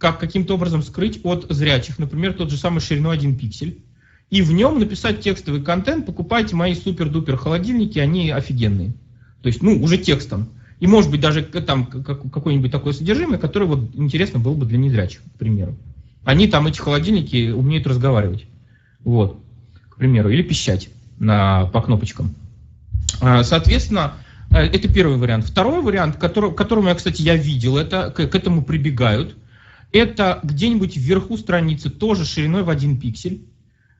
как каким-то образом скрыть от зрячих, например, тот же самый шириной 1 пиксель, и в нем написать текстовый контент, покупайте мои супер-дупер холодильники, они офигенные. То есть, ну, уже текстом. И может быть даже там какое-нибудь такое содержимое, которое вот интересно было бы для незрячих, к примеру. Они там, эти холодильники, умеют разговаривать. Вот, к примеру, или пищать на, по кнопочкам. А, соответственно, э, это первый вариант. Второй вариант, который, которому я, кстати, я видел, это к, к этому прибегают, это где-нибудь вверху страницы тоже шириной в один пиксель.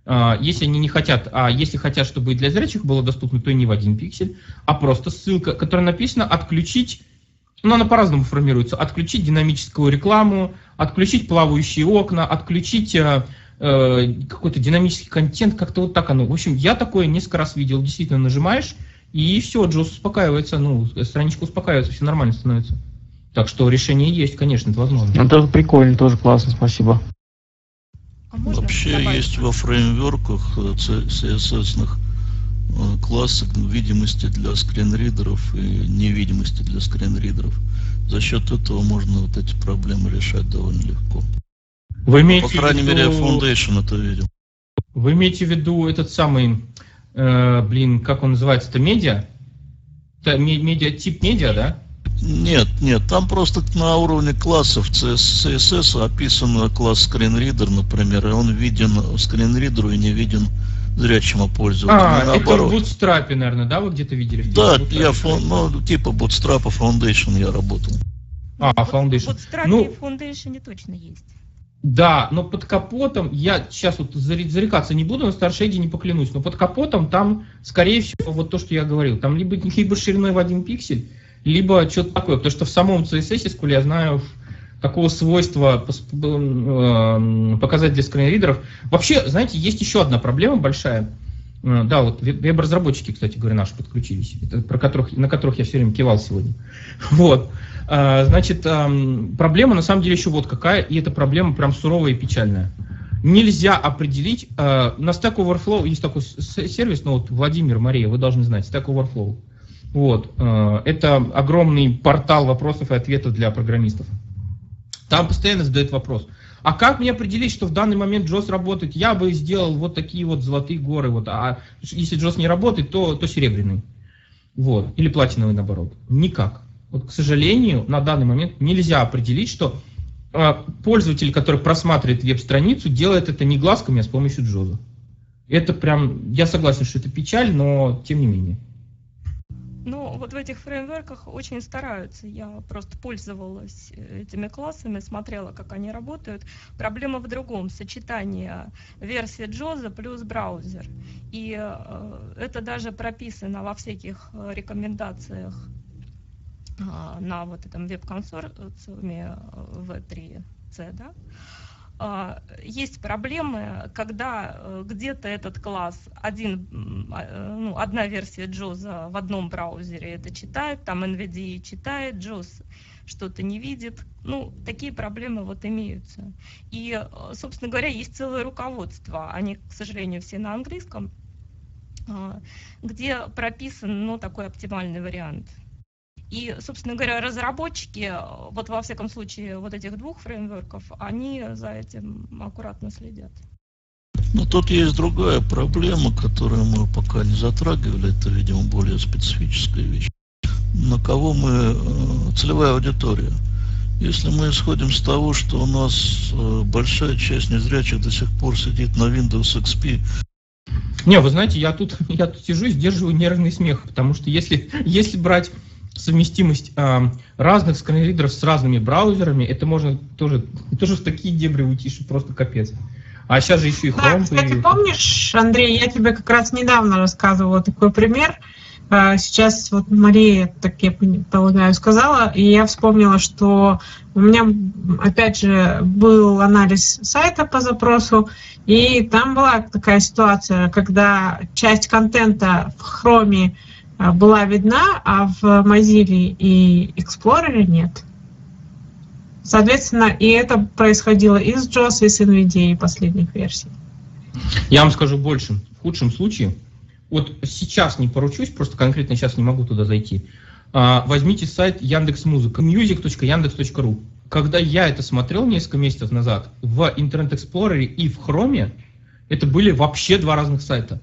А, если они не хотят, а если хотят, чтобы и для зрячих было доступно, то и не в один пиксель, а просто ссылка, которая написана «отключить», ну, она по-разному формируется, «отключить динамическую рекламу», «отключить плавающие окна», «отключить э, э, какой-то динамический контент», как-то вот так оно. В общем, я такое несколько раз видел, действительно нажимаешь, и все, Джос успокаивается, ну, страничка успокаивается, все нормально становится. Так что решение есть, конечно, это возможно. Это прикольно, тоже классно, спасибо. А Вообще добавить? есть во фреймворках CSS э, классы видимости для скринридеров и невидимости для скринридеров. За счет этого можно вот эти проблемы решать довольно легко. Вы имеете По крайней виду... мере, Foundation это видел. Вы имеете в виду этот самый, э, блин, как он называется, это медиа? Это медиа, тип медиа, да? Нет, нет, там просто на уровне классов CSS описан класс скринридер, например, и он виден скринридеру и не виден зрячему пользователю. А, это в Bootstrap, наверное, да, вы где-то видели? Да, я, фон, ну, типа Bootstrap Foundation я работал. А, Foundation. Bootstrap ну, и Foundation точно есть. Да, но под капотом, я сейчас вот зарекаться не буду, на старшейде не поклянусь, но под капотом там, скорее всего, вот то, что я говорил, там либо, либо шириной в один пиксель, либо что-то такое. Потому что в самом CSS я знаю такого свойства э, показать для скринридеров. Вообще, знаете, есть еще одна проблема большая. Э, да, вот веб-разработчики, кстати говоря, наши подключились, про которых, на которых я все время кивал сегодня. Вот. Э, значит, проблема на самом деле еще вот какая, и эта проблема прям суровая и печальная. Нельзя определить, на Stack Overflow есть такой сервис, ну вот Владимир, Мария, вы должны знать, Stack Overflow. Вот. Э, это огромный портал вопросов и ответов для программистов. Там постоянно задают вопрос. А как мне определить, что в данный момент Джос работает? Я бы сделал вот такие вот золотые горы. Вот, а если Джос не работает, то, то серебряный. Вот. Или платиновый наоборот. Никак. Вот, к сожалению, на данный момент нельзя определить, что э, пользователь, который просматривает веб-страницу, делает это не глазками, а с помощью Джоза. Это прям, я согласен, что это печаль, но тем не менее. Ну, вот в этих фреймворках очень стараются. Я просто пользовалась э, этими классами, смотрела, как они работают. Проблема в другом. Сочетание версии Джоза плюс браузер. И э, это даже прописано во всяких э, рекомендациях э, на вот этом веб-консорциуме V3C, э, да, а, есть проблемы, когда э, где-то этот класс, один, а, э, ну, одна версия Джоза в одном браузере это читает, там NVDA читает, Джоз что-то не видит. Ну, такие проблемы вот имеются. И, э, собственно говоря, есть целое руководство, они, к сожалению, все на английском, а, где прописан, ну, такой оптимальный вариант. И, собственно говоря, разработчики, вот во всяком случае, вот этих двух фреймворков, они за этим аккуратно следят. Ну, тут есть другая проблема, которую мы пока не затрагивали. Это, видимо, более специфическая вещь. На кого мы... Э, целевая аудитория. Если мы исходим с того, что у нас э, большая часть незрячих до сих пор сидит на Windows XP, не, вы знаете, я тут, я тут сижу и сдерживаю нервный смех, потому что если, если брать совместимость э, разных скринридеров с разными браузерами, это можно тоже, тоже в такие дебри уйти, что просто капец. А сейчас же еще и Chrome. Да, кстати, и... помнишь, Андрей, я тебе как раз недавно рассказывала такой пример. А, сейчас вот Мария, так я полагаю, сказала, и я вспомнила, что у меня, опять же, был анализ сайта по запросу, и там была такая ситуация, когда часть контента в Chrome была видна, а в Mozilla и Explorer нет. Соответственно, и это происходило и с JOS, и с NVIDIA последних версий. Я вам скажу больше. В худшем случае, вот сейчас не поручусь, просто конкретно сейчас не могу туда зайти. А, возьмите сайт Яндекс Музыка, music.yandex.ru. Когда я это смотрел несколько месяцев назад, в Internet Explorer и в Chrome Это были вообще два разных сайта.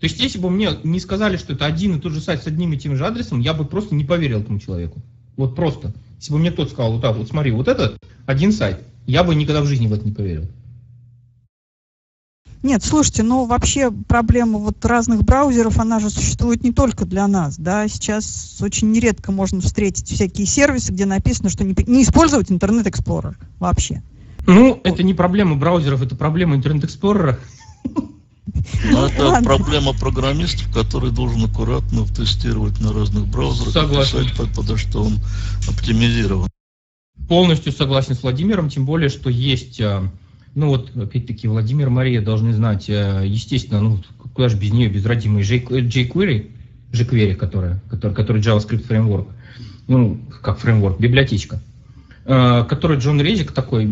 То есть, если бы мне не сказали, что это один и тот же сайт с одним и тем же адресом, я бы просто не поверил этому человеку. Вот просто. Если бы мне кто-то сказал, вот так вот, смотри, вот этот один сайт, я бы никогда в жизни в это не поверил. Нет, слушайте, ну вообще проблема вот разных браузеров, она же существует не только для нас, да, сейчас очень нередко можно встретить всякие сервисы, где написано, что не, не использовать Internet Explorer вообще. Ну, это не проблема браузеров, это проблема Internet Explorer. Но это Ладно. проблема программистов, который должен аккуратно тестировать на разных браузерах. Согласен. И писать, под, что он оптимизирован. Полностью согласен с Владимиром, тем более, что есть, а, ну вот, опять-таки, Владимир, Мария должны знать, а, естественно, ну, куда же без нее, без родимой jQuery, jQuery, которая, который, который JavaScript фреймворк, ну, как фреймворк, библиотечка. Э, который Джон Резик, такой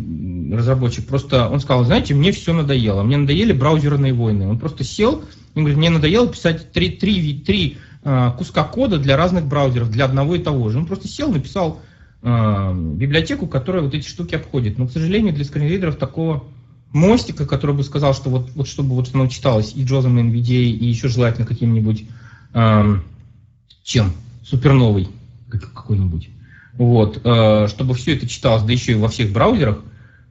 разработчик, просто он сказал, знаете, мне все надоело, мне надоели браузерные войны. Он просто сел, и говорит, мне надоело писать три, три, три э, куска кода для разных браузеров, для одного и того же. Он просто сел, написал э, библиотеку, которая вот эти штуки обходит. Но, к сожалению, для скринридеров такого мостика, который бы сказал, что вот, вот чтобы вот оно читалось и Джозом NVDA, и еще желательно каким-нибудь, э, чем, суперновый какой-нибудь вот, э, чтобы все это читалось, да еще и во всех браузерах,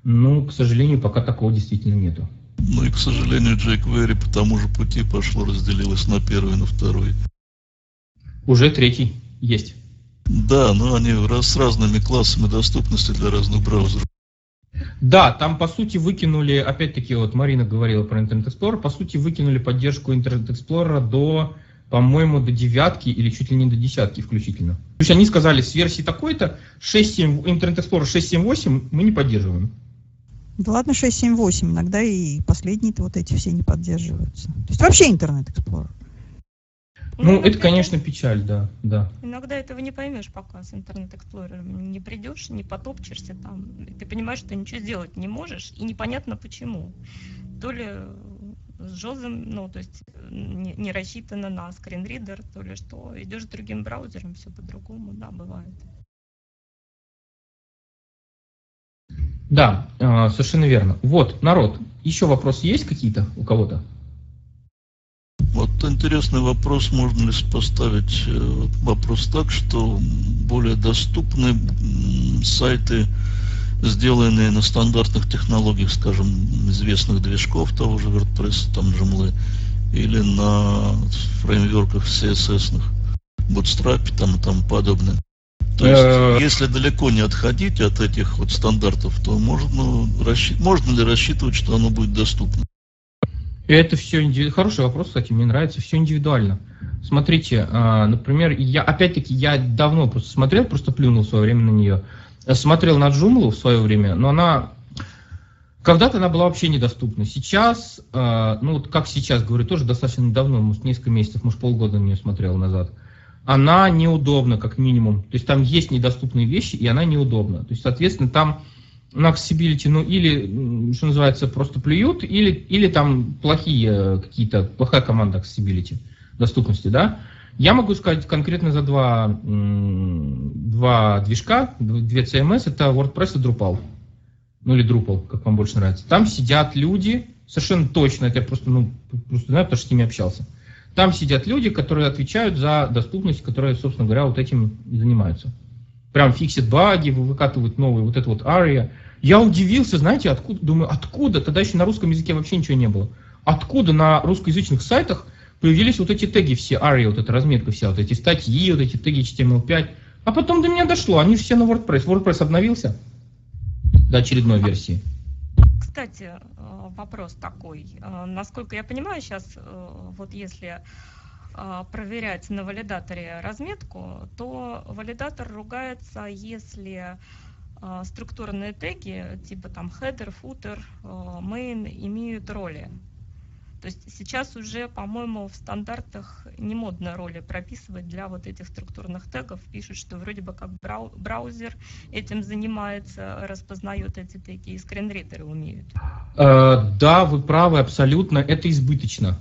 ну, к сожалению, пока такого действительно нету. Ну и, к сожалению, jQuery по тому же пути пошло, разделилось на первый и на второй. Уже третий есть. Да, но они с разными классами доступности для разных браузеров. Да, там по сути выкинули, опять-таки, вот Марина говорила про Internet Explorer, по сути выкинули поддержку Internet Explorer до по-моему, до девятки или чуть ли не до десятки включительно. То есть они сказали, с версии такой-то 6.7, Internet Explorer 6.7.8 мы не поддерживаем. Да ладно 6.7.8, иногда и последние-то вот эти все не поддерживаются. То есть вообще Internet Explorer. Ну, ну это, конечно, печаль, да, да. Иногда этого не поймешь, пока с интернет эксплорером не придешь, не потопчешься там. Ты понимаешь, что ничего сделать не можешь, и непонятно почему. То ли с JOSом, ну, то есть не, не рассчитано на скринридер, то ли что. Идешь другим браузером, все по-другому, да, бывает. Да, а, совершенно верно. Вот, народ, еще вопросы есть какие-то у кого-то? Вот интересный вопрос, можно ли поставить э, вопрос так, что более доступны сайты сделанные на стандартных технологиях, скажем, известных движков того же WordPress, там Joomla, или на фреймворках CSS, Bootstrap там и тому подобное. То есть, э, если далеко не отходить от этих вот стандартов, то можно, расщ... можно ли рассчитывать, что оно будет доступно? Это все индивидуально. Хороший вопрос, кстати, мне нравится. Все индивидуально. Смотрите, а, например, я опять-таки я давно просто смотрел, просто плюнул в свое время на нее смотрел на Джумлу в свое время, но она когда-то она была вообще недоступна. Сейчас, э, ну вот как сейчас, говорю, тоже достаточно давно, может, несколько месяцев, может, полгода на нее смотрел назад. Она неудобна, как минимум. То есть там есть недоступные вещи, и она неудобна. То есть, соответственно, там на accessibility, ну, или, что называется, просто плюют, или, или там плохие какие-то, плохая команда accessibility, доступности, да. Я могу сказать конкретно за два, два движка, две CMS, это WordPress и Drupal. Ну или Drupal, как вам больше нравится. Там сидят люди, совершенно точно, это я просто, ну, просто знаю, потому что с ними общался. Там сидят люди, которые отвечают за доступность, которые, собственно говоря, вот этим и занимаются. Прям фиксят баги, выкатывают новые, вот это вот ARIA. Я удивился, знаете, откуда, думаю, откуда? Тогда еще на русском языке вообще ничего не было. Откуда на русскоязычных сайтах появились вот эти теги все, ARIA, вот эта разметка вся, вот эти статьи, вот эти теги HTML5. А потом до меня дошло, они же все на WordPress. WordPress обновился до очередной версии. Кстати, э, вопрос такой. Э, насколько я понимаю, сейчас э, вот если проверять на валидаторе разметку, то валидатор ругается, если структурные теги, типа там header, footer, main, имеют роли. То есть сейчас уже, по-моему, в стандартах не модно роли прописывать для вот этих структурных тегов. Пишут, что вроде бы как браузер этим занимается, распознает эти теги, и скринридеры умеют. Э, да, вы правы, абсолютно. Это избыточно.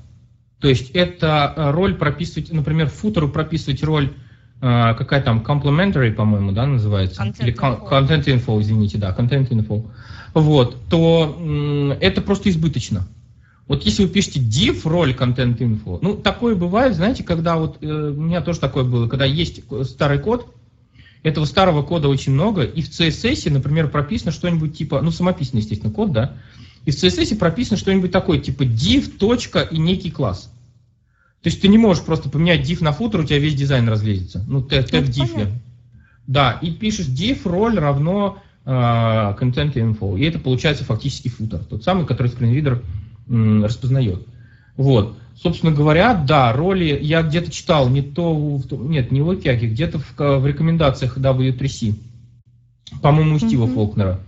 То есть это э, роль прописывать, например, футеру прописывать роль э, какая там, complementary, по-моему, да, называется? Content Или info. content info, извините, да, content info. Вот, то это просто избыточно. Вот если вы пишете div роль content info, ну, такое бывает, знаете, когда вот, э, у меня тоже такое было, когда есть старый код, этого старого кода очень много, и в CSS, например, прописано что-нибудь типа, ну, самописный, естественно, код, да, и в CSS прописано что-нибудь такое, типа div, точка и некий класс. То есть ты не можешь просто поменять div на футер, у тебя весь дизайн разлезется. Ну, тег div. Да, и пишешь div роль равно э, content info. И это получается фактически футер. Тот самый, который скринридер распознает. Вот. Собственно говоря, да, роли я где-то читал, не то, нет, не в Океаке, где-то в, в рекомендациях W3C, по-моему, у Стива mm-hmm. Фолкнера.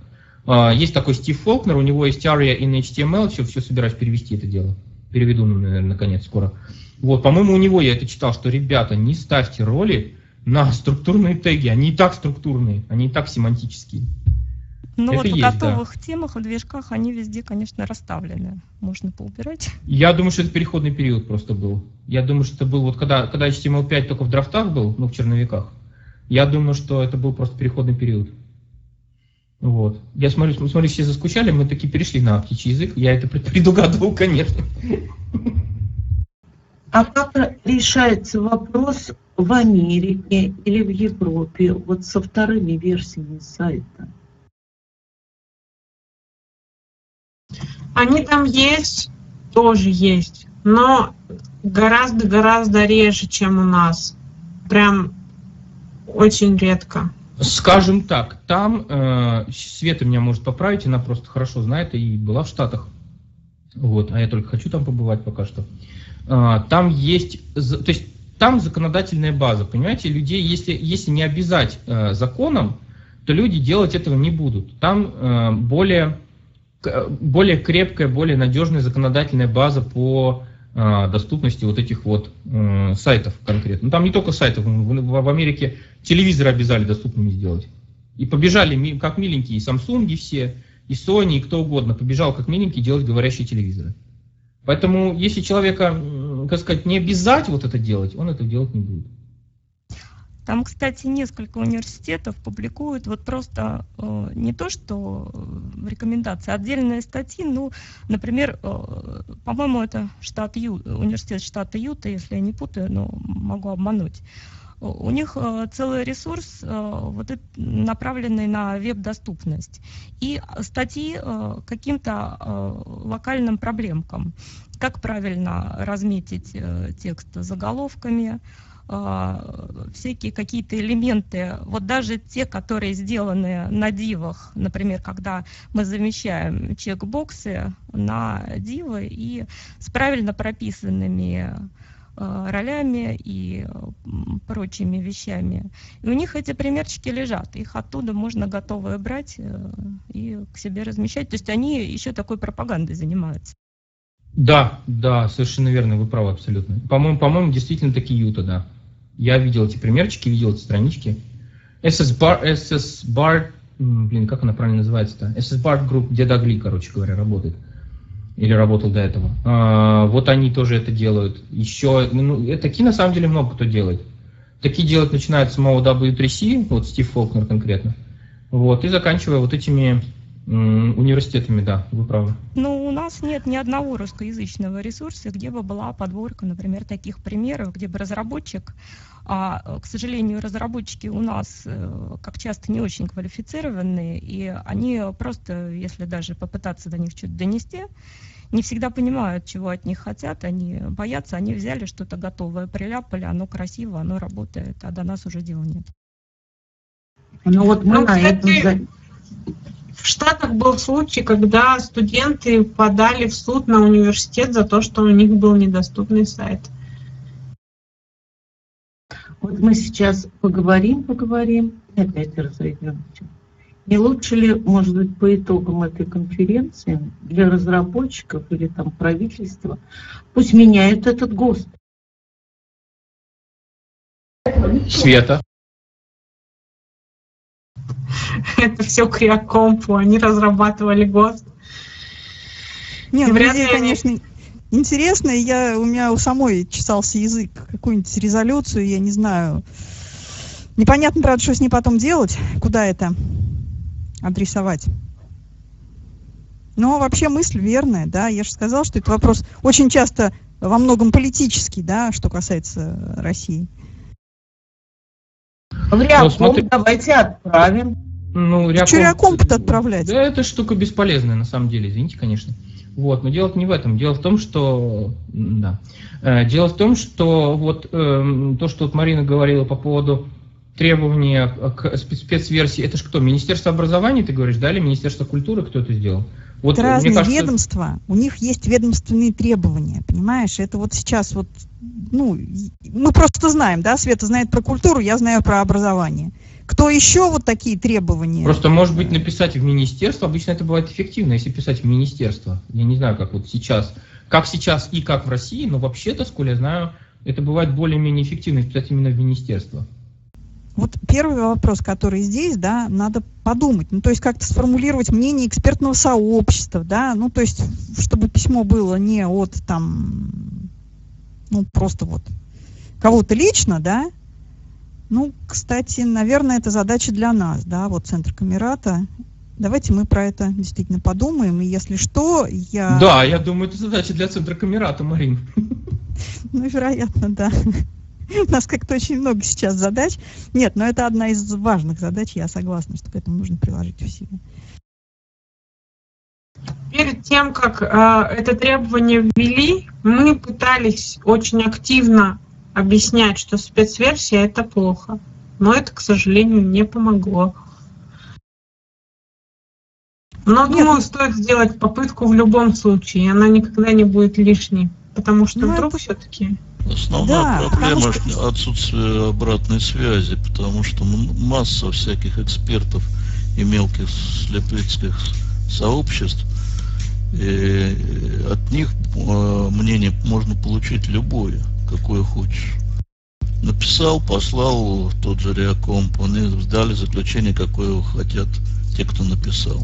А, есть такой Стив Фолкнер, у него есть ARIA in HTML, все, все собираюсь перевести это дело. Переведу, наверное, наконец, скоро. Вот, по-моему, у него я это читал, что, ребята, не ставьте роли на структурные теги, они и так структурные, они и так семантические. Ну вот в готовых да. темах, в движках они везде, конечно, расставлены. Можно поубирать. Я думаю, что это переходный период просто был. Я думаю, что это был вот когда, когда HTML5 только в драфтах был, ну в черновиках. Я думаю, что это был просто переходный период. Вот. Я смотрю, смотрю, все заскучали, мы таки перешли на птичий язык. Я это предугадывал, конечно. А как решается вопрос в Америке или в Европе вот со вторыми версиями сайта? Они там есть, тоже есть, но гораздо-гораздо реже, чем у нас. Прям очень редко. Скажем так, там э, Света меня может поправить, она просто хорошо знает и была в Штатах. Вот, а я только хочу там побывать пока что. Э, там есть, то есть там законодательная база, понимаете, людей, если, если не обязать э, законом, то люди делать этого не будут. Там э, более более крепкая, более надежная законодательная база по э, доступности вот этих вот э, сайтов конкретно. Ну, там не только сайтов, в Америке телевизоры обязали доступными сделать. И побежали, как миленькие, и Samsung и все, и Sony, и кто угодно, побежал как миленький делать говорящие телевизоры. Поэтому, если человека, как сказать, не обязать вот это делать, он это делать не будет. Там, кстати, несколько университетов публикуют вот просто э, не то, что э, рекомендации, а отдельные статьи. Ну, например, э, по-моему, это штат Ю, университет штата Юта, если я не путаю, но могу обмануть. У них э, целый ресурс, э, вот, направленный на веб-доступность. И статьи э, каким-то э, локальным проблемкам. Как правильно разметить э, текст заголовками, всякие какие-то элементы, вот даже те, которые сделаны на дивах, например, когда мы замещаем чекбоксы на дивы и с правильно прописанными а, ролями и прочими вещами. И у них эти примерчики лежат, их оттуда можно готовые брать э, и к себе размещать. То есть они еще такой пропагандой занимаются. Да, да, совершенно верно, вы правы абсолютно. По-моему, по-моему, действительно такие Юта, да. Я видел эти примерчики, видел эти странички. SS Bar, SS Bar, блин, как она правильно называется-то? SS Bar Group Дедагли, короче говоря, работает. Или работал до этого. А, вот они тоже это делают. Еще, ну, э, такие на самом деле много кто делает. Такие делать начинают с самого W3C, вот Стив Фолкнер конкретно. Вот, и заканчивая вот этими Университетами, да, вы правы. Ну, у нас нет ни одного русскоязычного ресурса, где бы была подборка, например, таких примеров, где бы разработчик, а, к сожалению, разработчики у нас, э, как часто, не очень квалифицированные, и они просто, если даже попытаться до них что-то донести, не всегда понимают, чего от них хотят, они боятся, они взяли что-то готовое, приляпали, оно красиво, оно работает, а до нас уже дела нет. Ну вот мы ну, на этом в Штатах был случай, когда студенты подали в суд на университет за то, что у них был недоступный сайт. Вот мы сейчас поговорим, поговорим и опять разойдемся. Не лучше ли, может быть, по итогам этой конференции для разработчиков или там правительства пусть меняют этот ГОСТ? Света это все Криокомпу, они разрабатывали ГОСТ. Нет, ну, идея, конечно, интересная. Я, у меня у самой чесался язык, какую-нибудь резолюцию, я не знаю. Непонятно, правда, что с ней потом делать, куда это адресовать. Но вообще мысль верная, да, я же сказала, что это вопрос очень часто во многом политический, да, что касается России. В Реаком смотри... давайте отправим. Ну. Что Реаком-то отправлять? Да, эта штука бесполезная, на самом деле, извините, конечно. Вот, но дело не в этом. Дело в том, что... Да. Э, дело в том, что вот э, то, что вот Марина говорила по поводу требования к спецверсии, это же кто? Министерство образования, ты говоришь, да, или Министерство культуры, кто это сделал? Вот, это разные кажется... ведомства, у них есть ведомственные требования, понимаешь? Это вот сейчас вот, ну, мы просто знаем, да, Света знает про культуру, я знаю про образование. Кто еще вот такие требования? Просто, может быть, написать в министерство, обычно это бывает эффективно, если писать в министерство. Я не знаю, как вот сейчас, как сейчас и как в России, но вообще-то, сколько я знаю, это бывает более-менее эффективно писать именно в министерство. Вот первый вопрос, который здесь, да, надо подумать, ну, то есть как-то сформулировать мнение экспертного сообщества, да, ну, то есть, чтобы письмо было не от там, ну, просто вот кого-то лично, да, ну, кстати, наверное, это задача для нас, да, вот Центр Камерата. Давайте мы про это действительно подумаем, и если что, я... Да, я думаю, это задача для Центра Камерата, Марин. Ну, вероятно, да. У нас как-то очень много сейчас задач. Нет, но это одна из важных задач, я согласна, что к этому нужно приложить усилия. Перед тем, как э, это требование ввели, мы пытались очень активно объяснять, что спецверсия это плохо. Но это, к сожалению, не помогло. Но, Нет. думаю, стоит сделать попытку в любом случае. Она никогда не будет лишней. Потому что ну, вдруг это... все-таки Основная да, проблема что... отсутствие обратной связи, потому что масса всяких экспертов и мелких слепецких сообществ, и от них э, мнение можно получить любое, какое хочешь. Написал, послал тот же Реакомп, они сдали заключение, какое хотят те, кто написал.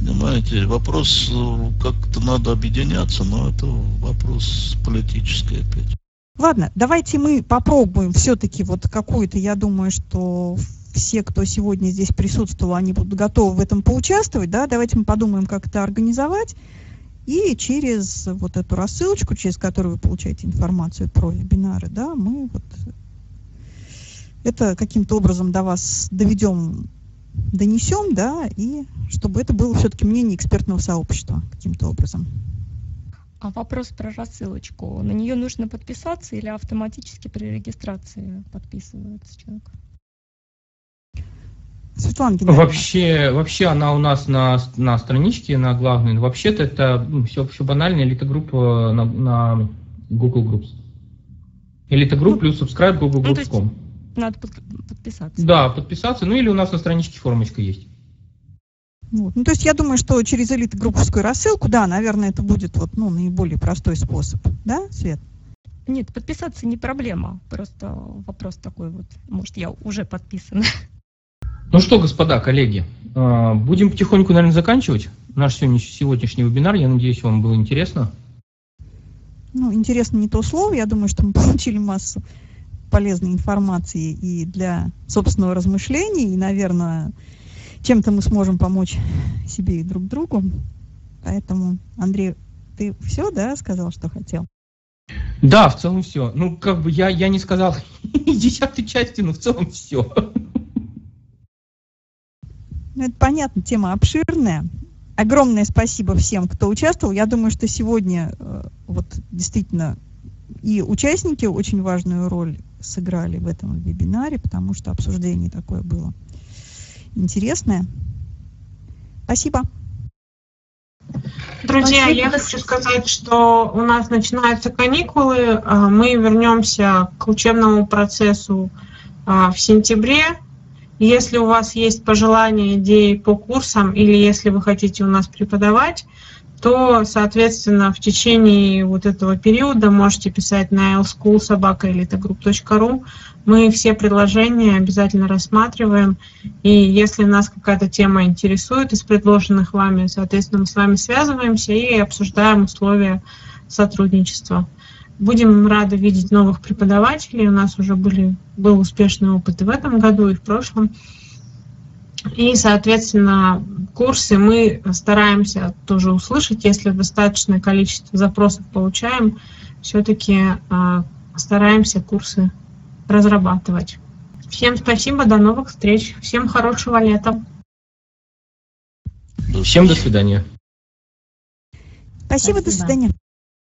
Понимаете, вопрос как-то надо объединяться, но это вопрос политический опять. Ладно, давайте мы попробуем все-таки вот какую-то, я думаю, что все, кто сегодня здесь присутствовал, они будут готовы в этом поучаствовать, да, давайте мы подумаем, как это организовать, и через вот эту рассылочку, через которую вы получаете информацию про вебинары, да, мы вот это каким-то образом до вас доведем донесем, да, и чтобы это было все-таки мнение экспертного сообщества каким-то образом. А вопрос про рассылочку. На нее нужно подписаться или автоматически при регистрации подписывается человек? Светлана Вообще, вообще она у нас на, на страничке, на главной. Вообще-то это ну, все, все банально. Элита-группа на, на Google Groups. Элита-групп ну, плюс subscribe google.com. Ну, надо подписаться. Да, подписаться. Ну или у нас на страничке формочка есть. Вот. Ну, то есть я думаю, что через элитогрупповскую рассылку, да, наверное, это будет вот, ну, наиболее простой способ. Да, Свет? Нет, подписаться не проблема. Просто вопрос такой вот. Может, я уже подписана. Ну что, господа, коллеги, а, будем потихоньку, наверное, заканчивать наш сегодняшний вебинар. Я надеюсь, вам было интересно. Ну, интересно не то слово. Я думаю, что мы получили массу полезной информации и для собственного размышления, и, наверное, чем-то мы сможем помочь себе и друг другу. Поэтому, Андрей, ты все, да, сказал, что хотел? Да, в целом все. Ну, как бы я, я не сказал десятой части, но в целом все. Ну, это понятно, тема обширная. Огромное спасибо всем, кто участвовал. Я думаю, что сегодня э, вот действительно и участники очень важную роль сыграли в этом вебинаре, потому что обсуждение такое было интересное. Спасибо. Друзья, Спасибо. я хочу сказать, что у нас начинаются каникулы. А, мы вернемся к учебному процессу а, в сентябре. Если у вас есть пожелания, идеи по курсам или если вы хотите у нас преподавать, то, соответственно, в течение вот этого периода можете писать на lschoolsobaka.elitogroup.ru. Мы все предложения обязательно рассматриваем, и если нас какая-то тема интересует из предложенных вами, соответственно, мы с вами связываемся и обсуждаем условия сотрудничества. Будем рады видеть новых преподавателей. У нас уже были, был успешный опыт и в этом году, и в прошлом. И, соответственно, курсы мы стараемся тоже услышать, если достаточное количество запросов получаем, все-таки стараемся курсы разрабатывать. Всем спасибо, до новых встреч. Всем хорошего лета. Всем до свидания. Спасибо, до Спасибо. свидания.